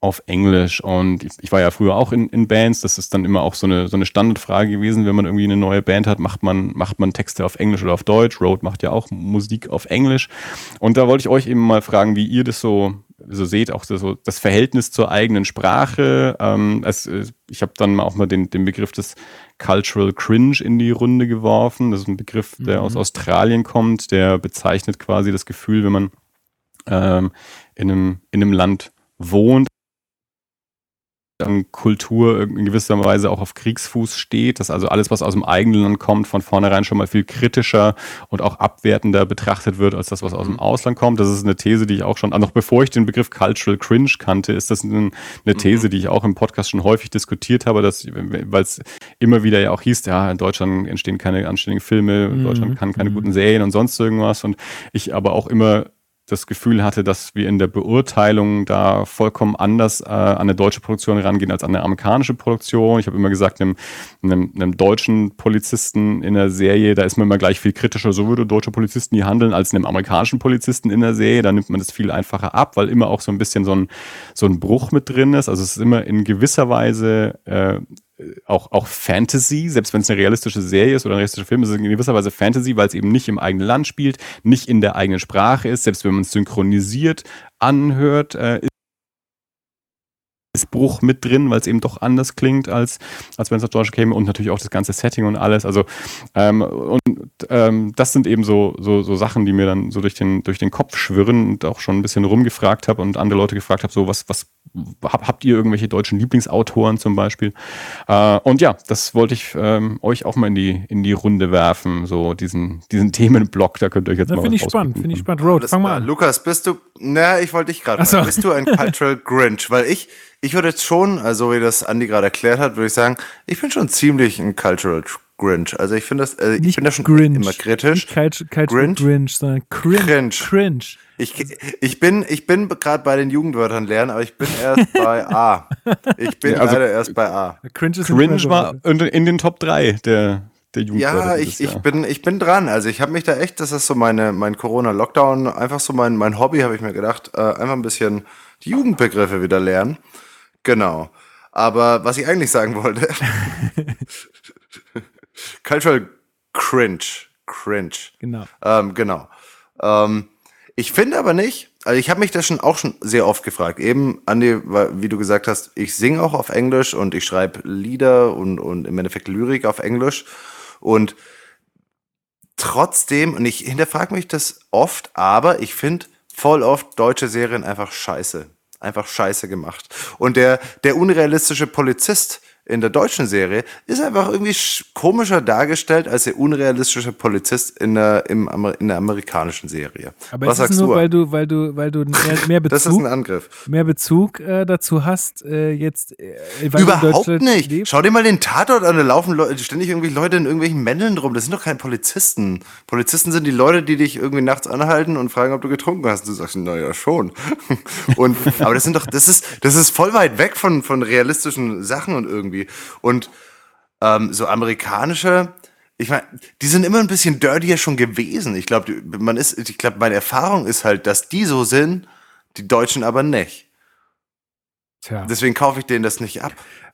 auf Englisch. Und ich, war ja früher auch in, in Bands. Das ist dann immer auch so eine, so eine Standardfrage gewesen, wenn man irgendwie eine neue Band hat, macht man, macht man Texte auf Englisch oder auf Deutsch? Road macht ja auch Musik auf Englisch. Und da wollte ich euch eben mal fragen, wie ihr das so, so seht, auch so das Verhältnis zur eigenen Sprache. Ähm, es, ich habe dann auch mal den, den Begriff des Cultural Cringe in die Runde geworfen. Das ist ein Begriff, der aus Australien kommt, der bezeichnet quasi das Gefühl, wenn man ähm, in, einem, in einem Land wohnt, Kultur in gewisser Weise auch auf Kriegsfuß steht, dass also alles, was aus dem eigenen Land kommt, von vornherein schon mal viel kritischer und auch abwertender betrachtet wird, als das, was aus dem Ausland kommt. Das ist eine These, die ich auch schon, also noch bevor ich den Begriff Cultural Cringe kannte, ist das ein, eine These, die ich auch im Podcast schon häufig diskutiert habe, dass, weil es immer wieder ja auch hieß, ja, in Deutschland entstehen keine anständigen Filme, in Deutschland kann keine guten Serien und sonst irgendwas. Und ich aber auch immer das Gefühl hatte, dass wir in der Beurteilung da vollkommen anders äh, an eine deutsche Produktion rangehen als an eine amerikanische Produktion. Ich habe immer gesagt, einem, einem, einem deutschen Polizisten in der Serie, da ist man immer gleich viel kritischer, so würde deutsche Polizisten die handeln, als einem amerikanischen Polizisten in der Serie. Da nimmt man das viel einfacher ab, weil immer auch so ein bisschen so ein, so ein Bruch mit drin ist. Also es ist immer in gewisser Weise äh, auch, auch Fantasy, selbst wenn es eine realistische Serie ist oder ein realistischer Film, ist es in gewisser Weise Fantasy, weil es eben nicht im eigenen Land spielt, nicht in der eigenen Sprache ist, selbst wenn man es synchronisiert anhört, äh, ist Bruch mit drin, weil es eben doch anders klingt, als, als wenn es auf Deutsch käme und natürlich auch das ganze Setting und alles. Also ähm, und ähm, das sind eben so, so, so Sachen, die mir dann so durch den, durch den Kopf schwirren und auch schon ein bisschen rumgefragt habe und andere Leute gefragt habe, so was, was hab, habt ihr irgendwelche deutschen Lieblingsautoren zum Beispiel? Äh, und ja, das wollte ich ähm, euch auch mal in die, in die Runde werfen, so diesen, diesen Themenblock, da könnt ihr euch jetzt
Da
mal
finde ich spannend, finde ich spannend. Road, fang mal an.
Lukas, bist du, na, ich wollte dich gerade
so.
fragen, bist du ein Cultural Grinch? Weil ich, ich würde jetzt schon, also wie das Andi gerade erklärt hat, würde ich sagen, ich bin schon ziemlich ein Cultural Grinch. Also ich finde das, äh, ich bin da schon
Grinch.
immer kritisch.
Nicht
Grinch?
Grinch, sondern Cringe.
Cringe.
Cringe.
Ich, ich bin, ich bin gerade bei den Jugendwörtern lernen, aber ich bin erst bei A. Ich bin
Ja, also-
leider erst bei A.
Cringe ist
Cringe war in, in den Top 3 der, der Jugendwörter
Ja, ich, ich bin, ich bin dran. Also ich habe mich da echt, das ist so meine, mein Corona-Lockdown, einfach so mein, mein Hobby, habe ich mir gedacht, äh, einfach ein bisschen die Jugendbegriffe wieder lernen. Genau. Aber was ich eigentlich sagen wollte, Cultural Cringe. Cringe.
Genau.
Ähm, genau. Ähm, ich finde aber nicht, also ich habe mich das schon auch schon sehr oft gefragt. Eben, Andi, wie du gesagt hast, ich singe auch auf Englisch und ich schreibe Lieder und, und im Endeffekt Lyrik auf Englisch. Und trotzdem, und ich hinterfrage mich das oft, aber ich finde voll oft deutsche Serien einfach scheiße. Einfach scheiße gemacht. Und der, der unrealistische Polizist in der deutschen Serie ist einfach irgendwie sch- komischer dargestellt als der unrealistische Polizist in der, im, in der amerikanischen Serie.
Aber
Was
ist
sagst
nur,
du?
weil du, weil du, weil du mehr, mehr
das ist
Bezug,
ein Angriff.
mehr Bezug äh, dazu hast, äh, jetzt äh,
Überhaupt nicht.
lebst.
Schau dir mal den Tatort an, da laufen Leute, ständig irgendwie Leute in irgendwelchen Mänteln drum. Das sind doch keine Polizisten. Polizisten sind die Leute, die dich irgendwie nachts anhalten und fragen, ob du getrunken hast. Du sagst, naja, schon. Und, aber das sind doch, das ist, das ist voll weit weg von, von realistischen Sachen und irgendwie. Und ähm, so amerikanische, ich meine, die sind immer ein bisschen dirtier schon gewesen. Ich glaube, man ist, ich glaube, meine Erfahrung ist halt, dass die so sind, die Deutschen aber nicht.
Tja,
Deswegen kaufe ich denen das nicht ab.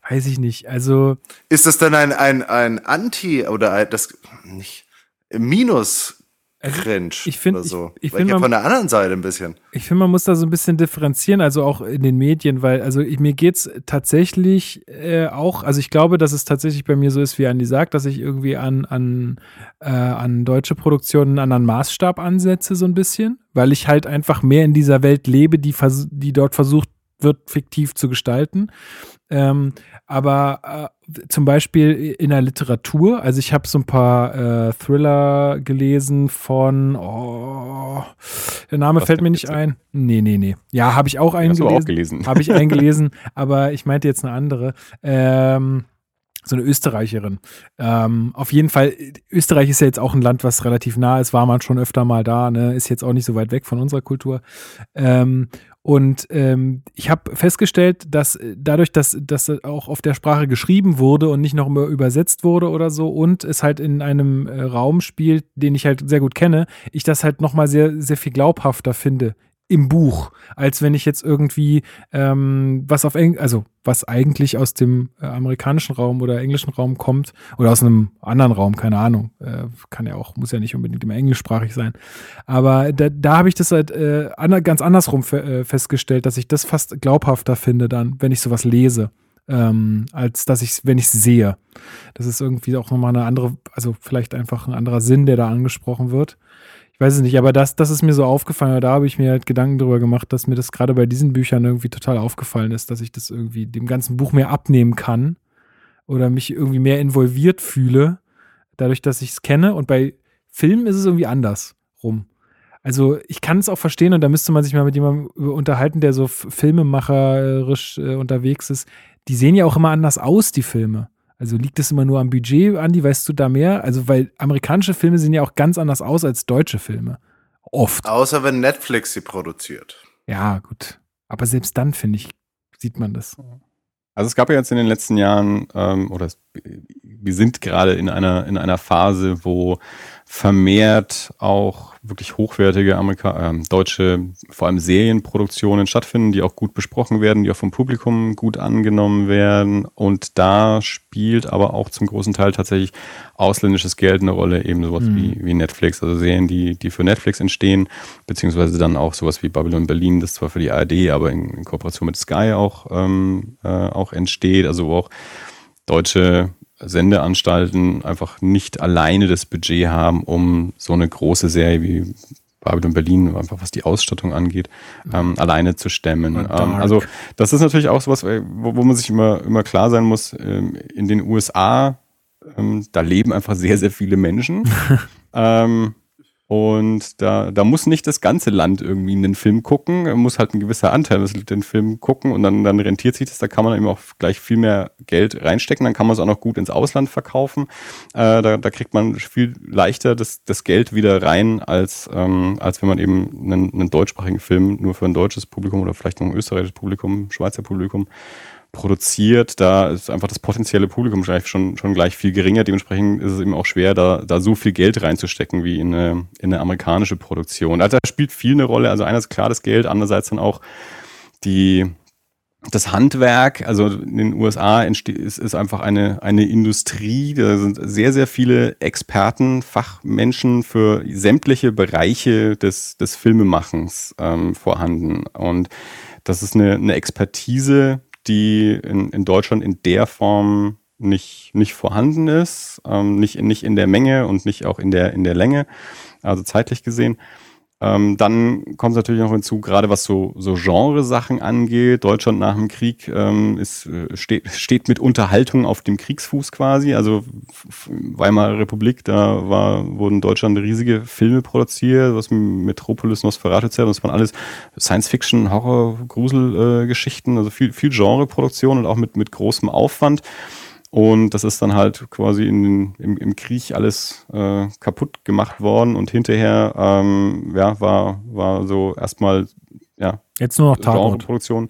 weiß ich nicht. Also
Ist das dann ein, ein, ein Anti oder ein, das nicht Minus
Also,
Cringe
ich find-
oder so?
ich- ich
Weil
find,
hab
man-
von der anderen Seite ein bisschen.
Ich finde, man muss da so ein bisschen differenzieren, also auch in den Medien, weil, also ich, mir geht's tatsächlich äh, auch, also ich glaube, dass es tatsächlich bei mir so ist, wie Andi sagt, dass ich irgendwie an, an, äh, an deutsche Produktionen einen anderen Maßstab ansetze, so ein bisschen, weil ich halt einfach mehr in dieser Welt lebe, die, vers die dort versucht wird, fiktiv zu gestalten. Ähm, aber äh, zum Beispiel in der Literatur, also ich habe so ein paar äh, Thriller gelesen von, oh, der Name
Was
fällt mir nicht ein. Nee, nee, nee. Ja, habe ich auch einen
Hast aber auch
gelesen.
gelesen.
Habe ich einen gelesen, aber ich meinte jetzt eine andere. Ähm, so eine Österreicherin. Ähm, auf jeden Fall, Österreich ist ja jetzt auch ein Land, was relativ nah ist, war man schon öfter mal da, ne? ist jetzt auch nicht so weit weg von unserer Kultur. Ähm, und ähm, ich habe festgestellt, dass äh, dadurch, dass das auch auf der Sprache geschrieben wurde und nicht noch immer übersetzt wurde oder so und es halt in einem äh, Raum spielt, den ich halt sehr gut kenne, ich das halt nochmal sehr, sehr viel glaubhafter finde im Buch, als wenn ich jetzt irgendwie ähm, was auf Eng also was eigentlich aus dem äh, amerikanischen Raum oder englischen Raum kommt oder aus einem anderen Raum, keine Ahnung, äh, kann ja auch, muss ja nicht unbedingt immer englischsprachig sein. Aber da, da habe ich das halt äh, an, ganz andersrum äh, festgestellt, dass ich das fast glaubhafter finde dann, wenn ich sowas lese, ähm, als dass ich wenn ich sehe. Das ist irgendwie auch nochmal eine andere, also vielleicht einfach ein anderer Sinn, der da angesprochen wird. Ich weiß es nicht, aber das, das ist mir so aufgefallen. Da habe ich mir halt Gedanken darüber gemacht, dass mir das gerade bei diesen Büchern irgendwie total aufgefallen ist, dass ich das irgendwie dem ganzen Buch mehr abnehmen kann oder mich irgendwie mehr involviert fühle, dadurch, dass ich es kenne. Und bei Filmen ist es irgendwie anders rum. Also ich kann es auch verstehen und da müsste man sich mal mit jemandem unterhalten, der so filmemacherisch äh, unterwegs ist. Die sehen ja auch immer anders aus, die Filme. Also liegt es immer nur am Budget, Andi, weißt du da mehr? Also weil amerikanische Filme sehen ja auch ganz anders aus als deutsche Filme. Oft.
Außer wenn Netflix sie produziert.
Ja, gut. Aber selbst dann, finde ich, sieht man das.
Also es gab ja jetzt in den letzten Jahren, ähm, oder es, wir sind gerade in einer, in einer Phase, wo vermehrt auch wirklich hochwertige Amerika ähm, deutsche, vor allem Serienproduktionen stattfinden, die auch gut besprochen werden, die auch vom Publikum gut angenommen werden. Und da spielt aber auch zum großen Teil tatsächlich ausländisches Geld eine Rolle, eben sowas
Mhm.
wie, wie Netflix, also Serien, die, die für Netflix entstehen, beziehungsweise dann auch sowas wie Babylon Berlin, das zwar für die ARD, aber in, in Kooperation mit Sky auch, ähm, äh, auch entsteht, also wo auch deutsche Sendeanstalten einfach nicht alleine das Budget haben, um so eine große Serie wie Babylon Berlin, einfach was die Ausstattung angeht, ähm, alleine zu stemmen. Ähm, also das ist natürlich auch sowas, äh, wo, wo man sich immer, immer klar sein muss, ähm, in den USA, ähm, da leben einfach sehr, sehr viele Menschen. Und da, da muss nicht das ganze Land irgendwie einen Film gucken, muss halt ein gewisser Anteil den Film gucken und dann, dann rentiert sich das, da kann man eben auch gleich viel mehr Geld reinstecken, dann kann man es auch noch gut ins Ausland verkaufen. Äh, da, da kriegt man viel leichter das, das Geld wieder rein, als, ähm, als wenn man eben einen, einen deutschsprachigen Film nur für ein deutsches Publikum oder vielleicht noch ein österreichisches Publikum, Schweizer Publikum produziert, da ist einfach das potenzielle Publikum schon, schon gleich viel geringer. Dementsprechend ist es eben auch schwer, da, da so viel Geld reinzustecken wie in eine, in eine amerikanische Produktion. Also da spielt viel eine Rolle. Also einerseits klar das Geld, andererseits dann auch die, das Handwerk, also in den USA entsteht, ist, ist einfach eine, eine Industrie, da sind sehr, sehr viele Experten, Fachmenschen für sämtliche Bereiche des, des Filmemachens ähm, vorhanden. Und das ist eine, eine Expertise, die in, in Deutschland in der Form nicht, nicht vorhanden ist, ähm, nicht, nicht in der Menge und nicht auch in der, in der Länge, also zeitlich gesehen. Ähm, dann kommt es natürlich noch hinzu, gerade was so, so Genresachen angeht. Deutschland nach dem Krieg ähm, ist, äh, steht, steht mit Unterhaltung auf dem Kriegsfuß quasi. Also Weimarer Republik, da war, wurden in Deutschland riesige Filme produziert, was Metropolis, Nosferatu, das waren alles Science-Fiction, Horror, Gruselgeschichten, äh, also viel, viel Genreproduktion und auch mit, mit großem Aufwand. Und das ist dann halt quasi in, im, im Krieg alles äh, kaputt gemacht worden und hinterher ähm, ja, war, war so erstmal ja,
Jetzt nur noch Tatort.
Produktion.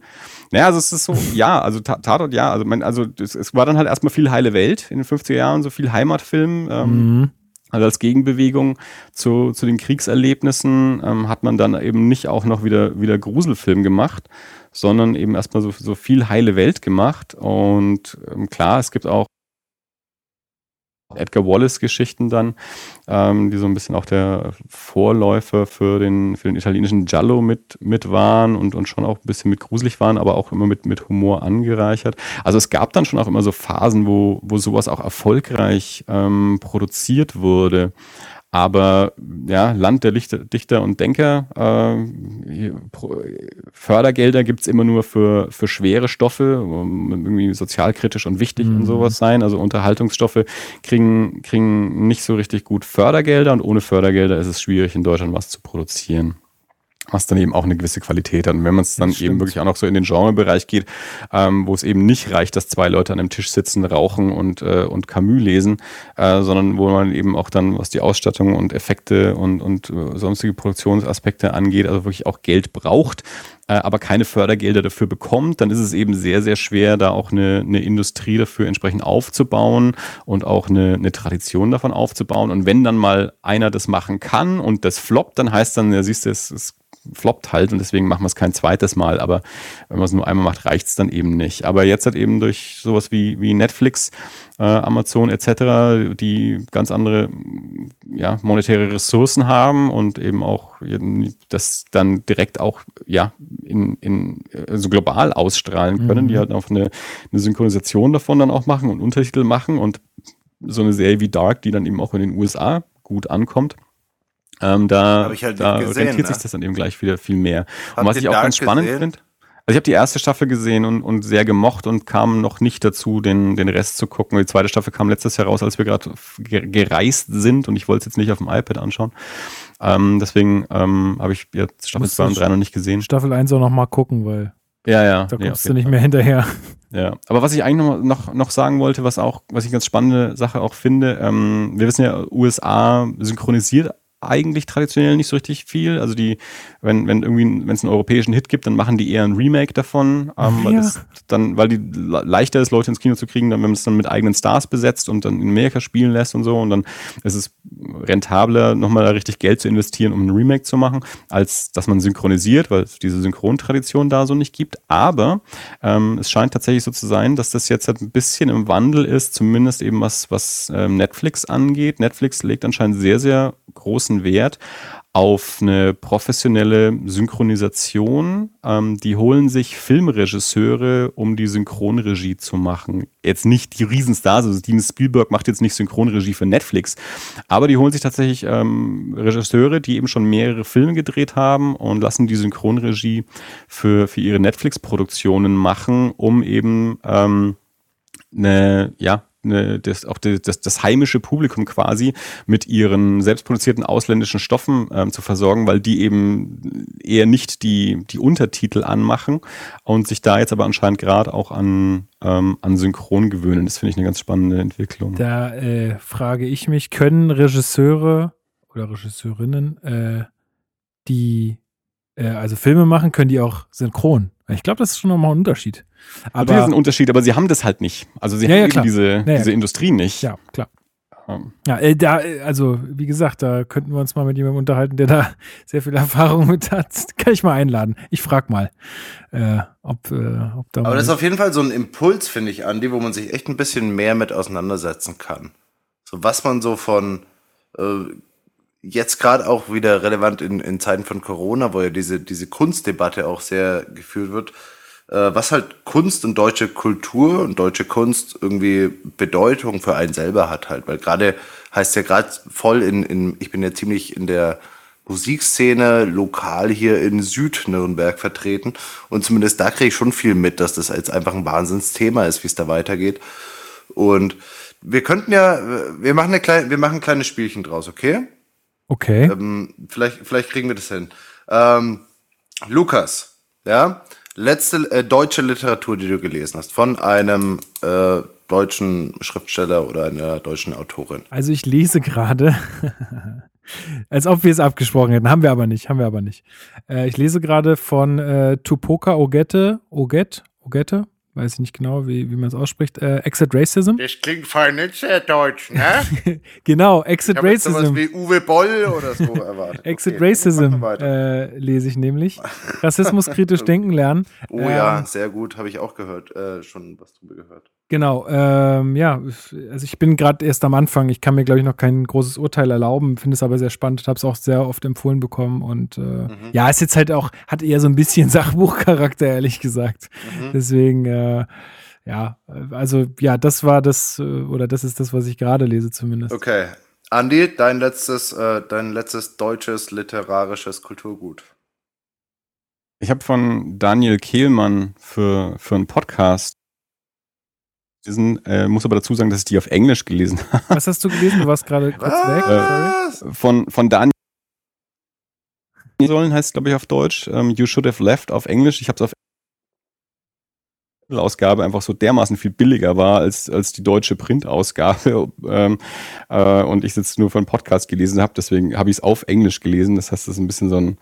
Naja, also es ist so, ja, also Tatort, ja, also, mein, also es, es, war dann halt erstmal viel heile Welt in den 50er Jahren, so viel Heimatfilm. Ähm, mhm. Also als Gegenbewegung zu, zu den Kriegserlebnissen ähm, hat man dann eben nicht auch noch wieder, wieder Gruselfilm gemacht, sondern eben erstmal so, so viel heile Welt gemacht. Und ähm, klar, es gibt auch Edgar Wallace-Geschichten dann, ähm, die so ein bisschen auch der Vorläufer für den, für den italienischen Giallo mit, mit waren und, und schon auch ein bisschen mit gruselig waren, aber auch immer mit, mit Humor angereichert. Also es gab dann schon auch immer so Phasen, wo, wo sowas auch erfolgreich ähm, produziert wurde. Aber ja, Land der Lichter, Dichter und Denker, äh, Fördergelder gibt's immer nur für, für schwere Stoffe, irgendwie sozialkritisch und wichtig mhm. und sowas sein. Also Unterhaltungsstoffe kriegen, kriegen nicht so richtig gut Fördergelder und ohne Fördergelder ist es schwierig, in Deutschland was zu produzieren was dann eben auch eine gewisse Qualität hat. Und wenn man es dann eben wirklich auch noch so in den Genrebereich geht, ähm, wo es eben nicht reicht, dass zwei Leute an einem Tisch sitzen, rauchen und, äh, und Camus lesen, äh, sondern wo man eben auch dann, was die Ausstattung und Effekte und, und äh, sonstige Produktionsaspekte angeht, also wirklich auch Geld braucht, äh, aber keine Fördergelder dafür bekommt, dann ist es eben sehr, sehr schwer, da auch eine, eine Industrie dafür entsprechend aufzubauen und auch eine, eine Tradition davon aufzubauen. Und wenn dann mal einer das machen kann und das floppt, dann heißt dann, ja, siehst du, es, es floppt halt und deswegen machen wir es kein zweites Mal. Aber wenn man es nur einmal macht, reicht es dann eben nicht. Aber jetzt hat eben durch sowas wie, wie Netflix, äh, Amazon etc., die ganz andere ja, monetäre Ressourcen haben und eben auch das dann direkt auch ja, in, in, also global ausstrahlen können, mhm. die halt auch eine, eine Synchronisation davon dann auch machen und Untertitel machen und so eine Serie wie Dark, die dann eben auch in den USA gut ankommt ähm, da
halt
da
gesehen,
rentiert
ne?
sich das dann eben gleich wieder viel mehr.
Habt
und was
ihr
ich auch ganz spannend
gesehen?
finde, also ich habe die erste Staffel gesehen und, und sehr gemocht und kam noch nicht dazu, den, den Rest zu gucken. Die zweite Staffel kam letztes Jahr raus, als wir gerade ge gereist sind und ich wollte es jetzt nicht auf dem iPad anschauen. Ähm, deswegen ähm, habe ich jetzt Staffel
Musst
2 und
du
3 noch nicht gesehen.
Staffel 1 auch noch mal gucken, weil
Ja, ja.
da kommst
auf
du nicht
Fall.
mehr hinterher.
Ja, aber was ich eigentlich noch, noch, noch sagen wollte, was auch, was ich ganz spannende Sache auch finde, ähm, wir wissen ja, USA synchronisiert eigentlich traditionell nicht so richtig viel. Also die, wenn, wenn irgendwie, wenn es einen europäischen Hit gibt, dann machen die eher ein Remake davon, ähm, weil
Ja.
das dann, weil die le- leichter ist, Leute ins Kino zu kriegen, dann, wenn man es dann mit eigenen Stars besetzt und dann in Amerika spielen lässt und so. Und dann ist es rentabler, nochmal da richtig Geld zu investieren, um ein Remake zu machen, als dass man synchronisiert, weil es diese Synchrontradition da so nicht gibt. Aber ähm, es scheint tatsächlich so zu sein, dass das jetzt halt ein bisschen im Wandel ist, zumindest eben was, was ähm, Netflix angeht. Netflix legt anscheinend sehr, sehr großen Wert auf eine professionelle Synchronisation. Ähm, die holen sich Filmregisseure, um die Synchronregie zu machen. Jetzt nicht die Riesenstars, also Steven Spielberg macht jetzt nicht Synchronregie für Netflix, aber die holen sich tatsächlich ähm, Regisseure, die eben schon mehrere Filme gedreht haben und lassen die Synchronregie für, für ihre Netflix-Produktionen machen, um eben ähm, eine, ja, ne, das, auch das, das, das heimische Publikum quasi mit ihren selbstproduzierten ausländischen Stoffen ähm, zu versorgen, weil die eben eher nicht die, die Untertitel anmachen und sich da jetzt aber anscheinend gerade auch an, ähm, an Synchron gewöhnen. Das finde ich eine ganz spannende Entwicklung.
Da äh, frage ich mich, können Regisseure oder Regisseurinnen, äh, die äh, also Filme machen, können die auch synchron? Ich glaube, das ist schon nochmal ein Unterschied.
Aber das ist ein Unterschied, aber sie haben das halt nicht. Also sie
Ja,
haben
ja,
eben diese,
Ja, ja.
diese Industrie nicht.
ja, klar.
Ähm,
Ja, äh, da, äh, also wie gesagt, da könnten wir uns mal mit jemandem unterhalten, der da sehr viel Erfahrung mit hat. Kann ich mal einladen. Ich frag mal, äh, ob, äh, ob da
Aber
mal
das ist auf jeden Fall so ein Impuls, finde ich, Andi, wo man sich echt ein bisschen mehr mit auseinandersetzen kann. So was man so von äh, jetzt gerade auch wieder relevant in, in Zeiten von Corona, wo ja diese, diese Kunstdebatte auch sehr geführt wird, äh, was halt Kunst und deutsche Kultur und deutsche Kunst irgendwie Bedeutung für einen selber hat halt. Weil gerade heißt ja gerade voll in, in, ich bin ja ziemlich in der Musikszene lokal hier in Südnürnberg vertreten. Und zumindest da kriege ich schon viel mit, dass das jetzt einfach ein Wahnsinnsthema ist, wie es da weitergeht. Und wir könnten ja, wir machen, eine kleine, wir machen ein kleines Spielchen draus, okay?
Okay.
Ähm, vielleicht, vielleicht kriegen wir das hin. Ähm, Lukas, ja, letzte äh, deutsche Literatur, die du gelesen hast, von einem äh, deutschen Schriftsteller oder einer deutschen Autorin.
Also ich lese gerade, als ob wir es abgesprochen hätten. Haben wir aber nicht, haben wir aber nicht. Äh, ich lese gerade von äh, Tupoka Ogette, Ogette, Ogette, weiß ich nicht genau, wie, wie man es ausspricht, äh, Exit Racism.
Das klingt voll nicht sehr deutsch, ne?
Genau, Exit
Ich jetzt sowas
Racism.
wie Uwe Boll oder so erwartet.
Exit
Okay,
Racism äh, lese ich nämlich. Rassismuskritisch denken lernen.
Oh
Ähm,
ja, sehr gut, habe ich auch gehört, äh, schon was drüber gehört.
Genau, ähm, ja, also ich bin gerade erst am Anfang. Ich kann mir, glaube ich, noch kein großes Urteil erlauben, finde es aber sehr spannend, habe es auch sehr oft empfohlen bekommen und äh,
Mhm.
ja, ist jetzt halt auch, hat eher so ein bisschen Sachbuchcharakter, ehrlich gesagt.
Mhm.
Deswegen, äh, ja, also ja, das war das, äh, oder das ist das, was ich gerade lese zumindest.
Okay, Andi, dein letztes, äh, dein letztes deutsches literarisches Kulturgut.
Ich habe von Daniel Kehlmann für, für einen Podcast gelesen, äh, muss aber dazu sagen, dass ich die auf Englisch gelesen habe.
Was hast du gelesen? Du warst gerade kurz weg. Sorry.
Was?
Von, von Daniel sollen heißt glaube ich auf Deutsch. Ähm, you should have left auf Englisch. Ich habe es auf Ausgabe einfach so dermaßen viel billiger war als, als die deutsche Printausgabe ähm, äh, und ich jetzt nur von Podcast gelesen habe, deswegen habe ich es auf Englisch gelesen. Das heißt, das ist ein bisschen so ein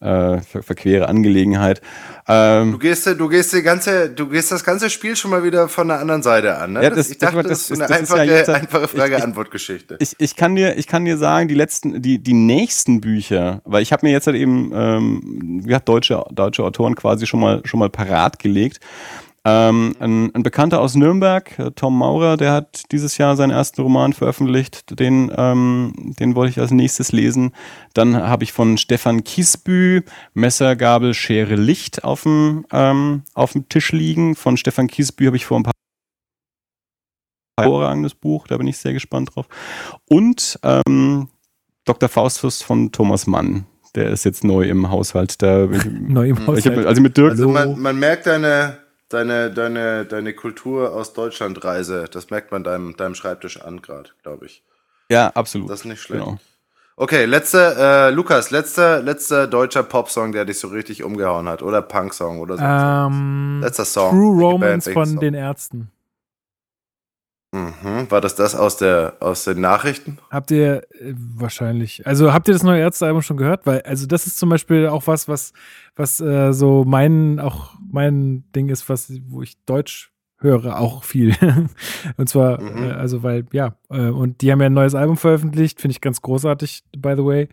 äh, ver verquere Angelegenheit. Ähm,
Du gehst, du gehst die ganze, du gehst das ganze Spiel schon mal wieder von der anderen Seite an. Ne?
Ja,
das, ich dachte,
das
das,
ist-
eine
das ist ja
einfache,
jetzt-
einfache
ich- ich-
Frage-Antwort-Geschichte.
ich, ich kann dir, ich kann dir sagen, die letzten, die, die nächsten Bücher, weil ich habe mir jetzt halt eben, ähm, wie hat deutsche, deutsche Autoren quasi schon mal, schon mal parat gelegt. Ähm, ein, ein Bekannter aus Nürnberg, äh, Tom Maurer, der hat dieses Jahr seinen ersten Roman veröffentlicht. Den, ähm, den wollte ich als nächstes lesen. Dann habe ich von Stefan Kiesbü Messer, Gabel, Schere, Licht auf dem, ähm, auf dem Tisch liegen. Von Stefan Kiesbü habe ich vor ein paar hervorragendes Buch, da bin ich sehr gespannt drauf. Und ähm, Dr. Faustus von Thomas Mann, der ist jetzt neu im Haushalt. Da ich,
Neu im
ich
Haushalt.
hab, also mit Dirk,
Also man, man merkt deine, deine, deine, deine Kultur aus Deutschland-Reise. Das merkt man deinem, deinem Schreibtisch an gerade, glaube ich.
ja, absolut.
Das ist nicht schlecht.
Genau.
Okay, letzter, äh, Lukas, letzter, letzter deutscher Popsong, der dich so richtig umgehauen hat. Oder Punk-Song oder so.
Ähm,
Letzter Song.
True Romance von
Song?
den Ärzten.
Mhm. War das das aus, der, aus den Nachrichten?
Habt ihr äh, wahrscheinlich, also habt ihr das neue Ärztealbum schon gehört? Weil, also das ist zum Beispiel auch was, was, was äh, so mein, auch mein Ding ist, was, wo ich Deutsch höre, auch viel. und zwar,
Mhm.
äh, also weil, ja, äh, und die haben ja ein neues Album veröffentlicht, finde ich ganz großartig, by the way.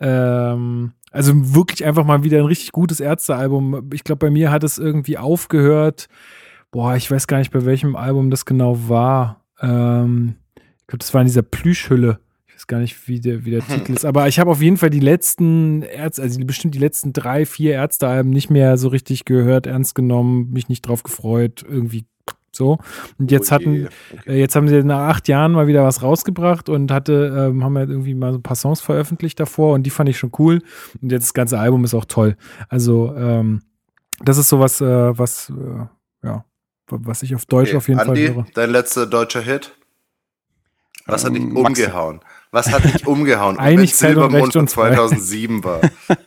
Ähm, also wirklich einfach mal wieder ein richtig gutes Ärztealbum. Ich glaube, bei mir hat es irgendwie aufgehört. Boah, ich weiß gar nicht, bei welchem Album das genau war. Ähm, ich glaube, das war in dieser Plüschhülle. Ich weiß gar nicht, wie der, wie der Titel ist. Aber ich habe auf jeden Fall die letzten Ärzte, also bestimmt die letzten drei, vier Ärztealben nicht mehr so richtig gehört, ernst genommen, mich nicht drauf gefreut, irgendwie so. Und jetzt
Oh
hatten.
Okay.
äh, Jetzt haben sie nach acht Jahren mal wieder was rausgebracht und hatte, ähm, haben halt irgendwie mal so ein paar Songs veröffentlicht davor und die fand ich schon cool. Und jetzt das ganze Album ist auch toll. Also, ähm, das ist sowas, äh, was, äh, was ich auf Deutsch
Okay,
auf jeden
Andi,
Fall höre.
dein letzter deutscher Hit? Was hat dich
Ähm,
umgehauen? Was hat dich umgehauen?
Recht
Silbermond von
und Freiheit.
2007 war.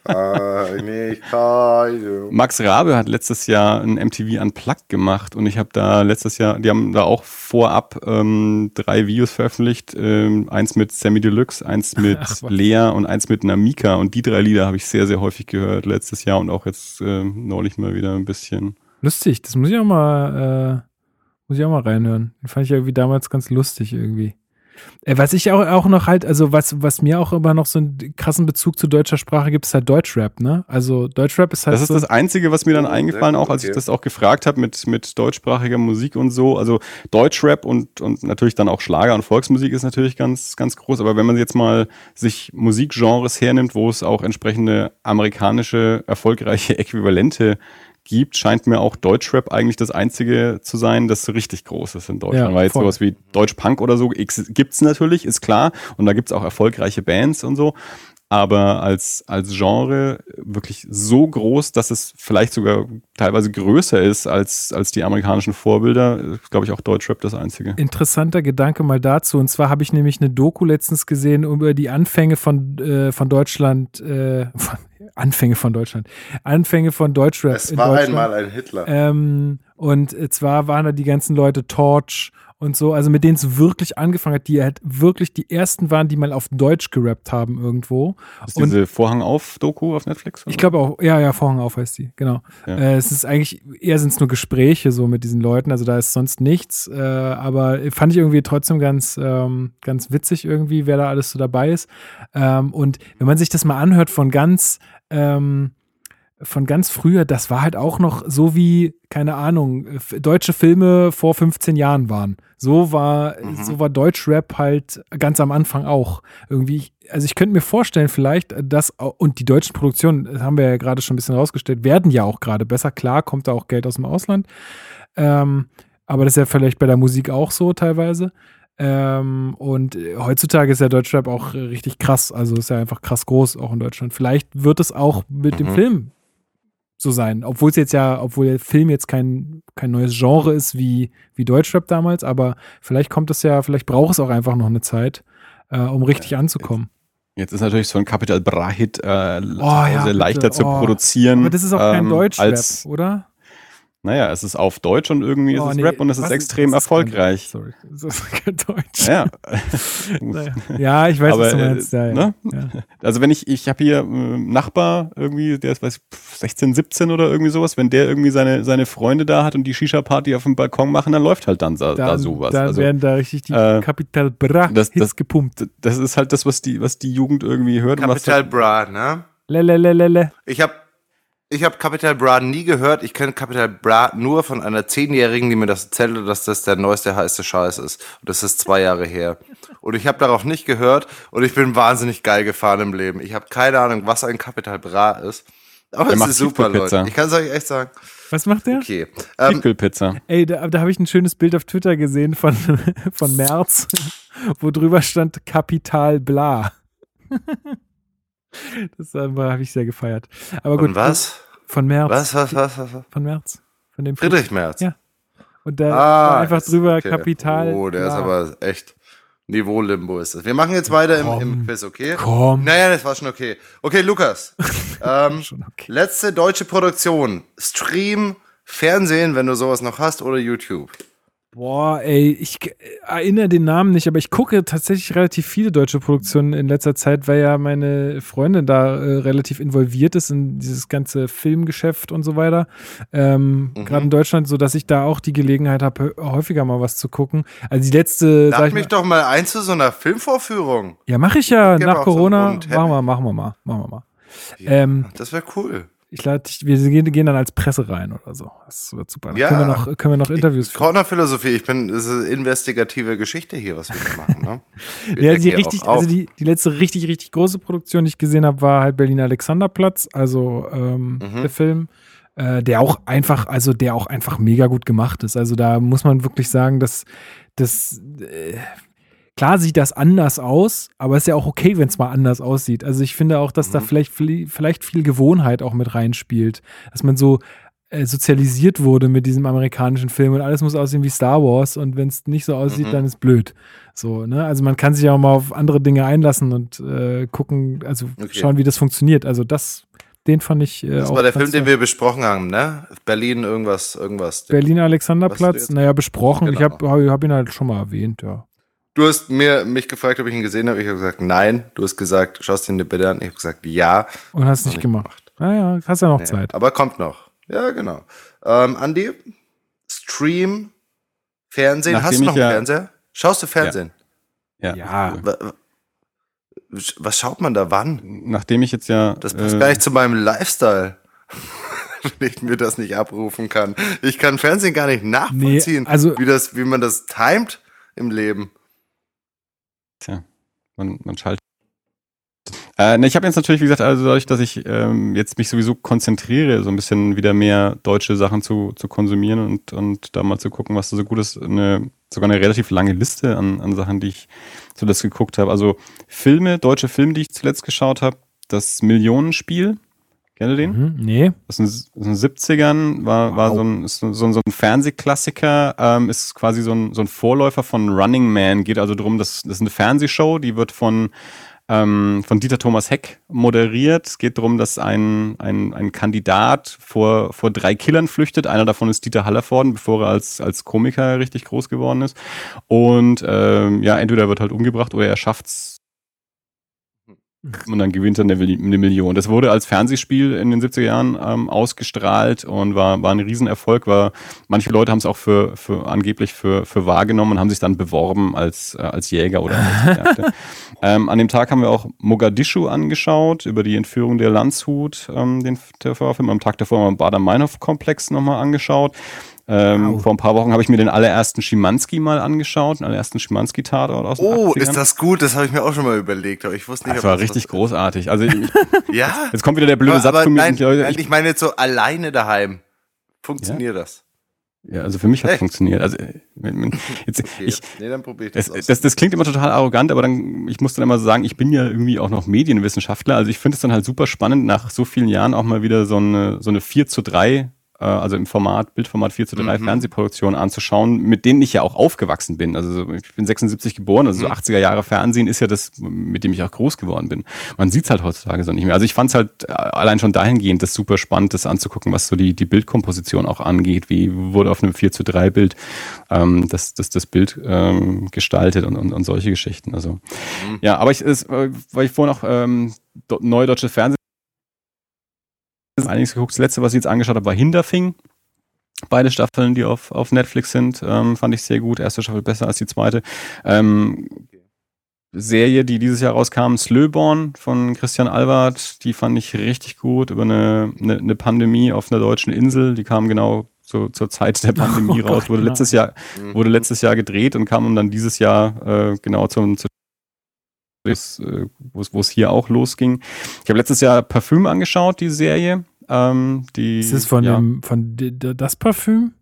Max Rabe hat letztes Jahr ein MTV Unplugged gemacht und ich habe da letztes Jahr, die haben da auch vorab ähm, drei Videos veröffentlicht, ähm, eins mit Sammy Deluxe, eins mit
Ach.
Lea und eins mit Namika und die drei Lieder habe ich sehr, sehr häufig gehört letztes Jahr und auch jetzt ähm, neulich mal wieder ein bisschen.
Lustig, das muss ich auch mal, äh, muss ich auch mal reinhören. Den fand ich irgendwie damals ganz lustig irgendwie. Äh, was ich auch, auch noch halt, also was, was mir auch immer noch so einen krassen Bezug zu deutscher Sprache gibt, ist halt Deutschrap, ne? Also Deutschrap ist halt
Das ist
so,
das Einzige, was mir dann eingefallen, auch als ich
okay.
das auch gefragt habe mit, mit deutschsprachiger Musik und so. Also Deutschrap und, und natürlich dann auch Schlager und Volksmusik ist natürlich ganz, ganz groß. Aber wenn man jetzt mal sich Musikgenres hernimmt, wo es auch entsprechende amerikanische erfolgreiche Äquivalente gibt, scheint mir auch Deutschrap eigentlich das Einzige zu sein, das so richtig groß ist in Deutschland.
Ja,
Weil jetzt
voll.
sowas wie Deutschpunk oder so gibt's natürlich, ist klar. Und da gibt's auch erfolgreiche Bands und so. Aber als, als Genre wirklich so groß, dass es vielleicht sogar teilweise größer ist als, als die amerikanischen Vorbilder, ist, glaube ich, auch Deutschrap das Einzige.
interessanter Gedanke mal dazu. Und zwar habe ich nämlich eine Doku letztens gesehen über die Anfänge von, äh, von Deutschland, äh, von, Anfänge von Deutschland, Anfänge von Deutschrap
Es war
Deutschland.
einmal ein Hitler.
Ähm, und zwar waren da die ganzen Leute Torch und so, also mit denen es wirklich angefangen hat, die halt wirklich die ersten waren, die mal auf Deutsch gerappt haben irgendwo.
Ist
Und
diese Vorhang auf Doku auf Netflix?
ich glaube auch, ja, ja, Vorhang auf heißt die, genau.
Ja.
Äh, es ist eigentlich, eher sind es nur Gespräche so mit diesen Leuten, also da ist sonst nichts, äh, aber fand ich irgendwie trotzdem ganz, ähm, ganz witzig irgendwie, wer da alles so dabei ist. Ähm, und wenn man sich das mal anhört von ganz, ähm, von ganz früher, das war halt auch noch so wie, keine Ahnung, deutsche Filme vor 15 Jahren waren. So war, so war Deutschrap halt ganz am Anfang auch. Irgendwie, also ich könnte mir vorstellen, vielleicht, dass, und die deutschen Produktionen, das haben wir ja gerade schon ein bisschen rausgestellt, werden ja auch gerade besser. Klar, kommt da auch Geld aus dem Ausland. Ähm, aber das ist ja vielleicht bei der Musik auch so teilweise. Ähm, und heutzutage ist ja Deutschrap auch richtig krass. Also ist ja einfach krass groß, auch in Deutschland. Vielleicht wird es auch mit dem
Mhm.
Film so sein. Obwohl es jetzt ja, obwohl der Film jetzt kein, kein neues Genre ist wie, wie Deutschrap damals, aber vielleicht kommt es ja, vielleicht braucht es auch einfach noch eine Zeit, äh, um richtig anzukommen.
Jetzt ist natürlich so ein Capital Bra-Hit äh,
ja,
zu Hause
bitte.
leichter zu
Oh.
produzieren.
Aber das ist auch kein
ähm,
Deutschrap,
Als,
oder?
Naja, es ist auf Deutsch und irgendwie
Oh,
ist es
nee,
Rap und es ist extrem
kein
erfolgreich.
Deutsch, Sorry, das ist kein Deutsch.
Ja.
Naja. Ja, ich weiß,
Aber,
was du
äh,
meinst. Ja,
ne?
Ja.
Also wenn ich, ich habe hier einen Nachbar irgendwie, der ist weiß ich, 16, 17 oder irgendwie sowas, wenn der irgendwie seine, seine Freunde da hat und die Shisha-Party auf dem Balkon machen, dann läuft halt dann da, da
Dann,
sowas.
dann
also
werden da richtig die
äh,
Capital Bra
das-
Hits
das-
gepumpt.
das ist halt das, was die, was die Jugend irgendwie hört. und was
Capital Bra, ne?
Lelelelele.
Ich habe ich hab Capital Bra nie gehört. Ich kenne Capital Bra nur von einer Zehnjährigen, die mir das erzählte, dass das der neueste heiße Scheiß ist. Und das ist zwei Jahre her. Und ich habe darauf nicht gehört und ich bin wahnsinnig geil gefahren im Leben. Ich habe keine Ahnung, was ein Capital Bra ist. Aber
Der
es
macht
ist super. Leute. Ich kann es euch echt sagen.
Was macht der?
Okay. Ähm.
Ey, da, da habe ich ein schönes Bild auf Twitter gesehen von, von März, wo drüber stand Kapital Bla. das habe ich sehr gefeiert. Aber gut.
und was?
Von März.
Was, was, was, was?
Von März. Von dem
Friedrich Merz.
Ja. Und da
Ah,
einfach
ist-
drüber
okay.
Kapital.
Oh, der ist
Bla.
aber echt Niveau-Limbo ist das. Wir machen jetzt weiter im,
Komm.
im Quiz, okay?
Komm.
Naja, das war schon okay. Okay, Lukas. ähm,
Schon okay.
letzte deutsche Produktion. Stream, Fernsehen, wenn du sowas noch hast, oder YouTube.
Boah, ey, ich erinnere den Namen nicht, aber ich gucke tatsächlich relativ viele deutsche Produktionen in letzter Zeit, weil ja meine Freundin da äh, relativ involviert ist in dieses ganze Filmgeschäft und so weiter. Ähm,
Mhm.
Gerade in Deutschland, so dass ich da auch die Gelegenheit habe, häufiger mal was zu gucken. Also die letzte, sag
Lad
ich
mich
mal,
doch mal ein zu so einer Filmvorführung.
ja, mache ich ja
geb
nach
so
Corona.
runden
Machen wir, machen wir mal, machen wir mal. Ähm,
Das wäre cool.
Ich lade dich, wir gehen, dann als Presse rein oder so. Das wird super.
Ja.
können wir noch, können wir noch Interviews führen.
Corner-Philosophie, ich bin, das ist investigative Geschichte hier, was wir hier machen. Ne? Wir
Ja, die richtig, also die, die letzte richtig, richtig große Produktion, die ich gesehen habe, war halt Berlin Alexanderplatz, also ähm,
Mhm.
der Film, äh, der auch einfach, also der auch einfach mega gut gemacht ist. Also da muss man wirklich sagen, dass das äh, klar sieht das anders aus, aber ist ja auch okay, wenn es mal anders aussieht. Also ich finde auch, dass da
Mhm.
vielleicht, vielleicht viel Gewohnheit auch mit reinspielt, dass man so äh, sozialisiert wurde mit diesem amerikanischen Film und alles muss aussehen wie Star Wars und wenn es nicht so aussieht,
Mhm.
dann ist blöd. So, ne? Also man kann sich auch mal auf andere Dinge einlassen und äh, gucken, also
Okay.
schauen, wie das funktioniert. Also das, den fand ich äh,
Das war der Film, den wir besprochen haben, ne? Berlin, irgendwas, irgendwas.
Berliner
Was
Alexanderplatz, naja, besprochen. Ich
Genau.
habe hab ihn halt schon mal erwähnt, ja.
Du hast mir, mich gefragt, ob ich ihn gesehen habe. Ich habe gesagt, nein. Du hast gesagt, schaust ihn dir bitte an. Ich habe gesagt, ja.
Und hast
Noch
nicht gemacht. Naja, hast ja noch
Nee,
Zeit.
Aber kommt noch. Ja, genau. Ähm, Andi, Stream, Fernsehen.
Nachdem
Hast du noch einen
ja-
Fernseher? Schaust du Fernsehen?
Ja.
Ja.
Wa- Was schaut man da wann?
Nachdem ich jetzt ja.
Das passt
äh,
gar nicht zu meinem Lifestyle. Wenn ich mir das nicht abrufen kann. Ich kann Fernsehen gar nicht nachvollziehen,
Nee, also-
wie, das, wie man das timet im Leben.
Tja, man, man schaltet. Äh, ne, ich habe jetzt natürlich, wie gesagt, also dadurch, dass ich ähm, jetzt mich sowieso konzentriere, so ein bisschen wieder mehr deutsche Sachen zu, zu konsumieren und, und da mal zu gucken, was da so gut ist, eine, sogar eine relativ lange Liste an, an Sachen, die ich zuletzt geguckt habe. Also Filme, deutsche Filme, die ich zuletzt geschaut habe, das Millionenspiel. Kennt ihr den?
Mhm, nee.
aus den, aus den 70ern, war, war so ein, so, so ein Fernsehklassiker, ähm, ist quasi so ein, so ein Vorläufer von Running Man, geht also darum, dass das ist eine Fernsehshow, die wird von, ähm, von Dieter Thomas Heck moderiert. Es geht darum, dass ein, ein, ein Kandidat vor, vor drei Killern flüchtet. Einer davon ist Dieter Hallervorden, bevor er als, als Komiker richtig groß geworden ist. Und ähm, ja, entweder wird halt umgebracht oder er schafft's und dann gewinnt er eine, Mil- eine Million. Das wurde als Fernsehspiel in den 70er Jahren ähm, ausgestrahlt und war, war ein Riesenerfolg. War, manche Leute haben es auch für, für angeblich für, für wahrgenommen und haben sich dann beworben als, äh, als Jäger oder als ähm, an dem Tag haben wir auch Mogadischu angeschaut, über die Entführung der Landshut, ähm, den TV-Film. Am Tag davor haben wir Bader-Meinhof-Komplex nochmal angeschaut. Ähm,
Wow.
Vor ein paar Wochen habe ich mir den allerersten Schimanski mal angeschaut, den allerersten Schimanski-Tatort aus
Oh,
80ern.
ist das gut? Das habe ich mir auch schon mal überlegt, aber ich wusste nicht,
Das war richtig großartig. Also ich,
Ja.
jetzt kommt wieder der blöde
aber,
Satz
aber
von mir.
nein,
ich, Leute, ich,
ich meine jetzt so alleine daheim. Funktioniert das?
ja, also für mich hat es funktioniert. Also jetzt,
Okay.
ich,
nee, dann probier ich
das,
das, aus.
das, das klingt immer total arrogant, aber dann, ich muss dann immer sagen, ich bin ja irgendwie auch noch Medienwissenschaftler. Also ich finde es dann halt super spannend, nach so vielen Jahren auch mal wieder so eine, so eine 4 zu 3 äh, also im Format, Bildformat 4 zu 3
Mhm.
Fernsehproduktion anzuschauen, mit denen ich ja auch aufgewachsen bin. Also so, ich bin 76 geboren, also so
Mhm.
80er Jahre Fernsehen ist ja das, mit dem ich auch groß geworden bin. Man sieht es halt heutzutage so nicht mehr. Also ich fand es halt äh, allein schon dahingehend das super spannend, das anzugucken, was so die, die Bildkomposition auch angeht. Wie wurde auf einem 4 zu 3 Bild ähm, das, das, das Bild ähm, gestaltet und, und, und solche Geschichten. Also ja, aber ich, es, äh, weil ich vorhin auch ähm, neue deutsche Fernsehen einiges geguckt. Das letzte, was ich jetzt angeschaut habe, war Hinterfing. Beide Staffeln, die auf, auf Netflix sind, ähm, fand ich sehr gut. Erste Staffel besser als die zweite. Ähm, Serie, die dieses Jahr rauskam, Slöborn von Christian Albert, die fand ich richtig gut über eine, eine, eine Pandemie auf einer deutschen Insel. Die kam genau so zur Zeit der Pandemie
Oh
raus,
Gott,
wurde
ja.
letztes Jahr,
Mhm.
wurde letztes Jahr gedreht und kam dann dieses Jahr äh, genau zum, zu das, äh, wo es- es hier auch losging. Ich habe letztes Jahr Parfüm angeschaut, die Serie. Ähm, die,
Ist das von,
ja,
dem, von das Parfüm?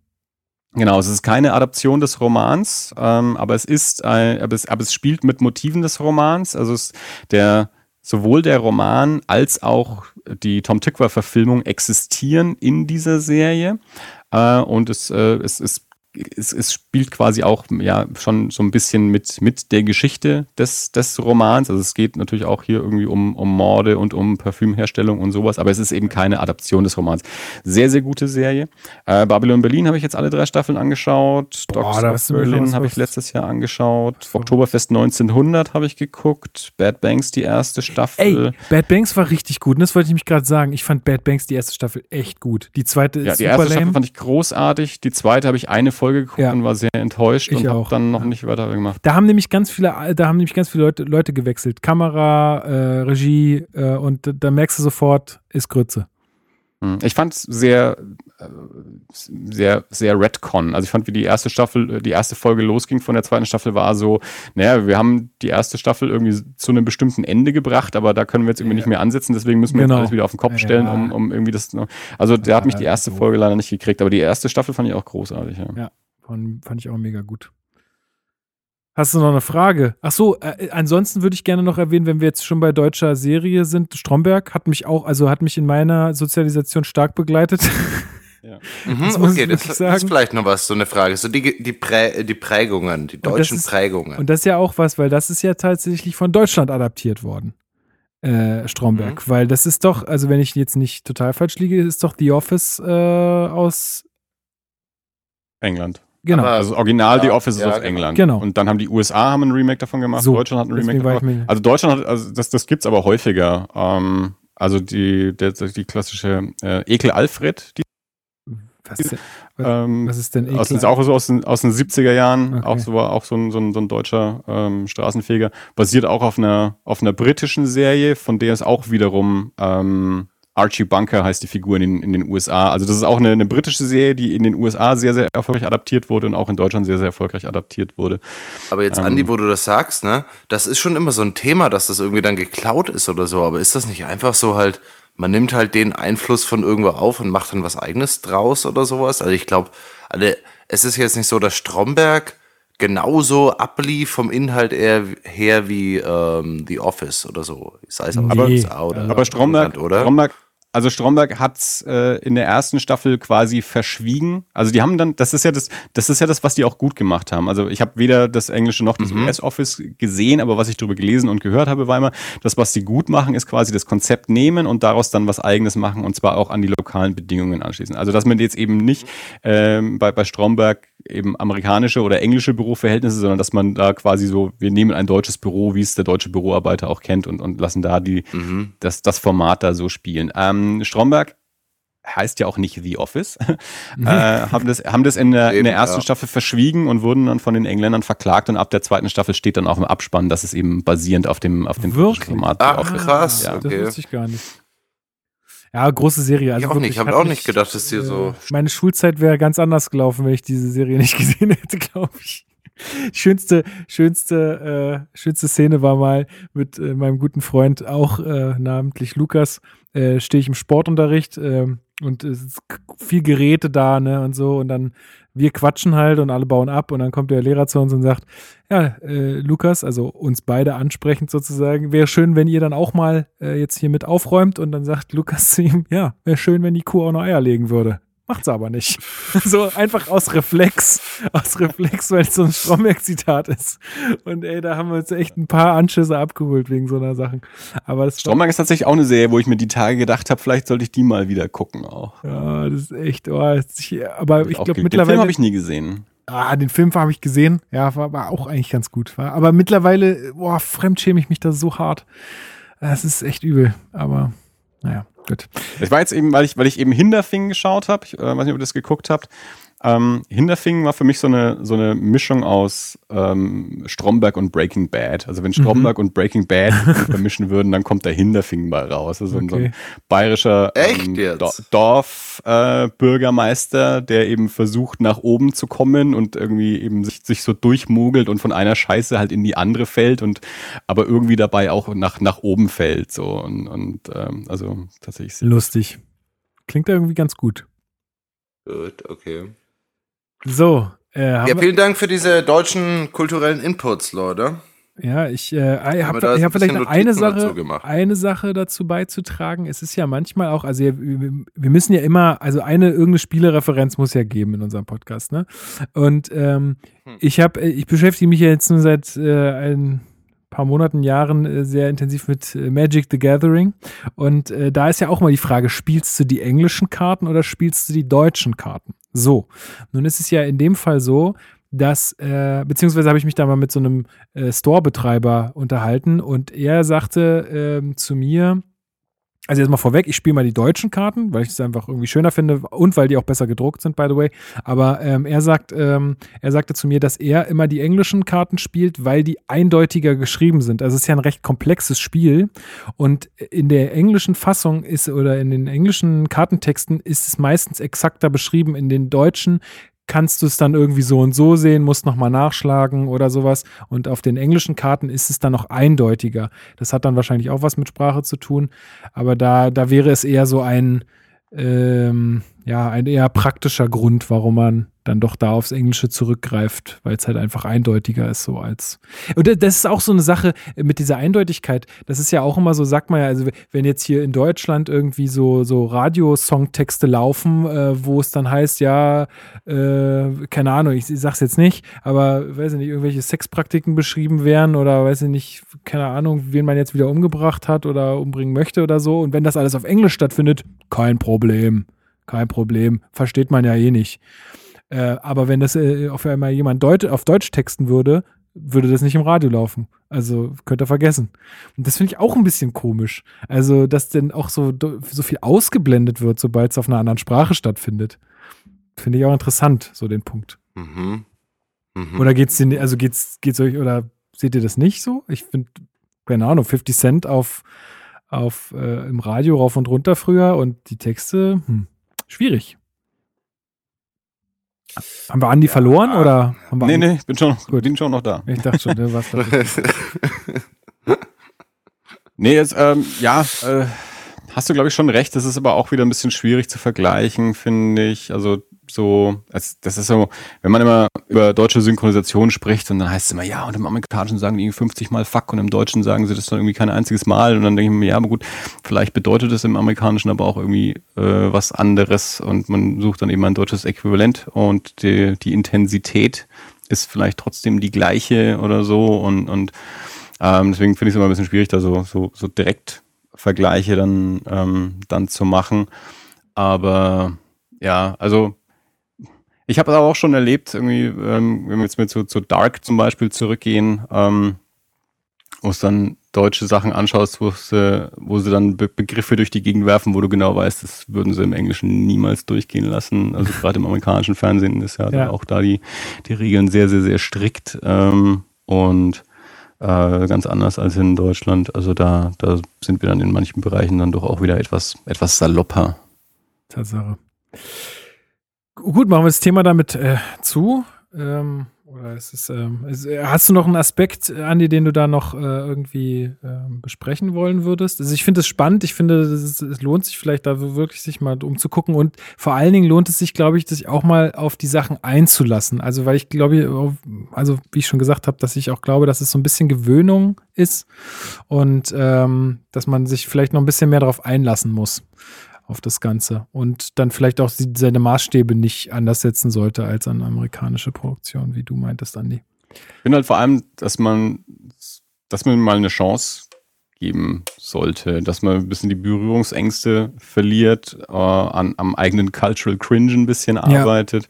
Genau, es ist keine Adaption des Romans, ähm, aber es ist, ein, aber, es, aber es spielt mit Motiven des Romans. Also es, der sowohl der Roman als auch die Tom Tykwer Verfilmung existieren in dieser Serie äh, und es, äh, es, es es, es spielt quasi auch ja schon so ein bisschen mit, mit der Geschichte des, des Romans. Also es geht natürlich auch hier irgendwie um, um Morde und um Parfümherstellung und sowas, aber es ist eben keine Adaption des Romans. Sehr, sehr gute Serie. Äh, Babylon Berlin habe ich jetzt alle drei Staffeln angeschaut. Dogs of Berlin habe ich letztes Jahr angeschaut. Oktoberfest 1900 habe ich geguckt. Bad Banks die erste Staffel.
Ey, Bad Banks war richtig gut. Und das wollte ich mich gerade sagen. Ich fand Bad Banks die erste Staffel echt gut. Die zweite ist
Ja, die
super
erste Staffel
lame.
fand ich großartig. Die zweite habe ich eine Folge geguckt
Ja.
und war sehr enttäuscht
Ich
und habe
auch.
dann noch
Ja.
nicht weiter gemacht.
Da haben nämlich ganz viele, da haben nämlich ganz viele Leute, Leute gewechselt. Kamera, äh, Regie äh, und da merkst du sofort, ist Grütze.
Hm. Ich fand es sehr, äh, sehr, sehr Redcon. Also ich fand, wie die erste Staffel, äh, die erste Folge losging von der zweiten Staffel, war so, naja, wir haben die erste Staffel irgendwie zu einem bestimmten Ende gebracht, aber da können wir jetzt irgendwie nicht mehr ansetzen, deswegen müssen wir
Genau.
alles wieder auf den Kopf stellen,
Ja.
um, um irgendwie das. noch- Also der hat mich die erste
so.
Folge leider nicht gekriegt, aber die erste Staffel fand ich auch großartig. Ja.
Ja. Fand, fand ich auch mega gut. Hast du noch eine Frage? Ach so, äh, ansonsten würde ich gerne noch erwähnen, wenn wir jetzt schon bei deutscher Serie sind, Stromberg hat mich auch, also hat mich in meiner Sozialisation stark begleitet.
Mhm,
Das ich
okay, das, das
sagen.
ist vielleicht noch was, so eine Frage. So die, die, Prä, die Prägungen, die deutschen
ist-
Prägungen.
Und das ist ja auch was, weil das ist ja tatsächlich von Deutschland adaptiert worden. Äh, Stromberg. Weil das ist doch, also wenn ich jetzt nicht total falsch liege, ist doch The Office äh, aus.
England.
Genau.
Aber-
Also Original The
Ja,
Office ist
ja,
aus
genau.
England.
Genau.
Und dann haben die USA haben ein Remake davon gemacht,
So,
Deutschland hat ein Remake davon Also Deutschland hat, also das, das gibt's aber häufiger. Ähm, also die, der, die klassische äh, Ekel Alfred, die,
was, denn-
ähm,
was ist denn
aus den,
Ekel?
auch so aus den, aus den 70er Jahren,
Okay.
auch so war auch so ein, so ein, so ein deutscher ähm, Straßenfeger, basiert auch auf einer, auf einer britischen Serie, von der es auch wiederum ähm, Archie Bunker heißt die Figur in den, in den USA. Also das ist auch eine, eine britische Serie, die in den USA sehr, sehr erfolgreich adaptiert wurde und auch in Deutschland sehr, sehr erfolgreich adaptiert wurde.
Aber jetzt,
Ähm.
Andi, wo du das sagst, ne, das ist schon immer so ein Thema, dass das irgendwie dann geklaut ist oder so. Aber ist das nicht einfach so halt, man nimmt halt den Einfluss von irgendwo auf und macht dann was eigenes draus oder sowas? Also ich glaube, also es ist jetzt nicht so, dass Stromberg genauso ablief vom Inhalt eher her wie ähm, The Office oder so. Sei es
Aber-
USA oder
Aber Stromberg,
oder?
Stromberg, also Stromberg hat's äh, in der ersten Staffel quasi verschwiegen. Also die haben dann, das ist ja das, das ist ja das, was die auch gut gemacht haben. Also ich habe weder das Englische noch das US-Office gesehen, aber was ich darüber gelesen und gehört habe, war immer, das, was die gut machen, ist quasi das Konzept nehmen und daraus dann was Eigenes machen und zwar auch an die lokalen Bedingungen anschließen. Also dass man jetzt eben nicht ähm, bei, bei Stromberg eben amerikanische oder englische Büroverhältnisse, sondern dass man da quasi so, wir nehmen ein deutsches Büro, wie es der deutsche Büroarbeiter auch kennt und, und lassen da die, das, das Format da so spielen. Ähm, Stromberg heißt ja auch nicht The Office, äh, haben das, haben das in der, in der
Eben,
ersten
ja.
Staffel verschwiegen und wurden dann von den Engländern verklagt und ab der zweiten Staffel steht dann auch im Abspann, dass es eben basierend auf dem, auf dem
Wirklich?
Format The
Ach,
Office
krass.
Ja.
Das
okay.
wusste ich gar nicht. Ja, große Serie. Also
Ich auch nicht.
wirklich,
Ich hab
hat
auch nicht gedacht, dass die so-
Äh, meine Schulzeit wäre ganz anders gelaufen, wenn ich diese Serie nicht gesehen hätte, glaube ich. Schönste, schönste, äh, schönste Szene war mal mit äh, meinem guten Freund, auch äh, namentlich Lukas, äh, stehe ich im Sportunterricht ähm, und es ist viel Geräte da, ne, und so, und dann wir quatschen halt und alle bauen ab und dann kommt der Lehrer zu uns und sagt, ja, äh, Lukas, also uns beide ansprechend sozusagen, wäre schön, wenn ihr dann auch mal äh, jetzt hier mit aufräumt und dann sagt Lukas zu ihm, ja, wäre schön, wenn die Kuh auch noch Eier legen würde. Macht's aber nicht. so einfach aus Reflex, aus Reflex, weil es so ein Stromberg-Zitat ist. Und ey, da haben wir uns echt ein paar Anschüsse abgeholt wegen so einer Sachen. Aber das
Stromberg ist tatsächlich auch eine Serie, wo ich mir die Tage gedacht habe, vielleicht sollte ich die mal wieder gucken auch.
ja, das ist echt, oh, ist, aber ich
Auch
glaube
ge- Den Film
mittlerweile.
habe ich nie gesehen.
Ah, den Film habe ich gesehen. Ja, war, war auch eigentlich ganz gut. War, aber mittlerweile, boah, fremdschäme ich mich da so hart. Das ist echt übel. Aber naja, gut.
Ich war jetzt eben, weil ich, weil ich eben Hinterfing geschaut habe, ich äh, weiß nicht, ob ihr das geguckt habt. Ähm, Hinterfing war für mich so eine, so eine Mischung aus ähm, Stromberg und Breaking Bad. Also wenn
Mhm.
Stromberg und Breaking Bad vermischen würden, dann kommt der Hinterfing mal raus. Also so ein- so
Okay.
ein bayerischer ähm? Dorfbürgermeister, äh, der eben versucht, nach oben zu kommen und irgendwie eben sich, sich so durchmogelt und von einer Scheiße halt in die andere fällt und aber irgendwie dabei auch nach, nach oben fällt. So und, und ähm, also tatsächlich
Lustig. Klingt irgendwie ganz gut.
Gut, okay.
So, äh, haben
Ja, vielen Dank für diese deutschen kulturellen Inputs, Leute.
Ja, ich, äh, ich habe hab vielleicht noch eine Sache, eine Sache dazu beizutragen. Es ist ja manchmal auch, also wir, wir müssen ja immer, also eine irgendeine Spielereferenz muss ja geben in unserem Podcast, ne? Und ähm,
Hm.
ich habe, ich beschäftige mich ja jetzt nur seit äh, ein paar Monaten, Jahren äh, sehr intensiv mit äh, Magic the Gathering. Und äh, da ist ja auch mal die Frage, spielst du die englischen Karten oder spielst du die deutschen Karten? So, nun ist es ja in dem Fall so, dass, äh, beziehungsweise habe ich mich da mal mit so einem äh, Store-Betreiber unterhalten und er sagte ähm, zu mir, also jetzt mal vorweg, ich spiele mal die deutschen Karten, weil ich es einfach irgendwie schöner finde und weil die auch besser gedruckt sind, by the way. Aber ähm, er sagt, ähm, er sagte zu mir, dass er immer die englischen Karten spielt, weil die eindeutiger geschrieben sind. Also es ist ja ein recht komplexes Spiel und in der englischen Fassung ist oder in den englischen Kartentexten ist es meistens exakter beschrieben. In den deutschen kannst du es dann irgendwie so und so sehen, musst nochmal nachschlagen oder sowas. Und auf den englischen Karten ist es dann noch eindeutiger. Das hat dann wahrscheinlich auch was mit Sprache zu tun. Aber da, da wäre es eher so ein, ähm, ja, ein eher praktischer Grund, warum man dann doch da aufs Englische zurückgreift, weil es halt einfach eindeutiger ist so als. Und das ist auch so eine Sache mit dieser Eindeutigkeit. Das ist ja auch immer so, sagt man ja, also wenn jetzt hier in Deutschland irgendwie so, so Radiosongtexte laufen, äh, wo es dann heißt, ja, äh, keine Ahnung, ich, ich sag's jetzt nicht, aber weiß ich nicht, irgendwelche Sexpraktiken beschrieben werden oder weiß ich nicht, keine Ahnung, wen man jetzt wieder umgebracht hat oder umbringen möchte oder so. Und wenn das alles auf Englisch stattfindet, kein Problem. Kein Problem. Versteht man ja eh nicht. Äh, aber wenn das äh, auf einmal jemand Deut auf Deutsch texten würde, würde das nicht im Radio laufen. Also könnt ihr vergessen. Und das finde ich auch ein bisschen komisch. Also, dass denn auch so, so viel ausgeblendet wird, sobald es auf einer anderen Sprache stattfindet. Finde ich auch interessant, so den Punkt.
Mhm. Mhm.
Oder geht's denn, also geht's, geht's euch, oder seht ihr das nicht so? Ich finde, keine Ahnung, 50 Cent auf, auf äh, im Radio rauf und runter früher und die Texte, hm, schwierig. Haben wir Andi verloren oder haben wir
Nee,
Andi-
nee, ich bin schon,
Gut.
bin schon noch da.
Ich dachte schon, der war's doch.
Nee, jetzt, ähm, ja, äh, hast du, glaube ich, schon recht. Das ist aber auch wieder ein bisschen schwierig zu vergleichen, finde ich. Also so, das ist so, wenn man immer über deutsche Synchronisation spricht und dann heißt es immer, ja, und im Amerikanischen sagen die irgendwie 50 Mal Fuck und im Deutschen sagen sie das dann irgendwie kein einziges Mal und dann denke ich mir, ja, aber gut, vielleicht bedeutet es im Amerikanischen aber auch irgendwie äh, was anderes und man sucht dann eben ein deutsches Äquivalent und die, die Intensität ist vielleicht trotzdem die gleiche oder so und, und ähm, deswegen finde ich es immer ein bisschen schwierig, da so, so, so direkt Vergleiche dann, ähm, dann zu machen. Aber ja, also ich habe es aber auch schon erlebt, irgendwie, ähm, wenn wir jetzt mit zu, zu Dark zum Beispiel zurückgehen, ähm, wo es dann deutsche Sachen anschaust, wo sie, wo sie dann Be Begriffe durch die Gegend werfen, wo du genau weißt, das würden sie im Englischen niemals durchgehen lassen. Also gerade im amerikanischen Fernsehen ist ja,
Ja.
auch da die, die Regeln sehr, sehr, sehr strikt ähm, und äh, ganz anders als in Deutschland. Also da, da sind wir dann in manchen Bereichen dann doch auch wieder etwas, etwas salopper.
Tatsache. Gut, machen wir das Thema damit äh, zu. Ähm, oder ist es, ähm, ist, äh, hast du noch einen Aspekt, äh, Andi, den du da noch äh, irgendwie ähm, besprechen wollen würdest? Also ich finde es spannend. Ich finde, es, es lohnt sich vielleicht da wirklich sich mal umzugucken und vor allen Dingen lohnt es sich, glaube ich, sich auch mal auf die Sachen einzulassen. Also weil ich glaube, also wie ich schon gesagt habe, dass ich auch glaube, dass es so ein bisschen Gewöhnung ist und ähm, dass man sich vielleicht noch ein bisschen mehr darauf einlassen muss auf das Ganze und dann vielleicht auch seine Maßstäbe nicht anders setzen sollte als an amerikanische Produktion, wie du meintest, Andi.
Ich finde halt vor allem, dass man, dass man mal eine Chance geben sollte, dass man ein bisschen die Berührungsängste verliert, äh, an, am eigenen Cultural Cringe ein bisschen arbeitet.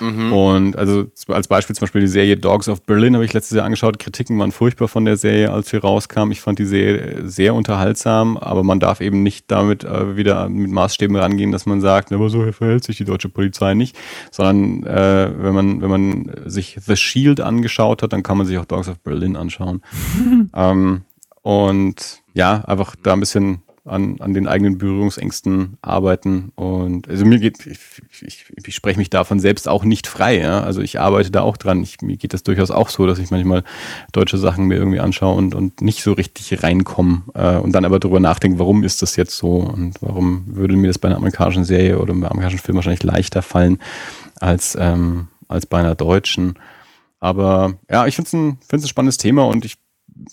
Mhm.
Und also als Beispiel zum Beispiel die Serie Dogs of Berlin habe ich letztes Jahr angeschaut. Kritiken waren furchtbar von der Serie, als sie rauskam. Ich fand die Serie sehr unterhaltsam, aber man darf eben nicht damit äh, wieder mit Maßstäben rangehen, dass man sagt, aber so verhält sich die deutsche Polizei nicht, sondern äh, wenn man wenn man sich The Shield angeschaut hat, dann kann man sich auch Dogs of Berlin anschauen. ähm, und ja, einfach da ein bisschen an, an den eigenen Berührungsängsten arbeiten. Und also mir geht, ich, ich, ich spreche mich davon selbst auch nicht frei. Ja? Also ich arbeite da auch dran. Ich, mir geht das durchaus auch so, dass ich manchmal deutsche Sachen mir irgendwie anschaue und, und nicht so richtig reinkomme. Äh, und dann aber darüber nachdenke, warum ist das jetzt so und warum würde mir das bei einer amerikanischen Serie oder einem amerikanischen Film wahrscheinlich leichter fallen als, ähm, als bei einer deutschen. Aber ja, ich finde es ein, ein spannendes Thema und ich,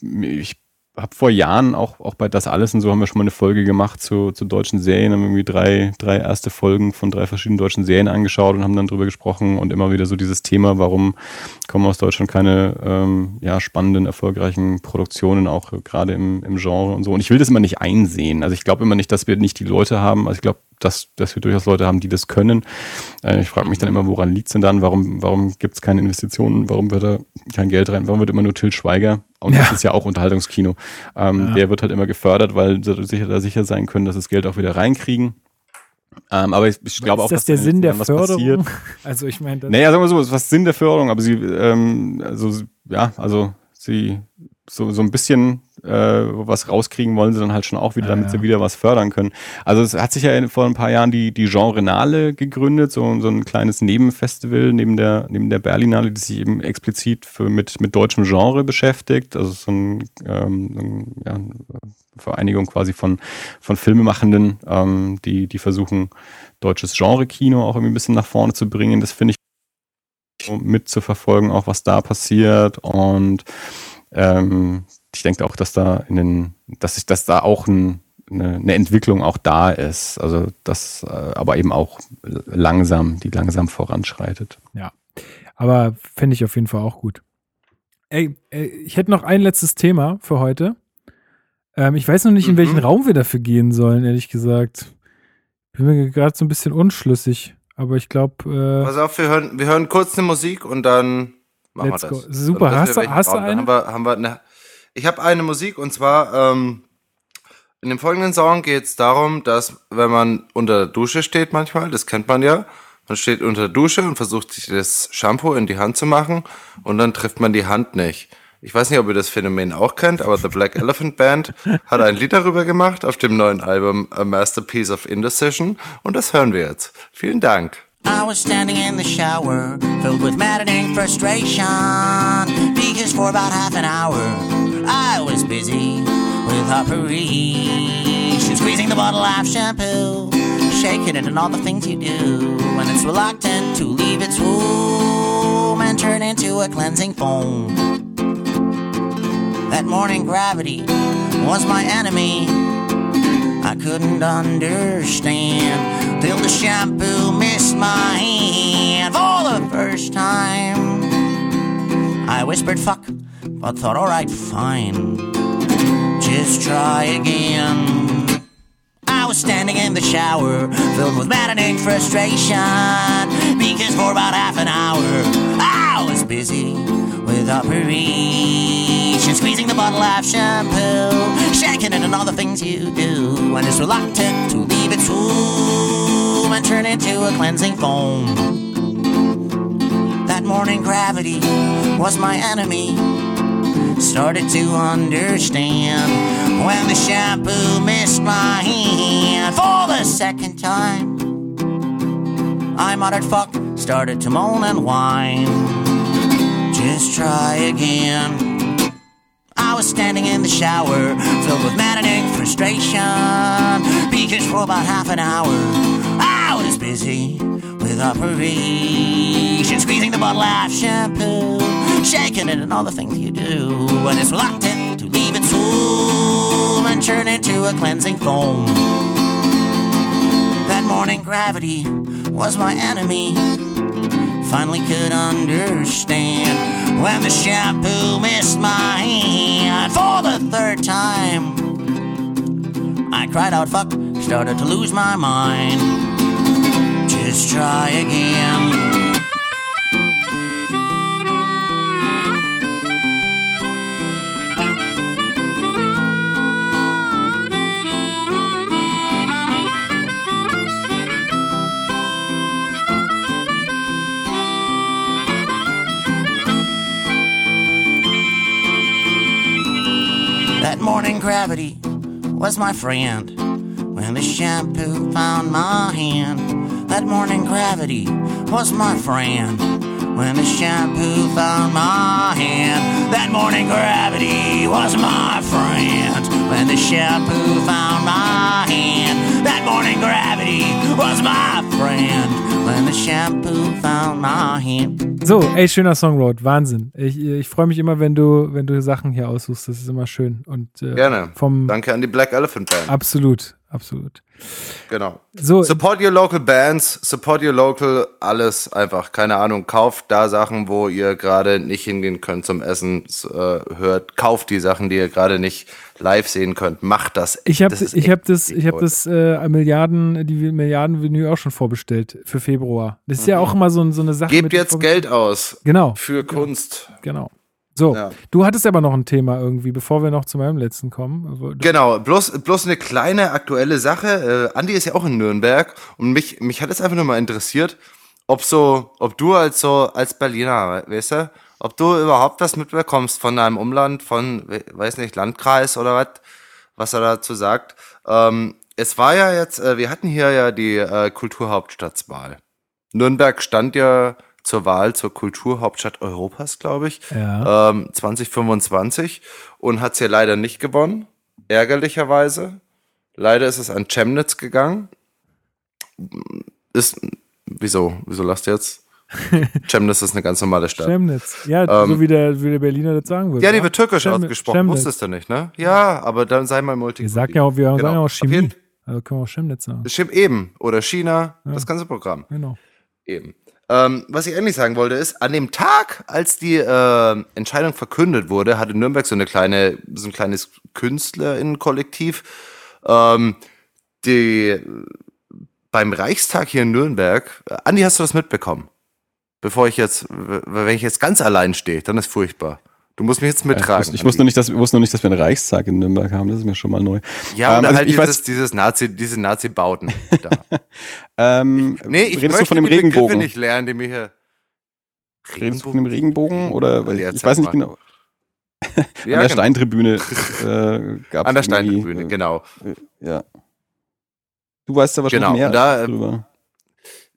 ich habe vor Jahren auch, auch bei Das Alles und so haben wir schon mal eine Folge gemacht zu, zu deutschen Serien, haben irgendwie drei, drei erste Folgen von drei verschiedenen deutschen Serien angeschaut und haben dann drüber gesprochen und immer wieder so dieses Thema, warum kommen aus Deutschland keine ähm, ja, spannenden, erfolgreichen Produktionen, auch gerade im, im Genre und so. Und ich will das immer nicht einsehen. Also ich glaube immer nicht, dass wir nicht die Leute haben. Also ich glaube, dass, dass wir durchaus Leute haben, die das können. Äh, ich frage mich dann immer, woran liegt es denn dann? Warum, warum gibt es keine Investitionen? Warum wird da kein Geld rein? Warum wird immer nur Till Schweiger? Und
Ja.
das ist ja auch Unterhaltungskino. Ähm,
Ja.
Der wird halt immer gefördert, weil sie sicher, da sicher sein können, dass das Geld auch wieder reinkriegen. Ähm, aber ich, ich glaube auch,
ist das
dass
der Sinn der Förderung?
passiert.
Also ich meine,
Naja, sagen wir so, was Sinn der Förderung, aber sie, ähm, also, ja, also sie so, so ein bisschen äh, was rauskriegen wollen sie dann halt schon auch wieder,
Ja,
damit
ja.
sie wieder was fördern können. Also es hat sich ja vor ein paar Jahren die, die Genrenale gegründet, so, so ein kleines Nebenfestival neben der, neben der Berlinale, die sich eben explizit für, mit, mit deutschem Genre beschäftigt. Also so ein, ähm, ja, eine Vereinigung quasi von, von Filmemachenden, ähm, die, die versuchen, deutsches Genre-Kino auch irgendwie ein bisschen nach vorne zu bringen. Das finde ich mitzuverfolgen, auch was da passiert. Und ähm, ich denke auch, dass da in den, dass ich, dass da auch ein, eine, eine Entwicklung auch da ist. Also das, äh, aber eben auch langsam, die langsam voranschreitet.
Ja. Aber fände ich auf jeden Fall auch gut. Ey, ey, ich hätte noch ein letztes Thema für heute. Ähm, ich weiß noch nicht, in
Mhm.
welchen Raum wir dafür gehen sollen, ehrlich gesagt. Bin mir gerade so ein bisschen unschlüssig. Aber ich glaube,
Pass auf, wir hören, wir hören kurz eine Musik und dann machen
Let's
wir
go.
das.
Super.
Dann wissen
Hast du- hast du eine?
Haben wir, haben wir eine, ich habe eine Musik und zwar ähm, in dem folgenden Song geht es darum, dass wenn man unter der Dusche steht manchmal, das kennt man ja, man steht unter der Dusche und versucht sich das Shampoo in die Hand zu machen und dann trifft man die Hand nicht. Ich weiß nicht, ob ihr das Phänomen auch kennt, aber The Black Elephant Band hat ein Lied darüber gemacht auf dem neuen Album A Masterpiece of Indecision und das hören wir jetzt. Vielen Dank.
I was standing in the shower, filled with maddening frustration. Because for about half an hour, I was busy with operation. Squeezing the bottle of shampoo, shaking it and all the things you do. When it's reluctant to leave its womb and turn into a cleansing foam. That morning gravity was my enemy. I couldn't understand till the shampoo missed my hand for the first time. I whispered fuck, but thought alright, fine. Just try again. I was standing in the shower, filled with maddening frustration. Because for about half an hour, I was busy with operation. Squeezing the bottle of shampoo, shaking it and all the things you do. And it's reluctant to leave its room and turn into a cleansing foam. That morning gravity was my enemy started to understand when the shampoo missed my hand for the second time. I muttered fuck, started to moan and whine. Just try again. I was standing in the shower, filled with maddening frustration. Because for about half an hour, I was busy with operation. Squeezing the bottle of shampoo, shaking it and all the things you do. When it's reluctant to leave its room and turn into a cleansing foam. That morning gravity was my enemy. Finally could understand when the shampoo missed my hand for the third time. I cried out, fuck, started to lose my mind. Just try again. Morning gravity was my friend. When the shampoo found my hand, that morning gravity was my friend. When the shampoo found my hand, that morning gravity was my friend. When the shampoo found my hand, that morning gravity was my friend. When the shampoo found my hand.
So, ey, schöner Songroad, Wahnsinn. Ich, ich freue mich immer, wenn du, wenn du Sachen hier aussuchst. Das ist immer schön. Und äh,
Gerne.
vom
Danke an die Black Elephant Band.
absolut, absolut.
Genau.
So,
Support your local bands, support your local, alles einfach. Keine Ahnung, kauft da Sachen, wo ihr gerade nicht hingehen könnt zum Essen, äh, hört, kauft die Sachen, die ihr gerade nicht live sehen könnt. Macht das.
ich habe
Das
ich
echt
hab das, ich habe
Leute.
das äh, Milliarden, die Milliarden Vinyl auch schon vorbestellt für Februar. Das ist ja auch immer so, so eine Sache.
Gebt jetzt Geld aus
Genau,
für Kunst.
genau. So,
Ja.
du hattest aber noch ein Thema irgendwie, bevor wir noch zu meinem letzten kommen.
Genau, bloß, bloß eine kleine aktuelle Sache. Äh, Andi ist ja auch in Nürnberg und mich, mich hat es einfach nur mal interessiert, ob so, ob du als so, als Berliner, weißt du, ob du überhaupt was mitbekommst von deinem Umland, von, we- weiß nicht, Landkreis oder was, was er dazu sagt. Ähm, es war ja jetzt, äh, wir hatten hier ja die äh, Kulturhauptstadtswahl. Nürnberg stand ja zur Wahl zur Kulturhauptstadt Europas, glaube ich
Ja.
ähm, 2025 und hat es ja leider nicht gewonnen, ärgerlicherweise. Leider ist es an Chemnitz gegangen. Ist, wieso? Wieso lasst ihr jetzt? Chemnitz ist eine ganz normale Stadt.
Chemnitz. Ja,
Ähm,
so wie der, wie der Berliner das sagen würde.
Ja, die wird türkisch
Chemnitz-
ausgesprochen,
Chemnitz.
wusstest du nicht, ne? Ja, aber dann sei mal multi.
Wir sagen ja auch, wir sagen ja auch Chemie. Also können wir auch Chemnitz sagen.
Stimmt eben. Oder China,
Ja.
das ganze Programm.
Genau.
Eben. Ähm, was ich eigentlich sagen wollte, ist, an dem Tag, als die äh, Entscheidung verkündet wurde, hatte Nürnberg so eine kleine, so ein kleines KünstlerInnen-Kollektiv, ähm, die beim Reichstag hier in Nürnberg, Andi, hast du das mitbekommen? Bevor ich jetzt, wenn ich jetzt ganz allein stehe, dann ist furchtbar. Du musst mich jetzt mittragen.
wusste, ich wusste nicht, dass, ich wusste noch nicht, dass wir einen Reichstag in Nürnberg haben. Das ist mir schon mal neu.
Ja,
Ähm,
und
also
halt
ich
dieses,
weiß-
dieses Nazi, diese Nazi-Bauten da.
Ähm,
Nee, ich
redest
möchte
du von dem
die Begriffe
Regenbogen?
nicht lernen, die mir hier...
Redest du von dem Regenbogen? Oder
Ja,
ich weiß nicht genau.
Ja,
An der
genau.
Steintribüne äh, gab
An der Steintribüne, genau.
Ja. Du weißt da wahrscheinlich
Genau,
mehr
da, äh,
drüber.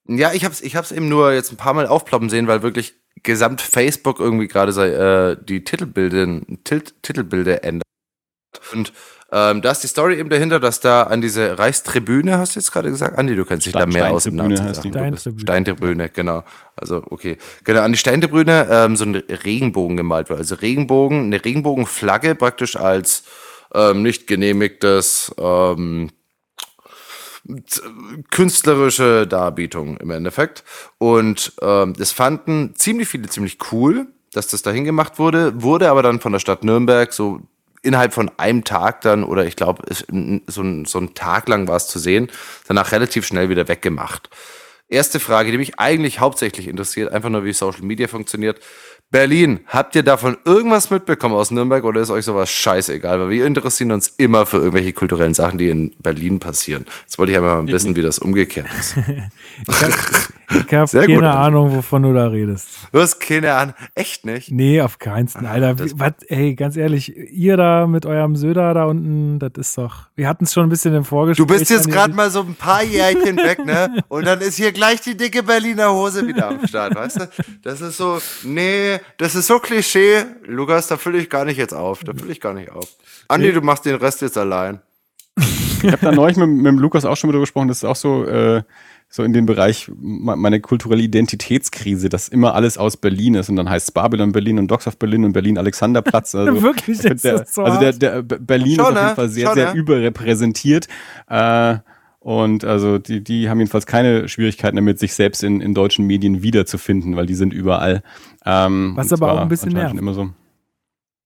Ja, ich hab's, ich hab's eben nur jetzt ein paar Mal aufploppen sehen, weil wirklich gesamt Facebook irgendwie gerade sei, äh, die Titelbilder, Til Titelbilder ändert. Und ähm, da ist die Story eben dahinter, dass da an diese Reichstribüne, hast du jetzt gerade gesagt? Andi, du kennst dich da mehr aus
heißt die.
Steintribüne.
Steintribüne, genau. Also, okay. Genau, an die Steintribüne ähm, so ein Regenbogen gemalt wird. Also Regenbogen, eine Regenbogenflagge praktisch als ähm, nicht genehmigtes ähm, künstlerische Darbietung im Endeffekt. Und ähm, das fanden ziemlich viele ziemlich cool, dass das dahin gemacht wurde, wurde aber dann von der Stadt Nürnberg so innerhalb von einem Tag dann, oder ich glaube, so, so ein Tag lang war es zu sehen, danach relativ schnell wieder weggemacht. Erste Frage, die mich eigentlich hauptsächlich interessiert, einfach nur wie Social Media funktioniert. Berlin, habt ihr davon irgendwas mitbekommen aus Nürnberg oder ist euch sowas scheißegal? Weil wir interessieren uns immer für irgendwelche kulturellen Sachen, die in Berlin passieren. Jetzt wollte ich aber mal wissen, wie das umgekehrt ist.
Ich habe
Sehr
keine
gut.
Ahnung, wovon du da redest.
Du hast keine Ahnung. Echt nicht?
Nee, auf keinen Fall. Alter, wie, was, ey, ganz ehrlich, ihr da mit eurem Söder da unten, das ist doch. Wir hatten es schon ein bisschen im Vorgespräch.
Du bist jetzt gerade mal so ein paar Jährchen weg, ne? Und dann ist hier gleich die dicke Berliner Hose wieder am Start, weißt du? Das ist so, nee, das ist so Klischee. Lukas, da fülle ich gar nicht jetzt auf. Da fülle ich gar nicht auf. Andi, du machst den Rest jetzt allein.
Ich habe da neulich mit, mit Lukas auch schon wieder gesprochen, das ist auch so, äh, so in dem Bereich me- meine kulturelle Identitätskrise, dass immer alles aus Berlin ist und dann heißt es Babylon Berlin und Dogs of Berlin und Berlin Alexanderplatz. Also,
Wirklich,
ich der,
das so
Also der, der B- Berlin
Schon,
ist auf jeden
ne?
Fall sehr,
Schon,
sehr
ne?
überrepräsentiert. Äh, und also die, die haben jedenfalls keine Schwierigkeiten damit, sich selbst in, in deutschen Medien wiederzufinden, weil die sind überall. Ähm,
Was aber auch ein bisschen nervt.
Immer so.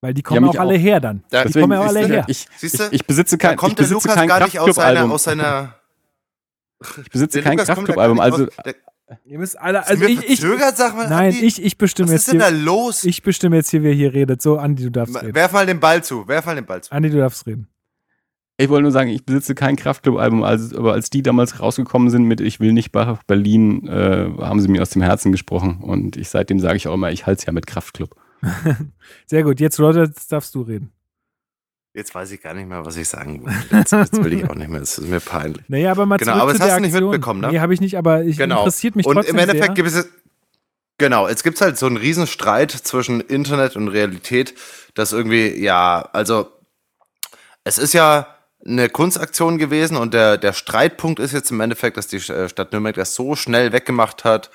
Weil die kommen
mich
auch alle
auch.
her dann.
Da-
die kommen ja auch alle her.
Ich, ich,
Siehst du?
ich besitze
Da
kein, ich
kommt der
besitze
Lukas
kein
gar nicht aus seiner, aus seiner.
Ich besitze
Der
kein
da
Kraftclub-Album. Also
der-
Ihr müsst alle, also ich, ich,
verzögert, sag mal,
nein,
Andi?
ich, ich bestimme
Was
jetzt
ist denn da
hier,
los?
ich bestimme jetzt hier, wer hier redet. So, Andi, du darfst reden.
Werf mal den Ball zu. Werf mal den Ball zu.
Andi, du darfst reden.
Ich wollte nur sagen, ich besitze kein Kraftclub-Album, als, aber als die damals rausgekommen sind mit Ich will nicht nach Berlin, äh, haben sie mir aus dem Herzen gesprochen. Und ich seitdem sage ich auch immer, ich halte es ja mit Kraftclub.
Sehr gut, jetzt, Leute, jetzt darfst du reden.
Jetzt weiß ich gar nicht mehr, was ich sagen wollte. Jetzt, jetzt will ich auch nicht mehr. Es ist mir peinlich.
Naja, aber mal
Genau, aber das hast du nicht mitbekommen, ne?
Nee, habe ich nicht, aber ich
Genau.
interessiert mich
und
trotzdem
im Endeffekt gibt es genau, jetzt gibt es halt so einen riesen Streit zwischen Internet und Realität, das irgendwie ja, also es ist ja eine Kunstaktion gewesen und der der Streitpunkt ist jetzt im Endeffekt, dass die äh, Stadt Nürnberg das so schnell weggemacht hat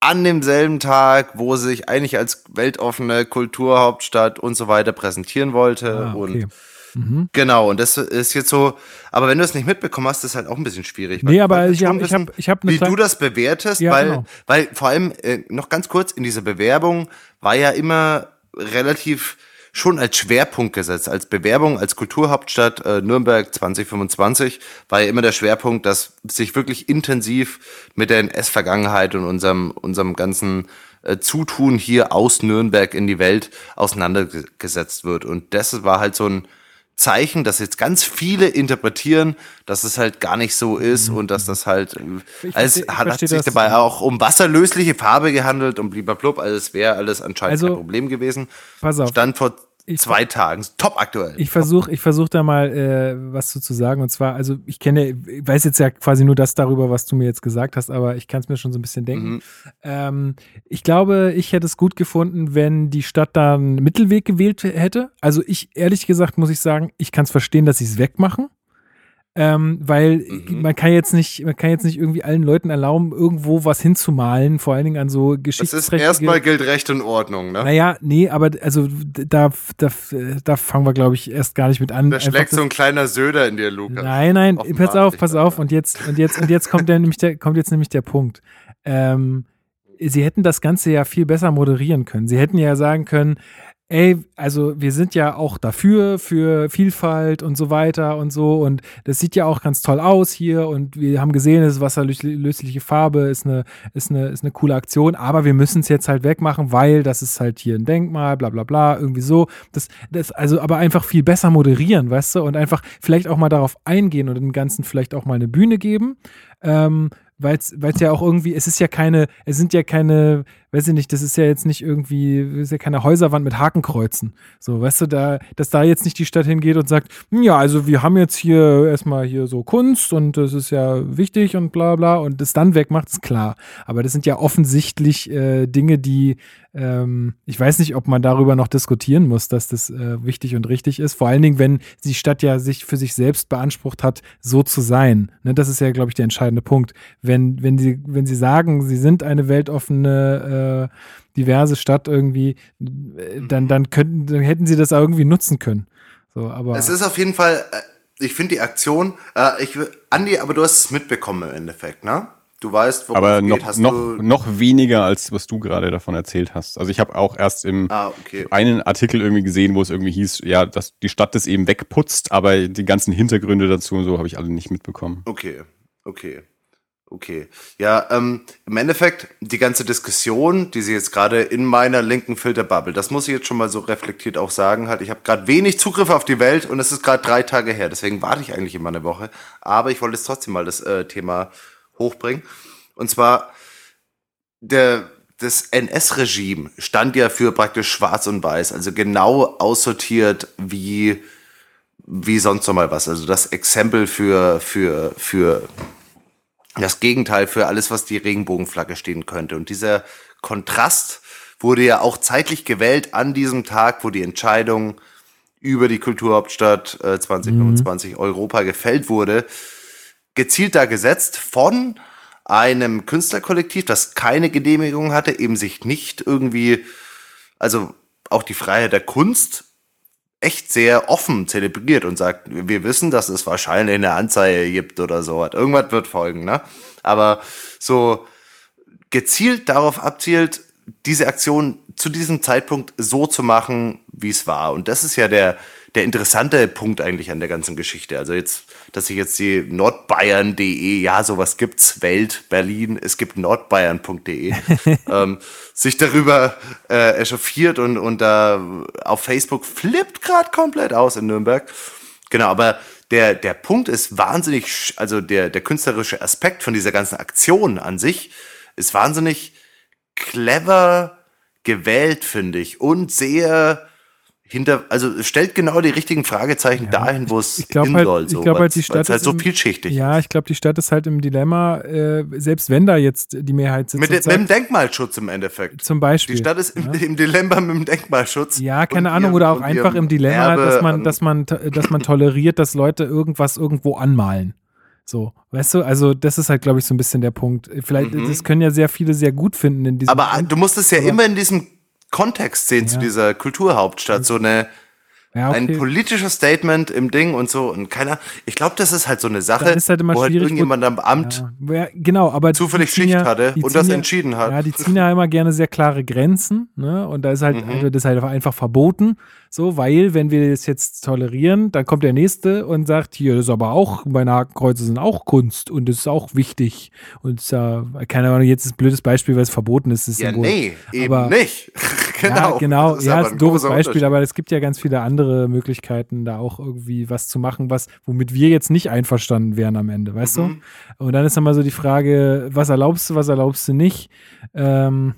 an demselben Tag, wo sie sich eigentlich als weltoffene Kulturhauptstadt und so weiter präsentieren wollte
Ah, okay.
und Genau, und das ist jetzt so, aber wenn du es nicht mitbekommen hast, ist halt auch ein bisschen schwierig.
Nee, aber ich
schon
hab- ich hab- ich hab
wie du das bewertest,
Ja,
weil,
genau.
weil vor allem, äh, noch ganz kurz, in dieser Bewerbung war ja immer relativ schon als Schwerpunkt gesetzt, als Bewerbung, als Kulturhauptstadt äh, Nürnberg 2025 war ja immer der Schwerpunkt, dass sich wirklich intensiv mit der NS-Vergangenheit und unserem, unserem ganzen äh, Zutun hier aus Nürnberg in die Welt auseinandergesetzt wird. Und das war halt so ein Zeichen, dass jetzt ganz viele interpretieren, dass es halt gar nicht so ist und dass das halt, äh,
Ich
als
versteh- ich
hat, sich
das.
dabei auch um wasserlösliche Farbe gehandelt und blub, also es wäre alles anscheinend
Also,
kein Problem gewesen.
Pass auf.
Stand vor
Ich-
zwei Tagen, top aktuell.
Ich versuche ich versuch da mal äh, was zu, zu sagen. Und zwar, also ich kenne, ich weiß jetzt ja quasi nur das darüber, was du mir jetzt gesagt hast, aber ich kann es mir schon so ein bisschen denken.
Mhm.
Ähm, ich glaube, ich hätte es gut gefunden, wenn die Stadt da einen Mittelweg gewählt hätte. Also ich, ehrlich gesagt, muss ich sagen, ich kann es verstehen, dass sie es wegmachen. Ähm, weil
Mhm.
man kann jetzt nicht, man kann jetzt nicht irgendwie allen Leuten erlauben, irgendwo was hinzumalen, vor allen Dingen an so
Das ist erstmal gilt Recht und Ordnung, ne?
Naja, nee, aber also da, da, da fangen wir, glaube ich, erst gar nicht mit an.
Da
Einfach
schlägt so ein kleiner Söder in dir, Lukas.
Nein, nein,
Offenbar
pass auf, pass
ne?
auf. Und jetzt, und jetzt, und jetzt kommt der, nämlich der, kommt jetzt nämlich der Punkt. Ähm, sie hätten das Ganze ja viel besser moderieren können. Sie hätten ja sagen können, ey, also wir sind ja auch dafür, für Vielfalt und so weiter und so. Und das sieht ja auch ganz toll aus hier. Und wir haben gesehen, es ist wasserlösliche Farbe, ist eine, ist eine, ist eine coole Aktion. Aber wir müssen es jetzt halt wegmachen, weil das ist halt hier ein Denkmal, bla bla bla, irgendwie so. Das, das, also aber einfach viel besser moderieren, weißt du? Und einfach vielleicht auch mal darauf eingehen und dem Ganzen vielleicht auch mal eine Bühne geben. Ähm, weil es ja auch irgendwie, es ist ja keine, es sind ja keine, weiß ich nicht, das ist ja jetzt nicht irgendwie, ist ja keine Häuserwand mit Hakenkreuzen. So, weißt du, da, dass da jetzt nicht die Stadt hingeht und sagt, "Hm, ja, also wir haben jetzt hier erstmal hier so Kunst und das ist ja wichtig und bla bla und das dann wegmacht, ist klar. Aber das sind ja offensichtlich äh, Dinge, die, ähm, ich weiß nicht, ob man darüber noch diskutieren muss, dass das äh, wichtig und richtig ist. Vor allen Dingen, wenn die Stadt ja sich für sich selbst beansprucht hat, so zu sein. Ne, das ist ja, glaube ich, der entscheidende Punkt. Wenn, wenn, sie, wenn sie sagen, sie sind eine weltoffene, äh, diverse Stadt irgendwie, äh, dann, dann, könnten, dann hätten sie das auch irgendwie nutzen können. So, aber
Es ist auf jeden Fall, äh, ich finde die Aktion, äh, ich, will- Andi, aber du hast es mitbekommen im Endeffekt, ne? Du weißt, worum
Aber
es
noch,
geht. Hast
noch,
du,
noch weniger, als was du gerade davon erzählt hast. Also ich habe auch erst im
Ah, okay.
einen Artikel irgendwie gesehen, wo es irgendwie hieß, ja, dass die Stadt das eben wegputzt, aber die ganzen Hintergründe dazu und so habe ich alle nicht mitbekommen.
Okay, okay, okay. Ja, ähm, im Endeffekt, die ganze Diskussion, die sie jetzt gerade in meiner linken Filterbubble, das muss ich jetzt schon mal so reflektiert auch sagen, hat, ich habe gerade wenig Zugriff auf die Welt und es ist gerade drei Tage her, deswegen warte ich eigentlich immer eine Woche. Aber ich wollte jetzt trotzdem mal das äh, Thema hochbringen. Und zwar, der, das NS-Regime stand ja für praktisch schwarz und weiß, also genau aussortiert wie wie sonst noch mal was. Also das Exempel für, für, für das Gegenteil für alles, was die Regenbogenflagge stehen könnte. Und dieser Kontrast wurde ja auch zeitlich gewählt an diesem Tag, wo die Entscheidung über die Kulturhauptstadt äh, 2025 Europa gefällt wurde, gezielt da gesetzt von einem Künstlerkollektiv, das keine Genehmigung hatte, eben sich nicht irgendwie, also auch die Freiheit der Kunst echt sehr offen zelebriert und sagt, wir wissen, dass es wahrscheinlich eine Anzeige gibt oder so. Irgendwas wird folgen, ne? Aber so gezielt darauf abzielt, diese Aktion zu diesem Zeitpunkt so zu machen, wie es war. Und das ist ja der, der interessante Punkt eigentlich an der ganzen Geschichte. Also jetzt, dass ich jetzt die nordbayern.de, ja, sowas gibt's, Welt, Berlin, es gibt nordbayern.de, ähm, sich darüber äh, echauffiert und, und da auf Facebook flippt gerade komplett aus in Nürnberg. Genau, aber der, der Punkt ist wahnsinnig, also der, der künstlerische Aspekt von dieser ganzen Aktion an sich ist wahnsinnig clever gewählt, finde ich. Und sehr hinter, also stellt genau die richtigen Fragezeichen dahin, wo es
ich
hin
halt,
soll.
ich
So,
glaube halt, die Stadt
halt
ist
so
im-
vielschichtig
Ja, ich glaube, die Stadt ist halt im Dilemma, äh, selbst wenn da jetzt die Mehrheit sitzt.
Mit, mit dem Denkmalschutz im Endeffekt.
zum Beispiel.
Die Stadt ist im, im Dilemma mit dem Denkmalschutz.
Ja, keine Ahnung,
ihrem-
oder auch einfach im Dilemma,
Erbe
dass man,
an-
dass man, dass man toleriert, dass Leute irgendwas irgendwo anmalen. So, weißt du, also das ist halt, glaube ich, so ein bisschen der Punkt. Vielleicht, das können ja sehr viele sehr gut finden in diesem.
Mhm. Aber du musst es ja immer in diesem Kontext sehen zu
Ja.
dieser Kulturhauptstadt. So eine,
ja,
ein
okay.
politisches Statement im Ding und so. Und keiner, ich glaube, das ist halt so eine Sache,
halt
wo halt irgendjemand am Amt
Ja, genau, aber
zufällig Schicht
ja,
hatte und das entschieden hat.
Ja, die ziehen ja immer gerne sehr klare Grenzen, ne? Und da ist halt,
Mhm.
also das ist halt einfach verboten, so, weil wenn wir das jetzt tolerieren, dann kommt der nächste und sagt, hier das ist aber auch, meine Hakenkreuze sind auch Kunst und das ist auch wichtig und ja, keine Ahnung, jetzt ist ein blödes Beispiel, weil es verboten ist. ist
ja, nee, eben
Aber-
nicht. Genau.
Ja, genau.
Das
ja,
aber
ist ein doofes Beispiel, aber es gibt ja ganz viele andere Möglichkeiten, da auch irgendwie was zu machen, was, womit wir jetzt nicht einverstanden wären am Ende, weißt
Mhm.
du? Und dann ist dann mal so die Frage, was erlaubst du, was erlaubst du nicht? Ähm,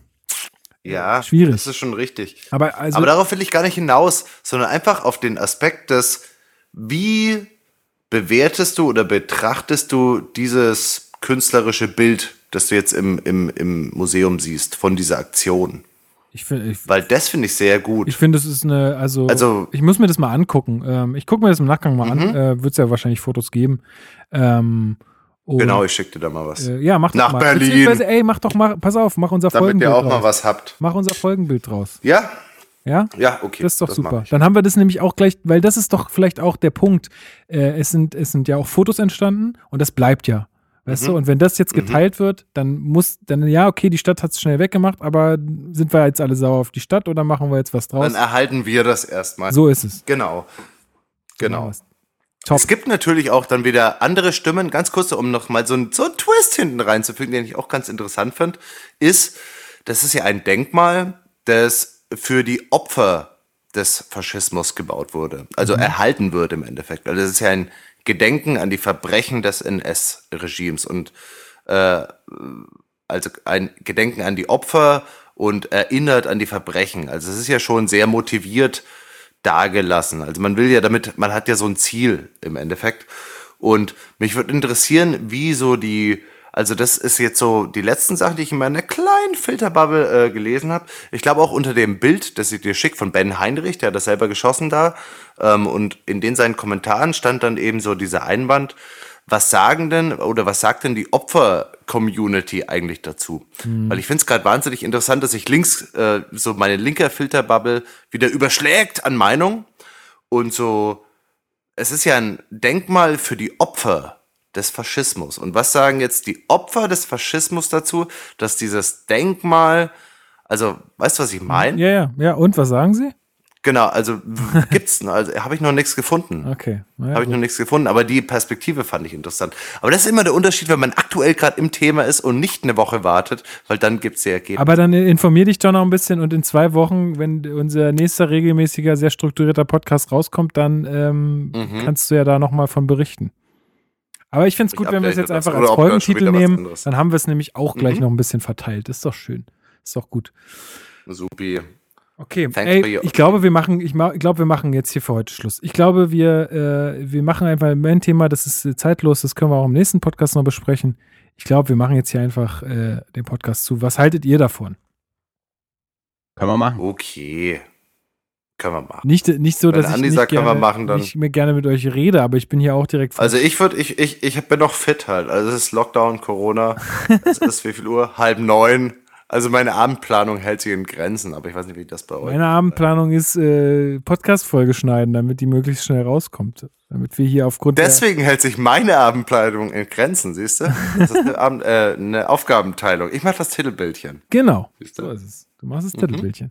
Ja,
schwierig.
Das ist schon richtig.
aber also,
Aber darauf will ich gar nicht hinaus, sondern einfach auf den Aspekt des, wie bewertest du oder betrachtest du dieses künstlerische Bild, das du jetzt im, im, im Museum siehst, von dieser Aktion?
Ich finde, ich,
Weil das finde ich sehr gut.
ich finde, es ist eine, also,
Also-
ich muss mir das mal angucken. Ähm, ich gucke mir das im Nachgang mal an.
Mhm.
Äh, Wird es ja wahrscheinlich Fotos geben. Ähm, und,
genau, ich schicke dir da mal was.
Äh, ja, mach doch
Nach
mal.
Berlin.
Beziehungsweise, ey, mach doch mal, pass auf, mach unser
Damit
Folgenbild
ihr auch mal was habt.
Mach unser Folgenbild draus.
Ja?
Ja?
Ja, okay.
Das ist doch
mach
super. Dann haben wir das nämlich auch gleich, weil das ist doch vielleicht auch der Punkt. Äh, es, sind, es sind ja auch Fotos entstanden und das bleibt ja. Weißt
Mhm.
du, und wenn das jetzt geteilt wird, dann muss, dann, ja, okay, die Stadt hat es schnell weggemacht, aber sind wir jetzt alle sauer auf die Stadt oder machen wir jetzt was draus?
Dann erhalten wir das erstmal.
So ist es.
Genau. Genau.
Top.
Es gibt natürlich auch dann wieder andere Stimmen. Ganz kurz, um noch mal so einen, so einen Twist hinten reinzufügen, den ich auch ganz interessant finde, ist, das ist ja ein Denkmal, das für die Opfer des Faschismus gebaut wurde. Also erhalten wird im Endeffekt. Also das ist ja ein Gedenken an die Verbrechen des NS-Regimes und äh, also ein Gedenken an die Opfer und erinnert an die Verbrechen. Also es ist ja schon sehr motiviert dargelassen. Also man will ja damit, man hat ja so ein Ziel im Endeffekt. Und mich würde interessieren, wie so die, also das ist jetzt so die letzten Sachen, die ich in meiner kleinen Filterbubble äh, gelesen habe. Ich glaube auch unter dem Bild, das ich dir schick von Ben Heinrich, der hat das selber geschossen da. Ähm, und in den seinen Kommentaren stand dann eben so dieser Einwand, was sagen denn oder was sagt denn die Opfer-Community eigentlich dazu? Weil ich finde es gerade wahnsinnig interessant, dass sich links äh, so meine linke Filterbubble wieder überschlägt an Meinung und so. Es ist ja ein Denkmal für die Opfer des Faschismus. Und was sagen jetzt die Opfer des Faschismus dazu, dass dieses Denkmal, also weißt du, was ich meine?
Ja, ja, ja. Und was sagen sie?
Genau, also gibt's, also habe ich noch nichts gefunden.
Okay. Ja,
Habe ich noch nichts gefunden, aber die Perspektive fand ich interessant. Aber das ist immer der Unterschied, wenn man aktuell gerade im Thema ist und nicht eine Woche wartet, weil dann gibt's ja Ergebnisse.
Aber dann informier dich doch noch ein bisschen und in zwei Wochen, wenn unser nächster regelmäßiger, sehr strukturierter Podcast rauskommt, dann ähm,
Mhm.
kannst du ja da nochmal von berichten. Aber ich finde es gut, wenn wir es jetzt einfach als Folgentitel nehmen. Dann haben wir es nämlich auch gleich
Mhm.
noch ein bisschen verteilt. Ist doch schön. Ist doch gut.
Supi.
Okay, ey, ich glaube, wir machen, ich, ma- ich glaube, wir machen jetzt hier für heute Schluss. Ich glaube, wir, äh, wir machen einfach ein Thema, das ist äh, zeitlos, das können wir auch im nächsten Podcast noch besprechen. Ich glaube, wir machen jetzt hier einfach äh, den Podcast zu. Was haltet ihr davon?
Können wir machen.
Okay. Können wir machen.
Nicht, nicht so,
Wenn
dass ich
Andi
nicht,
sagt,
gerne,
machen, dann-
nicht mehr gerne mit euch rede, aber ich bin hier auch direkt
Also ich würde, ich, ich, ich bin noch fit halt. Also es ist Lockdown, Corona. Es ist wie viel Uhr? Halb neun. Also meine Abendplanung hält sich in Grenzen, aber ich weiß nicht, wie das bei euch
Meine Abendplanung ist äh, Podcast-Folge schneiden, damit die möglichst schnell rauskommt. Damit wir hier aufgrund
Deswegen hält sich meine Abendplanung in Grenzen, siehst du? Das ist eine, Abend, äh, eine Aufgabenteilung. Ich mache das Titelbildchen.
Genau.
Siehst du?
So ist es. Du machst das
Mhm.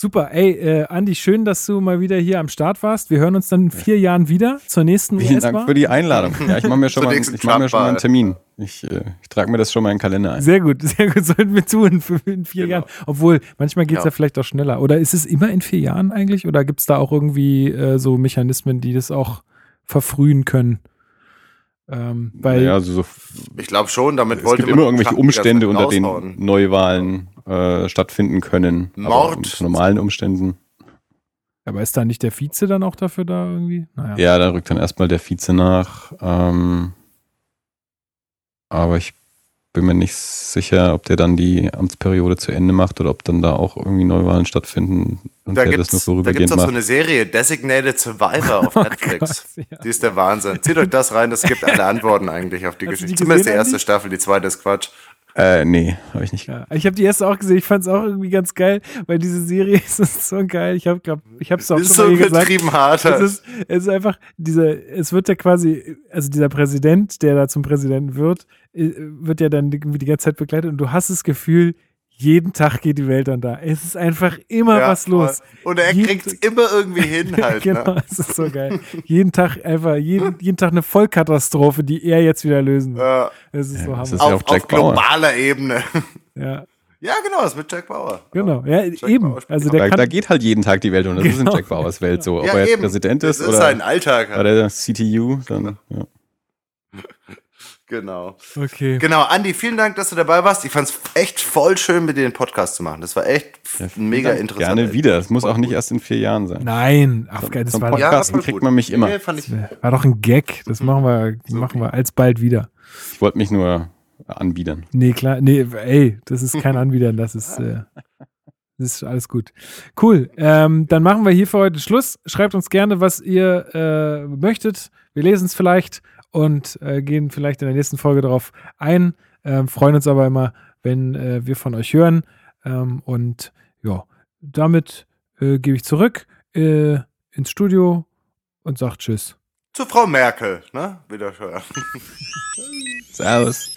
Super. Ey, äh, Andi, schön, dass du mal wieder hier am Start warst. Wir hören uns dann in vier Jahren wieder zur nächsten
Vielen
US-Bar.
Dank für die Einladung. Ja, ich mache mir schon mal, ich mach mir schon mal einen. Termin. Ich, äh, ich trage mir das schon mal in den Kalender ein.
Sehr gut, sehr gut, sollten wir tun für in vier
Genau.
Jahren. Obwohl, manchmal geht es ja.
Ja.
vielleicht auch schneller. Oder ist es immer in vier Jahren eigentlich? Oder gibt es da auch irgendwie äh, so Mechanismen, die das auch verfrühen können? Ähm, weil,
ja, also so,
Ich glaube schon, damit
es
wollte
gibt
man
immer irgendwelche Umstände, unter denen
raushauen.
Neuwahlen äh, stattfinden können. Aber
Mord.
unter normalen Umständen.
aber ist da nicht der Vize dann auch dafür da irgendwie? Naja.
Ja, da rückt dann erstmal der Vize nach. Ähm, aber ich bin mir nicht sicher, ob der dann die Amtsperiode zu Ende macht oder ob dann da auch irgendwie Neuwahlen stattfinden und
Da
der
gibt's,
das nur
da gibt's
vorübergehend
auch so eine Serie, Designated Survivor auf Netflix.
Gott, ja.
Die ist der Wahnsinn. Zieht euch das rein, das gibt alle Antworten eigentlich auf die
Hast
Geschichte.
die
Zumindest die erste
Andi?
Staffel, die zweite ist Quatsch.
Äh, nee, habe ich nicht.
Ja, ich habe die erste auch gesehen. Ich fand es auch irgendwie ganz geil, weil diese Serie ist so geil. Ich habe glaub, ich habe es auch
ist
schon
so
mal hier gesagt.
übertrieben hart.
Es ist, es ist einfach dieser, es wird ja quasi, also dieser Präsident, der da zum Präsidenten wird, wird ja dann irgendwie die ganze Zeit begleitet und du hast das Gefühl, jeden Tag geht die Welt dann da. Es ist einfach immer
Ja,
was los.
Und er
Jeden-
kriegt's immer irgendwie hin halt.
genau,
ne?
es ist so geil. jeden Tag einfach, jeden, jeden Tag eine Vollkatastrophe, die er jetzt wieder lösen will.
Ja,
Es ist so
das
Hammer.
ist ja
auf, auf globaler Ebene.
ja,
Ja, genau, das ist mit Jack Bauer.
genau. Ja,
Jack
eben.
Bauer
Also der
Da,
kann,
da geht halt jeden Tag die Welt unter. Das ist
Genau.
in Jack Bauers Welt so. Ob
Ja,
er. Präsident
Das
ist,
ist
oder
sein Alltag.
bei
Halt.
der CTU, dann, ja.
Genau.
okay.
Genau, Andi, vielen Dank, dass du dabei warst. Ich fand's echt voll schön, mit dir den Podcast zu machen. Das war echt mega interessant.
Gerne wieder. Das muss auch nicht erst in vier Jahren sein.
Nein, ach, geil, das
Zum
war,
Podcast
voll
kriegt
gut.
man mich immer.
Nee, fand ich,
war doch ein Gag. Das machen wir, machen wir alsbald wieder.
Ich wollte mich nur anbiedern.
Nee, klar, nee, ey, das ist kein Anbiedern, das ist, äh, Das ist alles gut. Cool. Ähm, dann machen wir hier für heute Schluss. Schreibt uns gerne, was ihr äh, möchtet. Wir lesen es vielleicht und äh, gehen vielleicht in der nächsten Folge darauf ein. Ähm, freuen uns aber immer, wenn äh, wir von euch hören. Ähm, und ja, damit äh, gebe ich zurück äh, ins Studio und sage Tschüss.
Zu Frau Merkel, ne? Wieder hören.
Servus.